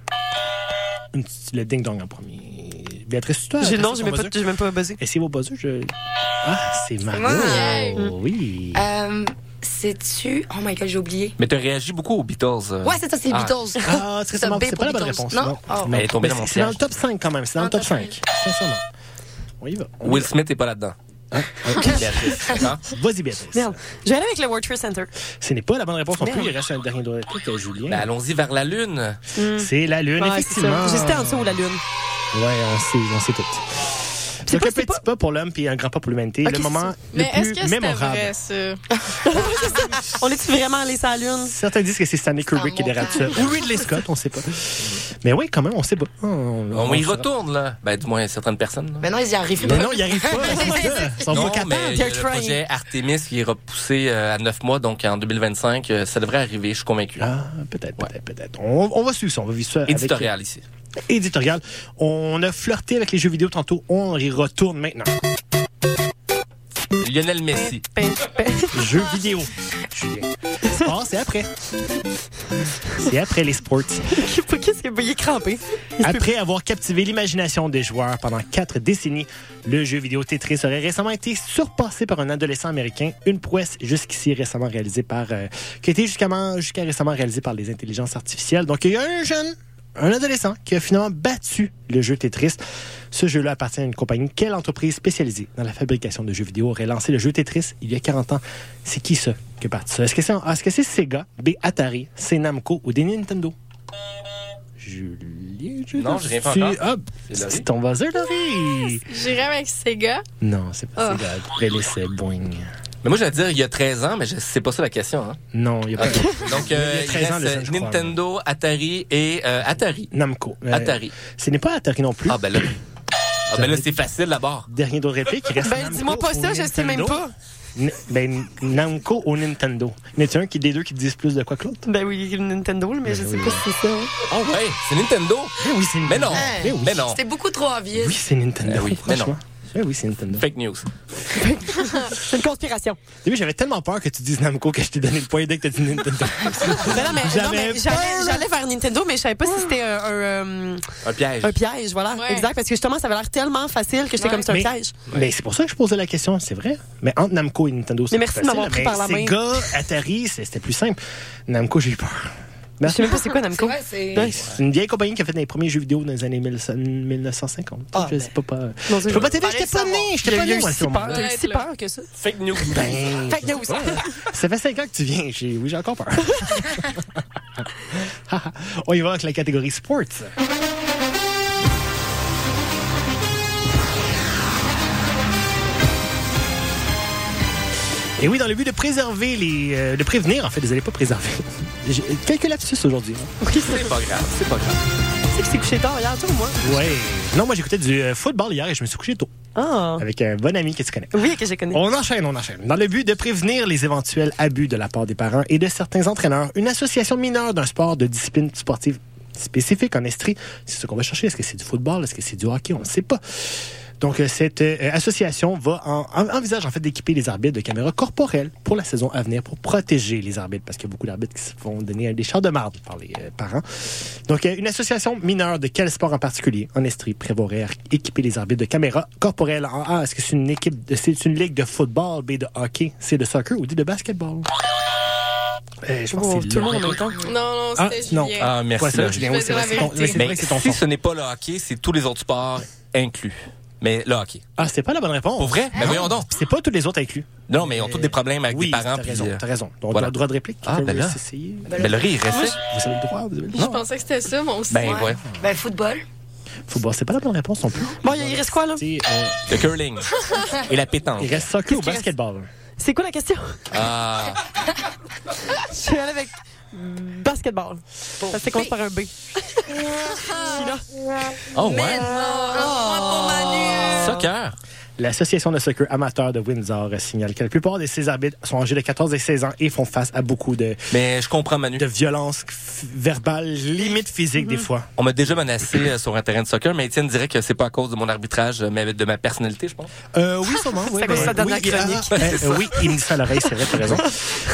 Le ding-dong en premier. Béatrice, toi? J'ai- t'as non, fait j'ai même pas- même pas buzzé. Essayez vos buzzers. Je... Ah, c'est Margot. moi. Oui. Euh, C'est-tu. Oh my god, j'ai oublié. Mais tu as réagi beaucoup aux Beatles. euh. Ouais, c'est ça, c'est les Ah. Beatles. Ah, C'est pas la bonne Beatles. réponse. Non? Oh. Mais elle est tombée Mais dans mon c'est- C'est dans le top 5 quand même. C'est dans le top 5. Sincèrement. On y va. Will Smith n'est pas là-dedans. Béatrice, non? Vas-y, Béatrice. Merde. Je vais aller avec le World Trade Center. Ce n'est pas la bonne réponse non plus. Il reste un dernier doigt de euh, Julien. Ben, allons-y vers la Lune. C'est la Lune, Ouais, c'est effectivement. ça. J'hésitais en dessous ou la Lune. Ouais, on sait, on sait tout. Donc, un petit pas pour l'homme puis un grand pas pour l'humanité. Le moment le plus mémorable. ça? On est-tu vraiment allé sur la Lune? Certains disent que c'est Stanley Kubrick qui est derrière ça. Ou Ridley Scott, on sait pas. Mais oui, quand même, on sait pas. On, On y retourne, là. Ben, du moins, certaines personnes. là. Mais non, ils y arrivent Mais pas. non, ils y arrivent pas. Ils sont non, pas capables. mais il y a le projet Artemis qui est repoussé euh, à 9 mois, donc en 2025, euh, ça devrait arriver, je suis convaincu. Ah, peut-être, peut-être, peut-être. On, on va suivre ça. On va vivre ça. avec- Éditorial ici. Éditorial. On a flirté avec les jeux vidéo tantôt. On y retourne maintenant. Lionel Messi. Jeux vidéo. Julien. Sport, c'est après. C'est après les sports. Qu'est-ce qu'il il est crampé? Après avoir captivé l'imagination des joueurs pendant quatre décennies, le jeu vidéo Tetris aurait récemment été surpassé par un adolescent américain, une prouesse jusqu'ici récemment réalisée par, euh, qui a été jusqu'à jusqu'à récemment réalisée par les intelligences artificielles. Donc il y a un jeune, un adolescent qui a finalement battu le jeu Tetris. Ce jeu-là appartient à une compagnie. Quelle entreprise spécialisée dans la fabrication de jeux vidéo aurait lancé le jeu Tetris il y a 40 ans? C'est qui ça qui a parti ça? Est-ce que c'est est-ce que c'est Sega, B Atari, c'est Namco ou des Nintendo? Julien, je Non, je rien fait encore. C'est ton buzzer, Laurie! J'irai avec Sega. Non, c'est pas Ah. Sega. Boing. Mais moi, j'allais dire, il y a 13 ans, mais je- c'est pas ça la question. Hein? Non, il y a pas. Donc, euh, Il y a 13 il ans, reste le jeune, je crois, Nintendo, Atari et euh, Atari. Namco. Euh, Atari. Ce n'est pas Atari non plus. Ah, ben là. Ah, ben là, c'est facile d'abord. Dernier d'autres répliques. Il reste Ben, dis-moi pas ça, je sais même Nintendo. pas. N- ben, Namco ou Nintendo. En a-t-il un qui, des deux qui te disent plus de quoi que l'autre? Ben oui, Nintendo, mais je sais oui. pas si c'est ça. Ah ouais, c'est Nintendo. Ben oui, c'est Mais non. Ben oui. mais non. C'était beaucoup trop obvious. Oui, c'est Nintendo. Eh oui, mais non. Ben oui, c'est Nintendo. Fake news. C'est une conspiration. Au début, j'avais tellement peur que tu dises Namco que je t'ai donné le point dès que tu dit Nintendo. Non, mais, non, mais j'allais vers Nintendo, mais je savais pas si c'était un, un, euh, Un piège. un piège, voilà. Ouais. Exact, parce que justement, ça avait l'air tellement facile que j'étais Ouais. comme c'est un Mais- piège. Mais c'est pour ça que je posais la question, c'est vrai? Mais entre Namco et Nintendo, c'est Mais plus merci de m'avoir facile, pris par la mais main. Sega, Atari, c'était plus simple. Namco, j'ai eu peur. Je sais même pas c'est quoi Namco. c'est. Ouais, c'est une vieille compagnie qui a fait les premiers jeux vidéo dans les années 1900 1950. Ah, je ben. sais pas. pas... Non, Je peux pas t'aider, j'étais pas né, j'étais pas né, moi, si peur, eu si peur que ça. Fake news. Ben, Fake news. ça fait 5 ans que tu viens. Oui, j'ai encore peur. On y va avec la catégorie sports. Et oui, dans le but de préserver les. euh, de prévenir, en fait, désolé, pas préserver. J'ai quelques lapsus aujourd'hui. hein. Oui, C'est pas grave, c'est pas grave. c'est que c'est couché tard hier, toi moi? Ouais. Non, moi, j'écoutais du euh, football hier et je me suis couché tôt. Ah. Avec un bon ami que tu connais. Oui, que je connais. On enchaîne, on enchaîne. Dans le but de prévenir les éventuels abus de la part des parents et de certains entraîneurs, une association mineure d'un sport de discipline sportive spécifique en Estrie, c'est ce qu'on va chercher. Est-ce que c'est du football? Est-ce que c'est du hockey? On ne sait pas. Donc, euh, cette euh, association va en, en- envisage en fait d'équiper les arbitres de caméras corporelles pour la saison à venir pour protéger les arbitres parce qu'il y a beaucoup d'arbitres qui se font donner des chars de marde par les euh, parents. Donc, euh, une association mineure de quel sport en particulier? En Estrie prévoirait équiper les arbitres de caméras corporelles en A? Est-ce que c'est une équipe, de- c'est une ligue de football, B de hockey, C de soccer? Ou D de basketball? Euh, je pense Oh, que c'est tout le monde en même temps? Non, non, Ah, c'était non. Julien. Ah, merci. Ouais. Julien, oui, c'est ton- Mais si ce n'est pas le hockey, c'est tous les autres sports inclus. Mais le hockey. Ah, c'est pas la bonne réponse. Pour vrai? Ben voyons donc. C'est pas tous les autres inclus. Non, mais ils ont tous des problèmes avec oui, des parents. T'as raison, euh, t'as raison. Donc, voilà. on a le droit de réplique. Ah, ben là. Ben Laurie, il Moi, restait. Vous avez le droit, vous avez le Je droit. pensais que c'était ça, moi aussi. Ben ouais. Ben, football. Football, c'est pas la bonne réponse non plus. Bon, il reste quoi, là? Euh, Le curling. Et la pétanque. il reste soccer ou Qu'est-ce qu'il basketball. C'est quoi la question? Ah. Je suis allée avec basketball. Ça se commence par un B. Sheila. Oh, ouais. Oh, Soccer. L'Association de soccer amateur de Windsor signale que la plupart de ses arbitres sont âgés de 14 et 16 ans et font face à beaucoup de, Mais je comprends, Manu. de violences f- verbales, limite physiques des fois. On m'a déjà menacé euh, sur un terrain de soccer, mais Étienne dirait que c'est pas à cause de mon arbitrage, mais de ma personnalité, je pense. Euh, oui, sûrement. Oui, de sa dernière oui, chronique. ah, euh, euh, oui, il me dit ça à l'oreille, c'est vrai, t'as raison.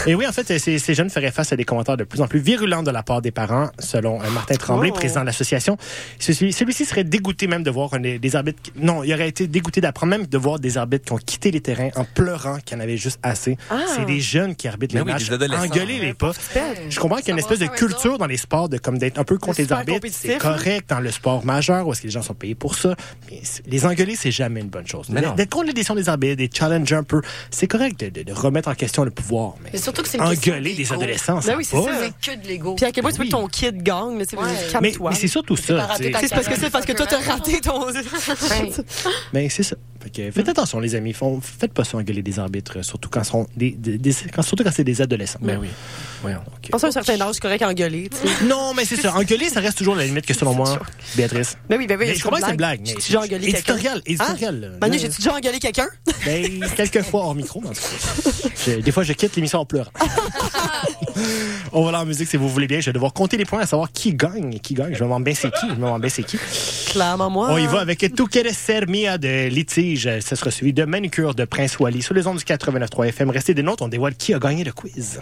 Et oui, en fait, ces, ces jeunes feraient face à des commentaires de plus en plus virulents de la part des parents, selon euh, Martin Tremblay, Oh. président de l'association. Celui- Celui-ci serait dégoûté même de voir un des, des arbitres. qui- Non, il aurait été dégoûté d'apprendre même de voir des arbitres qui ont quitté les terrains en pleurant qu'il y en avait juste assez. Ah. C'est des jeunes qui arbitrent Mais les oui, matchs. des adolescents. Engueuler les pas. Je comprends qu'il y a une espèce de culture dans les sports de comme d'être un peu contre les arbitres. C'est correct dans le sport majeur où est-ce que les gens sont payés pour ça. Mais c'est- les engueuler, c'est jamais une bonne chose. D'être contre les décisions des arbitres, des challenger un peu, c'est correct de, de- de remettre en question le pouvoir. Mais, Mais surtout que c'est engueuler des adolescents, ça Ben oui, c'est ça. C'est que de l'ego. Puis à quel point tu que ton kid sais, Mais, calme-toi. mais c'est surtout ça. C'est parce que c'est parce que toi, t'as raté ton. Mais c'est ça. Fait que faites attention, les amis. Font- faites pas ça engueuler des arbitres, surtout quand, sont des, des- des- quand, surtout quand c'est des adolescents. Ben oui. Voyons. Pense à un certain âge, correct à engueuler. Non, mais c'est ça. Engueuler, ça reste toujours la limite que selon moi, Béatrice. Ben oui, ben oui. Mais je comprends que c'est une blague, mais J'ai déjà engueulé quelqu'un. éditorial, éditorial. Manu, j'ai-tu déjà engueulé quelqu'un? Ben, quelques fois hors micro, mais en tout cas. Des fois, je quitte l'émission en pleurant. On va là en musique si vous voulez bien. Je vais devoir compter les points à savoir qui gagne. Qui gagne. Je me demande bien c'est qui? Je me demande bien c'est qui? Clairement, moi. On y va avec Tu quieres ser mia de Litige. Ça sera suivi de Manucure de Prince Wally. Sur les ondes du 89.3 FM. Restez des notes. On dévoile qui a gagné le quiz.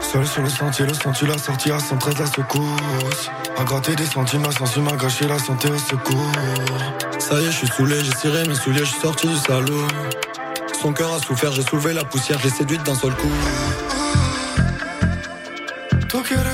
Seul sur le sentier, le sentier, la sortie à 113 la secousse. À gratter des centimes, ma sensu m'a gâché la santé au secours. Ça y est, je suis saoulé, j'ai ciré mes souliers, je suis sorti du salaud. Son cœur a souffert, j'ai soulevé la poussière, j'ai séduite d'un seul coup. Tú quieres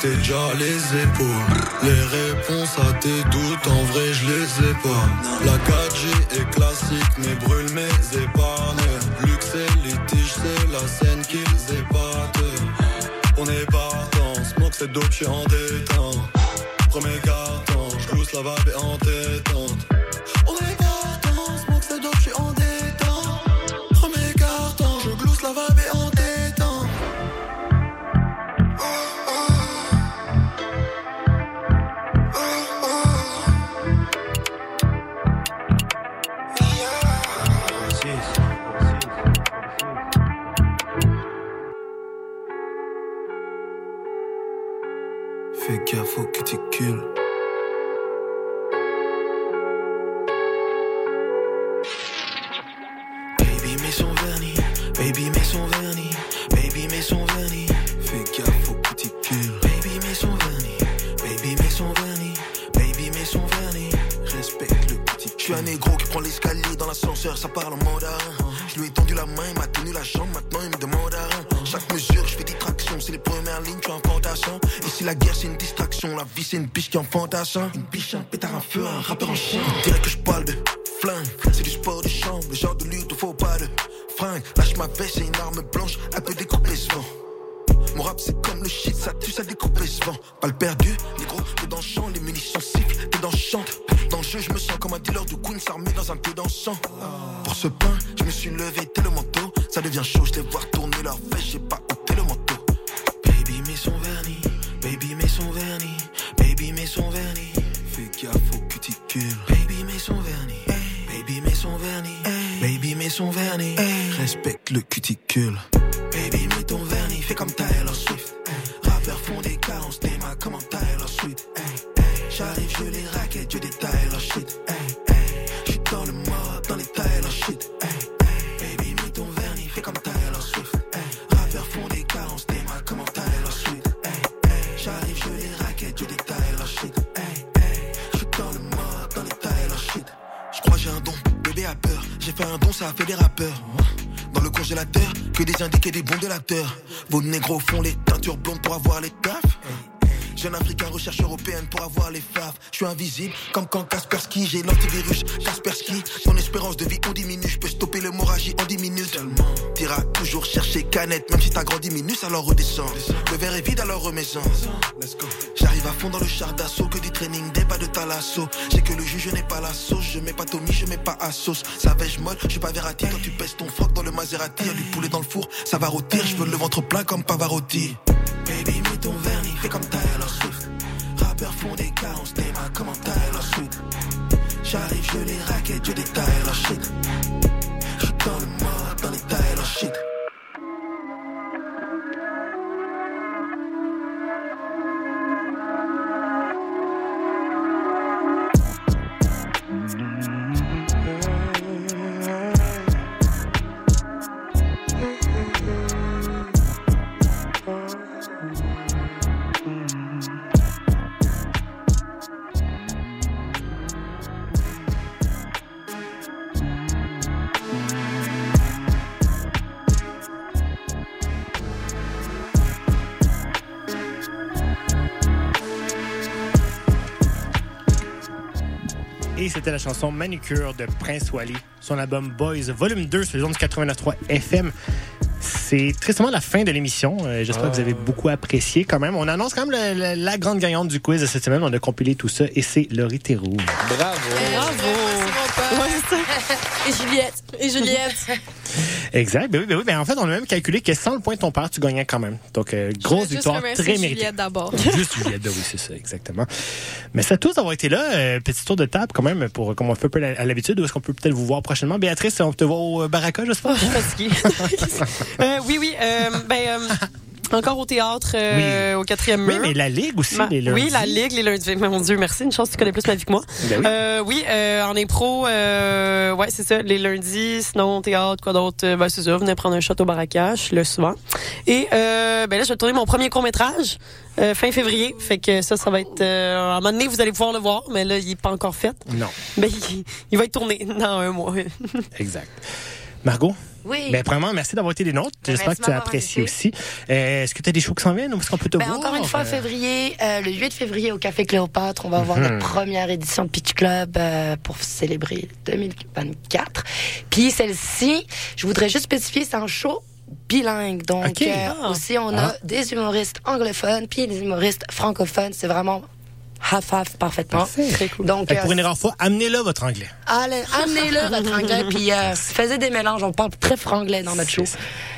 t'aies déjà les épaules. Les réponses à tes doutes, en vrai, je les ai pas. La 4G est classique, mais brûle mes épargnes. Luxe et litige, c'est la scène qu'ils épatent. On est partant, smoke cette dope, j'suis en détente. Premier carton, j'glousse la vibe est Une biche, un pétard, un feu, un rappeur en chien. Je suis invisible comme quand Kaspersky, j'ai l'antivirus Kaspersky. Ton espérance de vie on diminue, je peux stopper l'hémorragie en 10 minutes. T'iras toujours chercher canette, même si t'as grandi minus, alors redescends. Le verre est vide, alors remets-en. J'arrive à fond dans le char d'assaut, que du training, des pas de talasso. J'ai que le je n'ai pas la sauce. Je mets pas Tommy, je mets pas à sauce. Savage molle, je suis pas Verratti. Quand tu pèses ton froc dans le Maserati, y'a du poulet dans le four, ça va rôtir. Je veux le ventre plein comme Pavarotti. Et c'était la chanson Manucure de Prince Wally, son album Boys, volume 2 sur les ondes du 89.3 FM. C'est tristement la fin de l'émission. Euh, J'espère que vous avez beaucoup apprécié quand même. On annonce quand même le- le- la grande gagnante du quiz de cette semaine. On a compilé tout ça et c'est Laurie Théroux. Bravo. Ouais, c'est ça. Et Juliette. Et Juliette. Exact. Ben oui, ben oui. Ben en fait, on a même calculé que sans le point de ton père, tu gagnais quand même. Donc, euh, grosse victoire, très méritée. Juliette d'abord. Juste Juliette, ben oui, c'est ça, exactement. Merci à tous d'avoir été là. Euh, petit tour de table quand même, pour comme on fait un peu à l'habitude. Où est-ce qu'on peut peut-être vous voir prochainement? Béatrice, on te voit au Baraka, j'espère? Je suis fatiguée. Euh, oui, oui. euh, ben, euh, encore au théâtre, euh, au quatrième mur. Oui, mais la Ligue aussi, Ma- les lundis. Oui, la Ligue, les lundis. Mon Dieu, merci. Une chance tu connais plus ma vie que moi. Ben oui. Euh, oui, euh, en impro, euh, ouais, c'est ça, les lundis. Sinon, théâtre, quoi d'autre? Euh, Ben, c'est ça, venez prendre un shot au barracage, le souvent. Et euh, ben là, je vais tourner mon premier court-métrage fin février. Fait que ça, ça va être... Euh, à un moment donné, vous allez pouvoir le voir, mais là, il est pas encore fait. Non. Ben, il, il va être tourné dans un mois. Exact. Margot? Oui. Ben, premièrement, merci d'avoir été des nôtres. Ben, J'espère merci que tu as apprécié aussi. Euh, est-ce que tu as des shows qui s'en viennent ou est-ce qu'on peut te Ben, voir? encore une fois, Euh, février, euh, le 8 février au Café Cléopâtre, on va avoir Mhm. notre première édition de Pitch Club euh, pour célébrer 2024. Puis celle-ci, je voudrais juste spécifier, c'est un show bilingue. Donc Ok. euh, Ah. aussi, on Ah. a des humoristes anglophones puis des humoristes francophones. C'est vraiment half-half parfaitement. Parfait. Donc, Fait que euh, pour une rare fois, amenez-le votre anglais. Allez, amenez-le votre anglais, puis euh, faisez des mélanges. On parle très franglais dans notre show.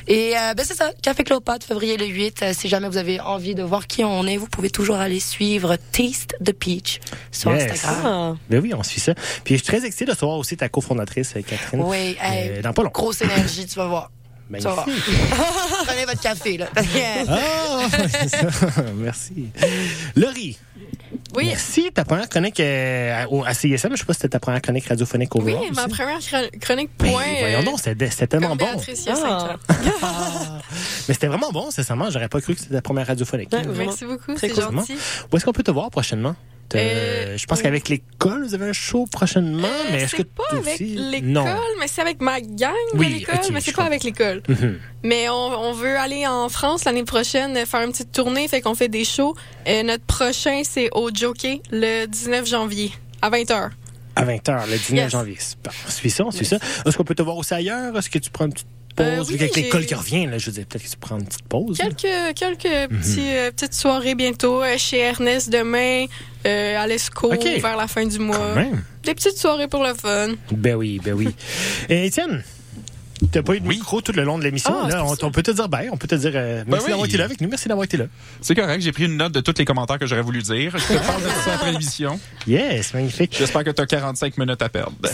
Et euh, ben c'est ça, Café Cléopâtre, février le 8. Euh, si jamais vous avez envie de voir qui on est, vous pouvez toujours aller suivre Taste the Peach sur Yes. Instagram. Ben oui, on suit ça. Puis je suis très excité de recevoir aussi ta cofondatrice, euh, Catherine. Oui, hey, Euh, dans pas long. grosse énergie, tu vas voir. Magnifique. Prenez votre café, là. Ah, c'est ça. Merci. Laurie. Oui. Merci. Ta première chronique euh, au- à CISM, je sais pas si c'était ta première chronique radiophonique au Oui, ma aussi. première chro- chronique Ben, point. voyons euh, donc, c'était tellement comme bon. Ah. ans. Mais c'était vraiment bon, sincèrement. J'aurais pas cru que c'était ta première radiophonique. Ouais, merci beaucoup, Très c'est cool. gentil. Où est-ce qu'on peut te voir prochainement? T'as- Euh, je pense qu'avec l'école, vous avez un show prochainement, mais est-ce que pas avec l'école, mais c'est avec ma gang Oui, de l'école, mais c'est pas avec l'école. Mhm. Mais on, on veut aller en France l'année prochaine, euh, faire une petite tournée, fait qu'on fait des shows. Euh, notre prochain, c'est au Jockey, le 19 janvier, à 20h. À 20h, le 19 Yes. janvier. On suit ça, on suit ça. Est-ce qu'on peut te voir aussi ailleurs? Est-ce que tu prends une petite pause? Euh, Vu oui, j'ai- l'école qui revient, là, je veux dire, peut-être que tu prends une petite pause. là. Quelques, quelques Mhm. petits, euh, petites soirées bientôt euh, chez Ernest demain, à l'ESCO Ok. vers la fin du mois. Des petites soirées pour le fun. Ben oui, ben oui. Et Étienne? T'as pas eu de micro tout le long de l'émission. Ah, là? on, on peut te dire ben, on peut te dire euh, merci oui. d'avoir été là avec nous, merci d'avoir été là. C'est correct, j'ai pris une note de tous les commentaires que j'aurais voulu dire. Je te parle de ça après l'émission. Yes, magnifique. J'espère que tu as 45 minutes à perdre.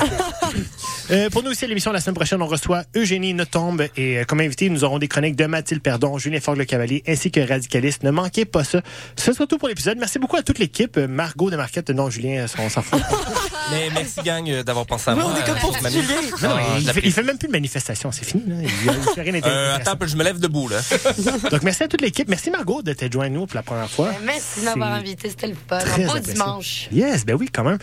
Euh, pour nous aussi, à l'émission la semaine prochaine, on reçoit Eugénie Notombe et euh, comme invité, nous aurons des chroniques de Mathilde Perdon, Julien Forgle-Cavalier ainsi que Radicaliste. Ne manquez pas ça. Ce sera tout pour l'épisode. Merci beaucoup à toute l'équipe. Margot de Marquette, non, Julien, on s'en fout. Mais merci, gang, d'avoir pensé à moi. on est comme pour. Julien. Ah, Non, il, fait, il fait même plus de manifestation, c'est fini. Là. Il, il rien Euh, attends, je me lève debout, là. Donc, merci à toute l'équipe. Merci Margot de t'être joint à nous pour la première fois. Merci de m'avoir invité, c'était le fun. Un beau dimanche. Yes, ben oui, quand même.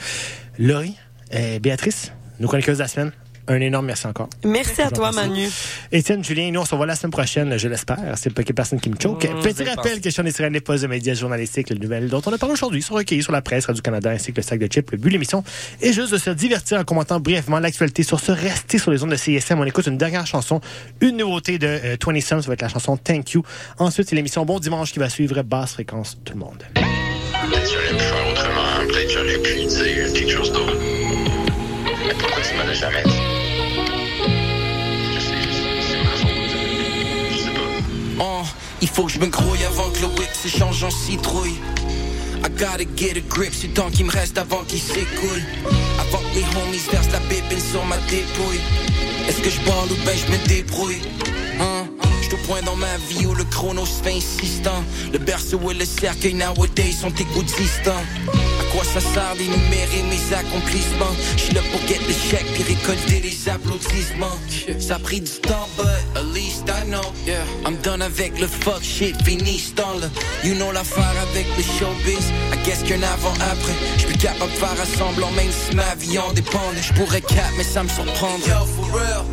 Laurie, euh, Béatrice, nos chroniqueuses de la semaine, un énorme merci encore. Merci à toi. Manu. Étienne, Julien, nous, on se revoit la semaine prochaine, je l'espère. C'est pas personne qui me choque. Mmh, Petit rappel pense. que Sean Israël n'est pas un média journalistique, le nouvelle dont on a parlé aujourd'hui, sont recueillis sur la presse Radio-Canada ainsi que le sac de chips. Le but de l'émission est juste de se divertir en commentant brièvement l'actualité sur ce rester sur les ondes de CSM. On écoute une dernière chanson, une nouveauté de euh, 20 Cents, ça va être la chanson Thank You. Ensuite, c'est l'émission Bon Dimanche qui va suivre basse fréquence tout le monde. Peut-être j'aurais pu faire autrement, peut-être j'aurais pu dire quelque chose d'autre. Mais pourquoi tu jamais dit? Oh, il faut que je me grouille avant que le whip s'échange en citrouille. I gotta get a grip, c'est temps qu'il me reste avant qu'il s'écoule. Avant que les homies versent la bébine sur ma dépouille. Est-ce que je balle ou ben je me débrouille? Hein? Au point dans ma vie où le chrono se fait insistant. Le berceau et le cercueil nowadays sont égoutistants. À quoi ça sert d'énumérer mes accomplissements? J'suis là pour get le chèque puis récolter les applaudissements. Ça a pris du temps, but at least I know. Yeah. I'm done avec le fuck shit, fini ce temps-là. You know l'affaire avec le showbiz. I guess qu'un avant-après. J'suis capable de faire à semblant même si ma vie en dépendait. J'pourrais cap, mais ça me surprendrait. Yo, for real.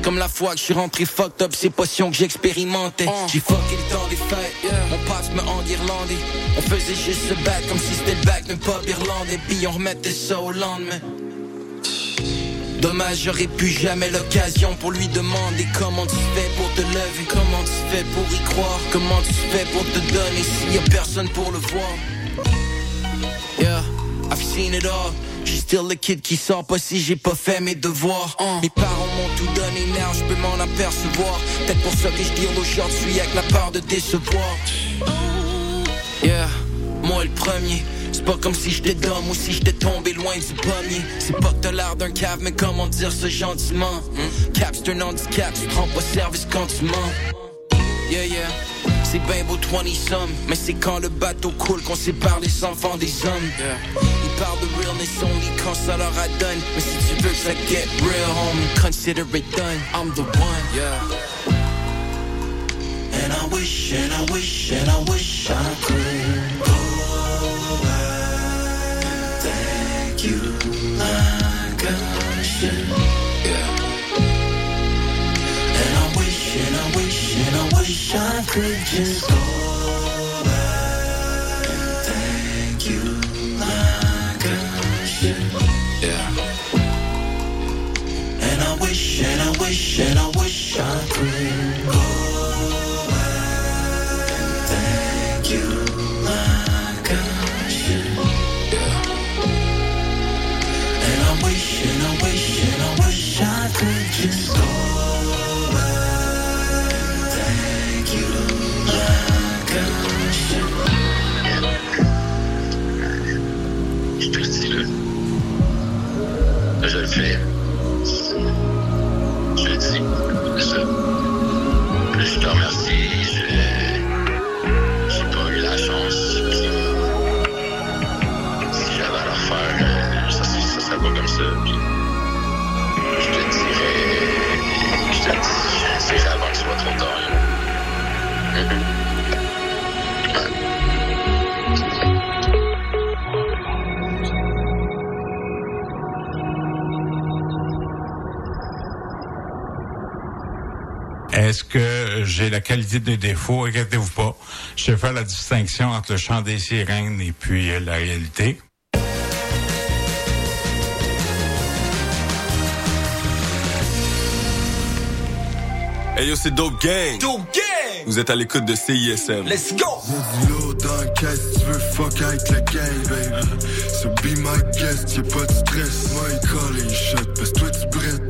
C'est comme la fois que je suis rentré fucked up, ces potions que j'expérimentais. J'ai fucké le temps des fêtes, mon passe me enguirlandais. On faisait juste se battre comme si c'était le bac d'un pub irlandais, puis on remettait ça au lendemain. Dommage, j'aurais pu jamais l'occasion pour lui demander comment tu fais pour te lever, comment tu fais pour y croire, comment tu fais pour te donner s'il y a personne pour le voir. Yeah, I've seen it all. J'suis still le kid qui sort pas si j'ai pas fait mes devoirs. Mes parents m'ont tout donné, now je peux m'en apercevoir. Peut-être pour ça que je deal aujourd'hui avec la peur de décevoir. Yeah, moi le premier. C'est pas comme si j'étais d'homme ou si j'étais tombé loin du pommier. C'est pas que t'as l'air d'un cave, mais comment dire ça gentiment? Hmm? Cap, c'est un handicap, tu prends pas service quand tu mens. Yeah, yeah. C'est bien beau 20 sommes, mais c'est quand le bateau coule qu'on sépare les enfants des hommes. Ils parlent de realness only quand ça leur adonne. Mais si tu veux que ça get real, homie, consider it done. I'm the one, yeah. And I wish, and I wish, and I wish I could wish I could just go back and thank you like I should. Yeah. And I wish, and I wish, and I wish I could go back thank you like I should. And I wish, and I wish, and I wish I could just go je le fais. Je dis. Puis je te remercie. Est-ce que j'ai la qualité des défauts? Inquiétez-vous pas. Je sais faire la distinction entre le chant des sirènes et puis euh, la réalité. Hey yo, c'est Dope Gang. Dope Gang. Vous êtes à l'écoute de CISM. Let's go! Y'a du lourd dans la caisse, tu veux fuck avec le gang, baby. So be my guest, y'a pas de stress. Moi, il colle et il shot, parce que toi, tu brettes.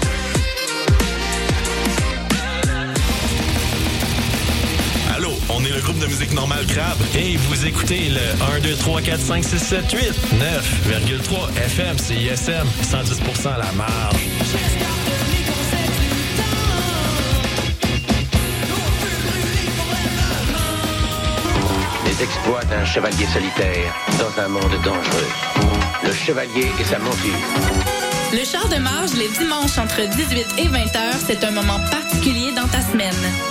On est le groupe de musique normale Crabe. Et vous écoutez le 1, 2, 3, 4, 5, 6, 7, 8, 9,3 FM, CISM, 110 à la marge. Les exploits d'un chevalier solitaire dans un monde dangereux. Le chevalier et sa monture. Le char de marge les dimanches entre 18 et 20 heures, c'est un moment particulier dans ta semaine.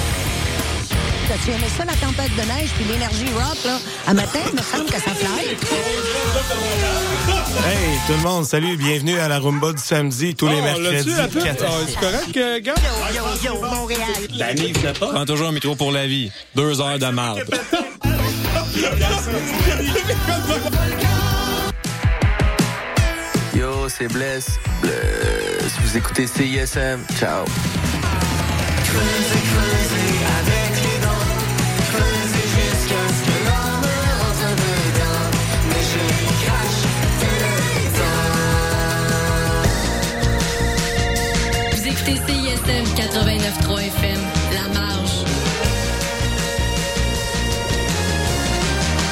T'as-tu aimé ça, la tempête de neige puis l'énergie rock, là? À matin, il me semble que ça fly. Hey, tout le monde, salut, bienvenue à la Rumba du samedi, tous les Oh, mercredis. l'as-tu, la pub? 4 à 6. c'est correct, euh, gars? Yo, yo, Montréal. La de pas. Prends toujours un micro pour la vie. Deux heures de marde. Yo, c'est Bless. Bless. Vous écoutez CISM. Ciao. Vous écoutez CISM 89.3 FM.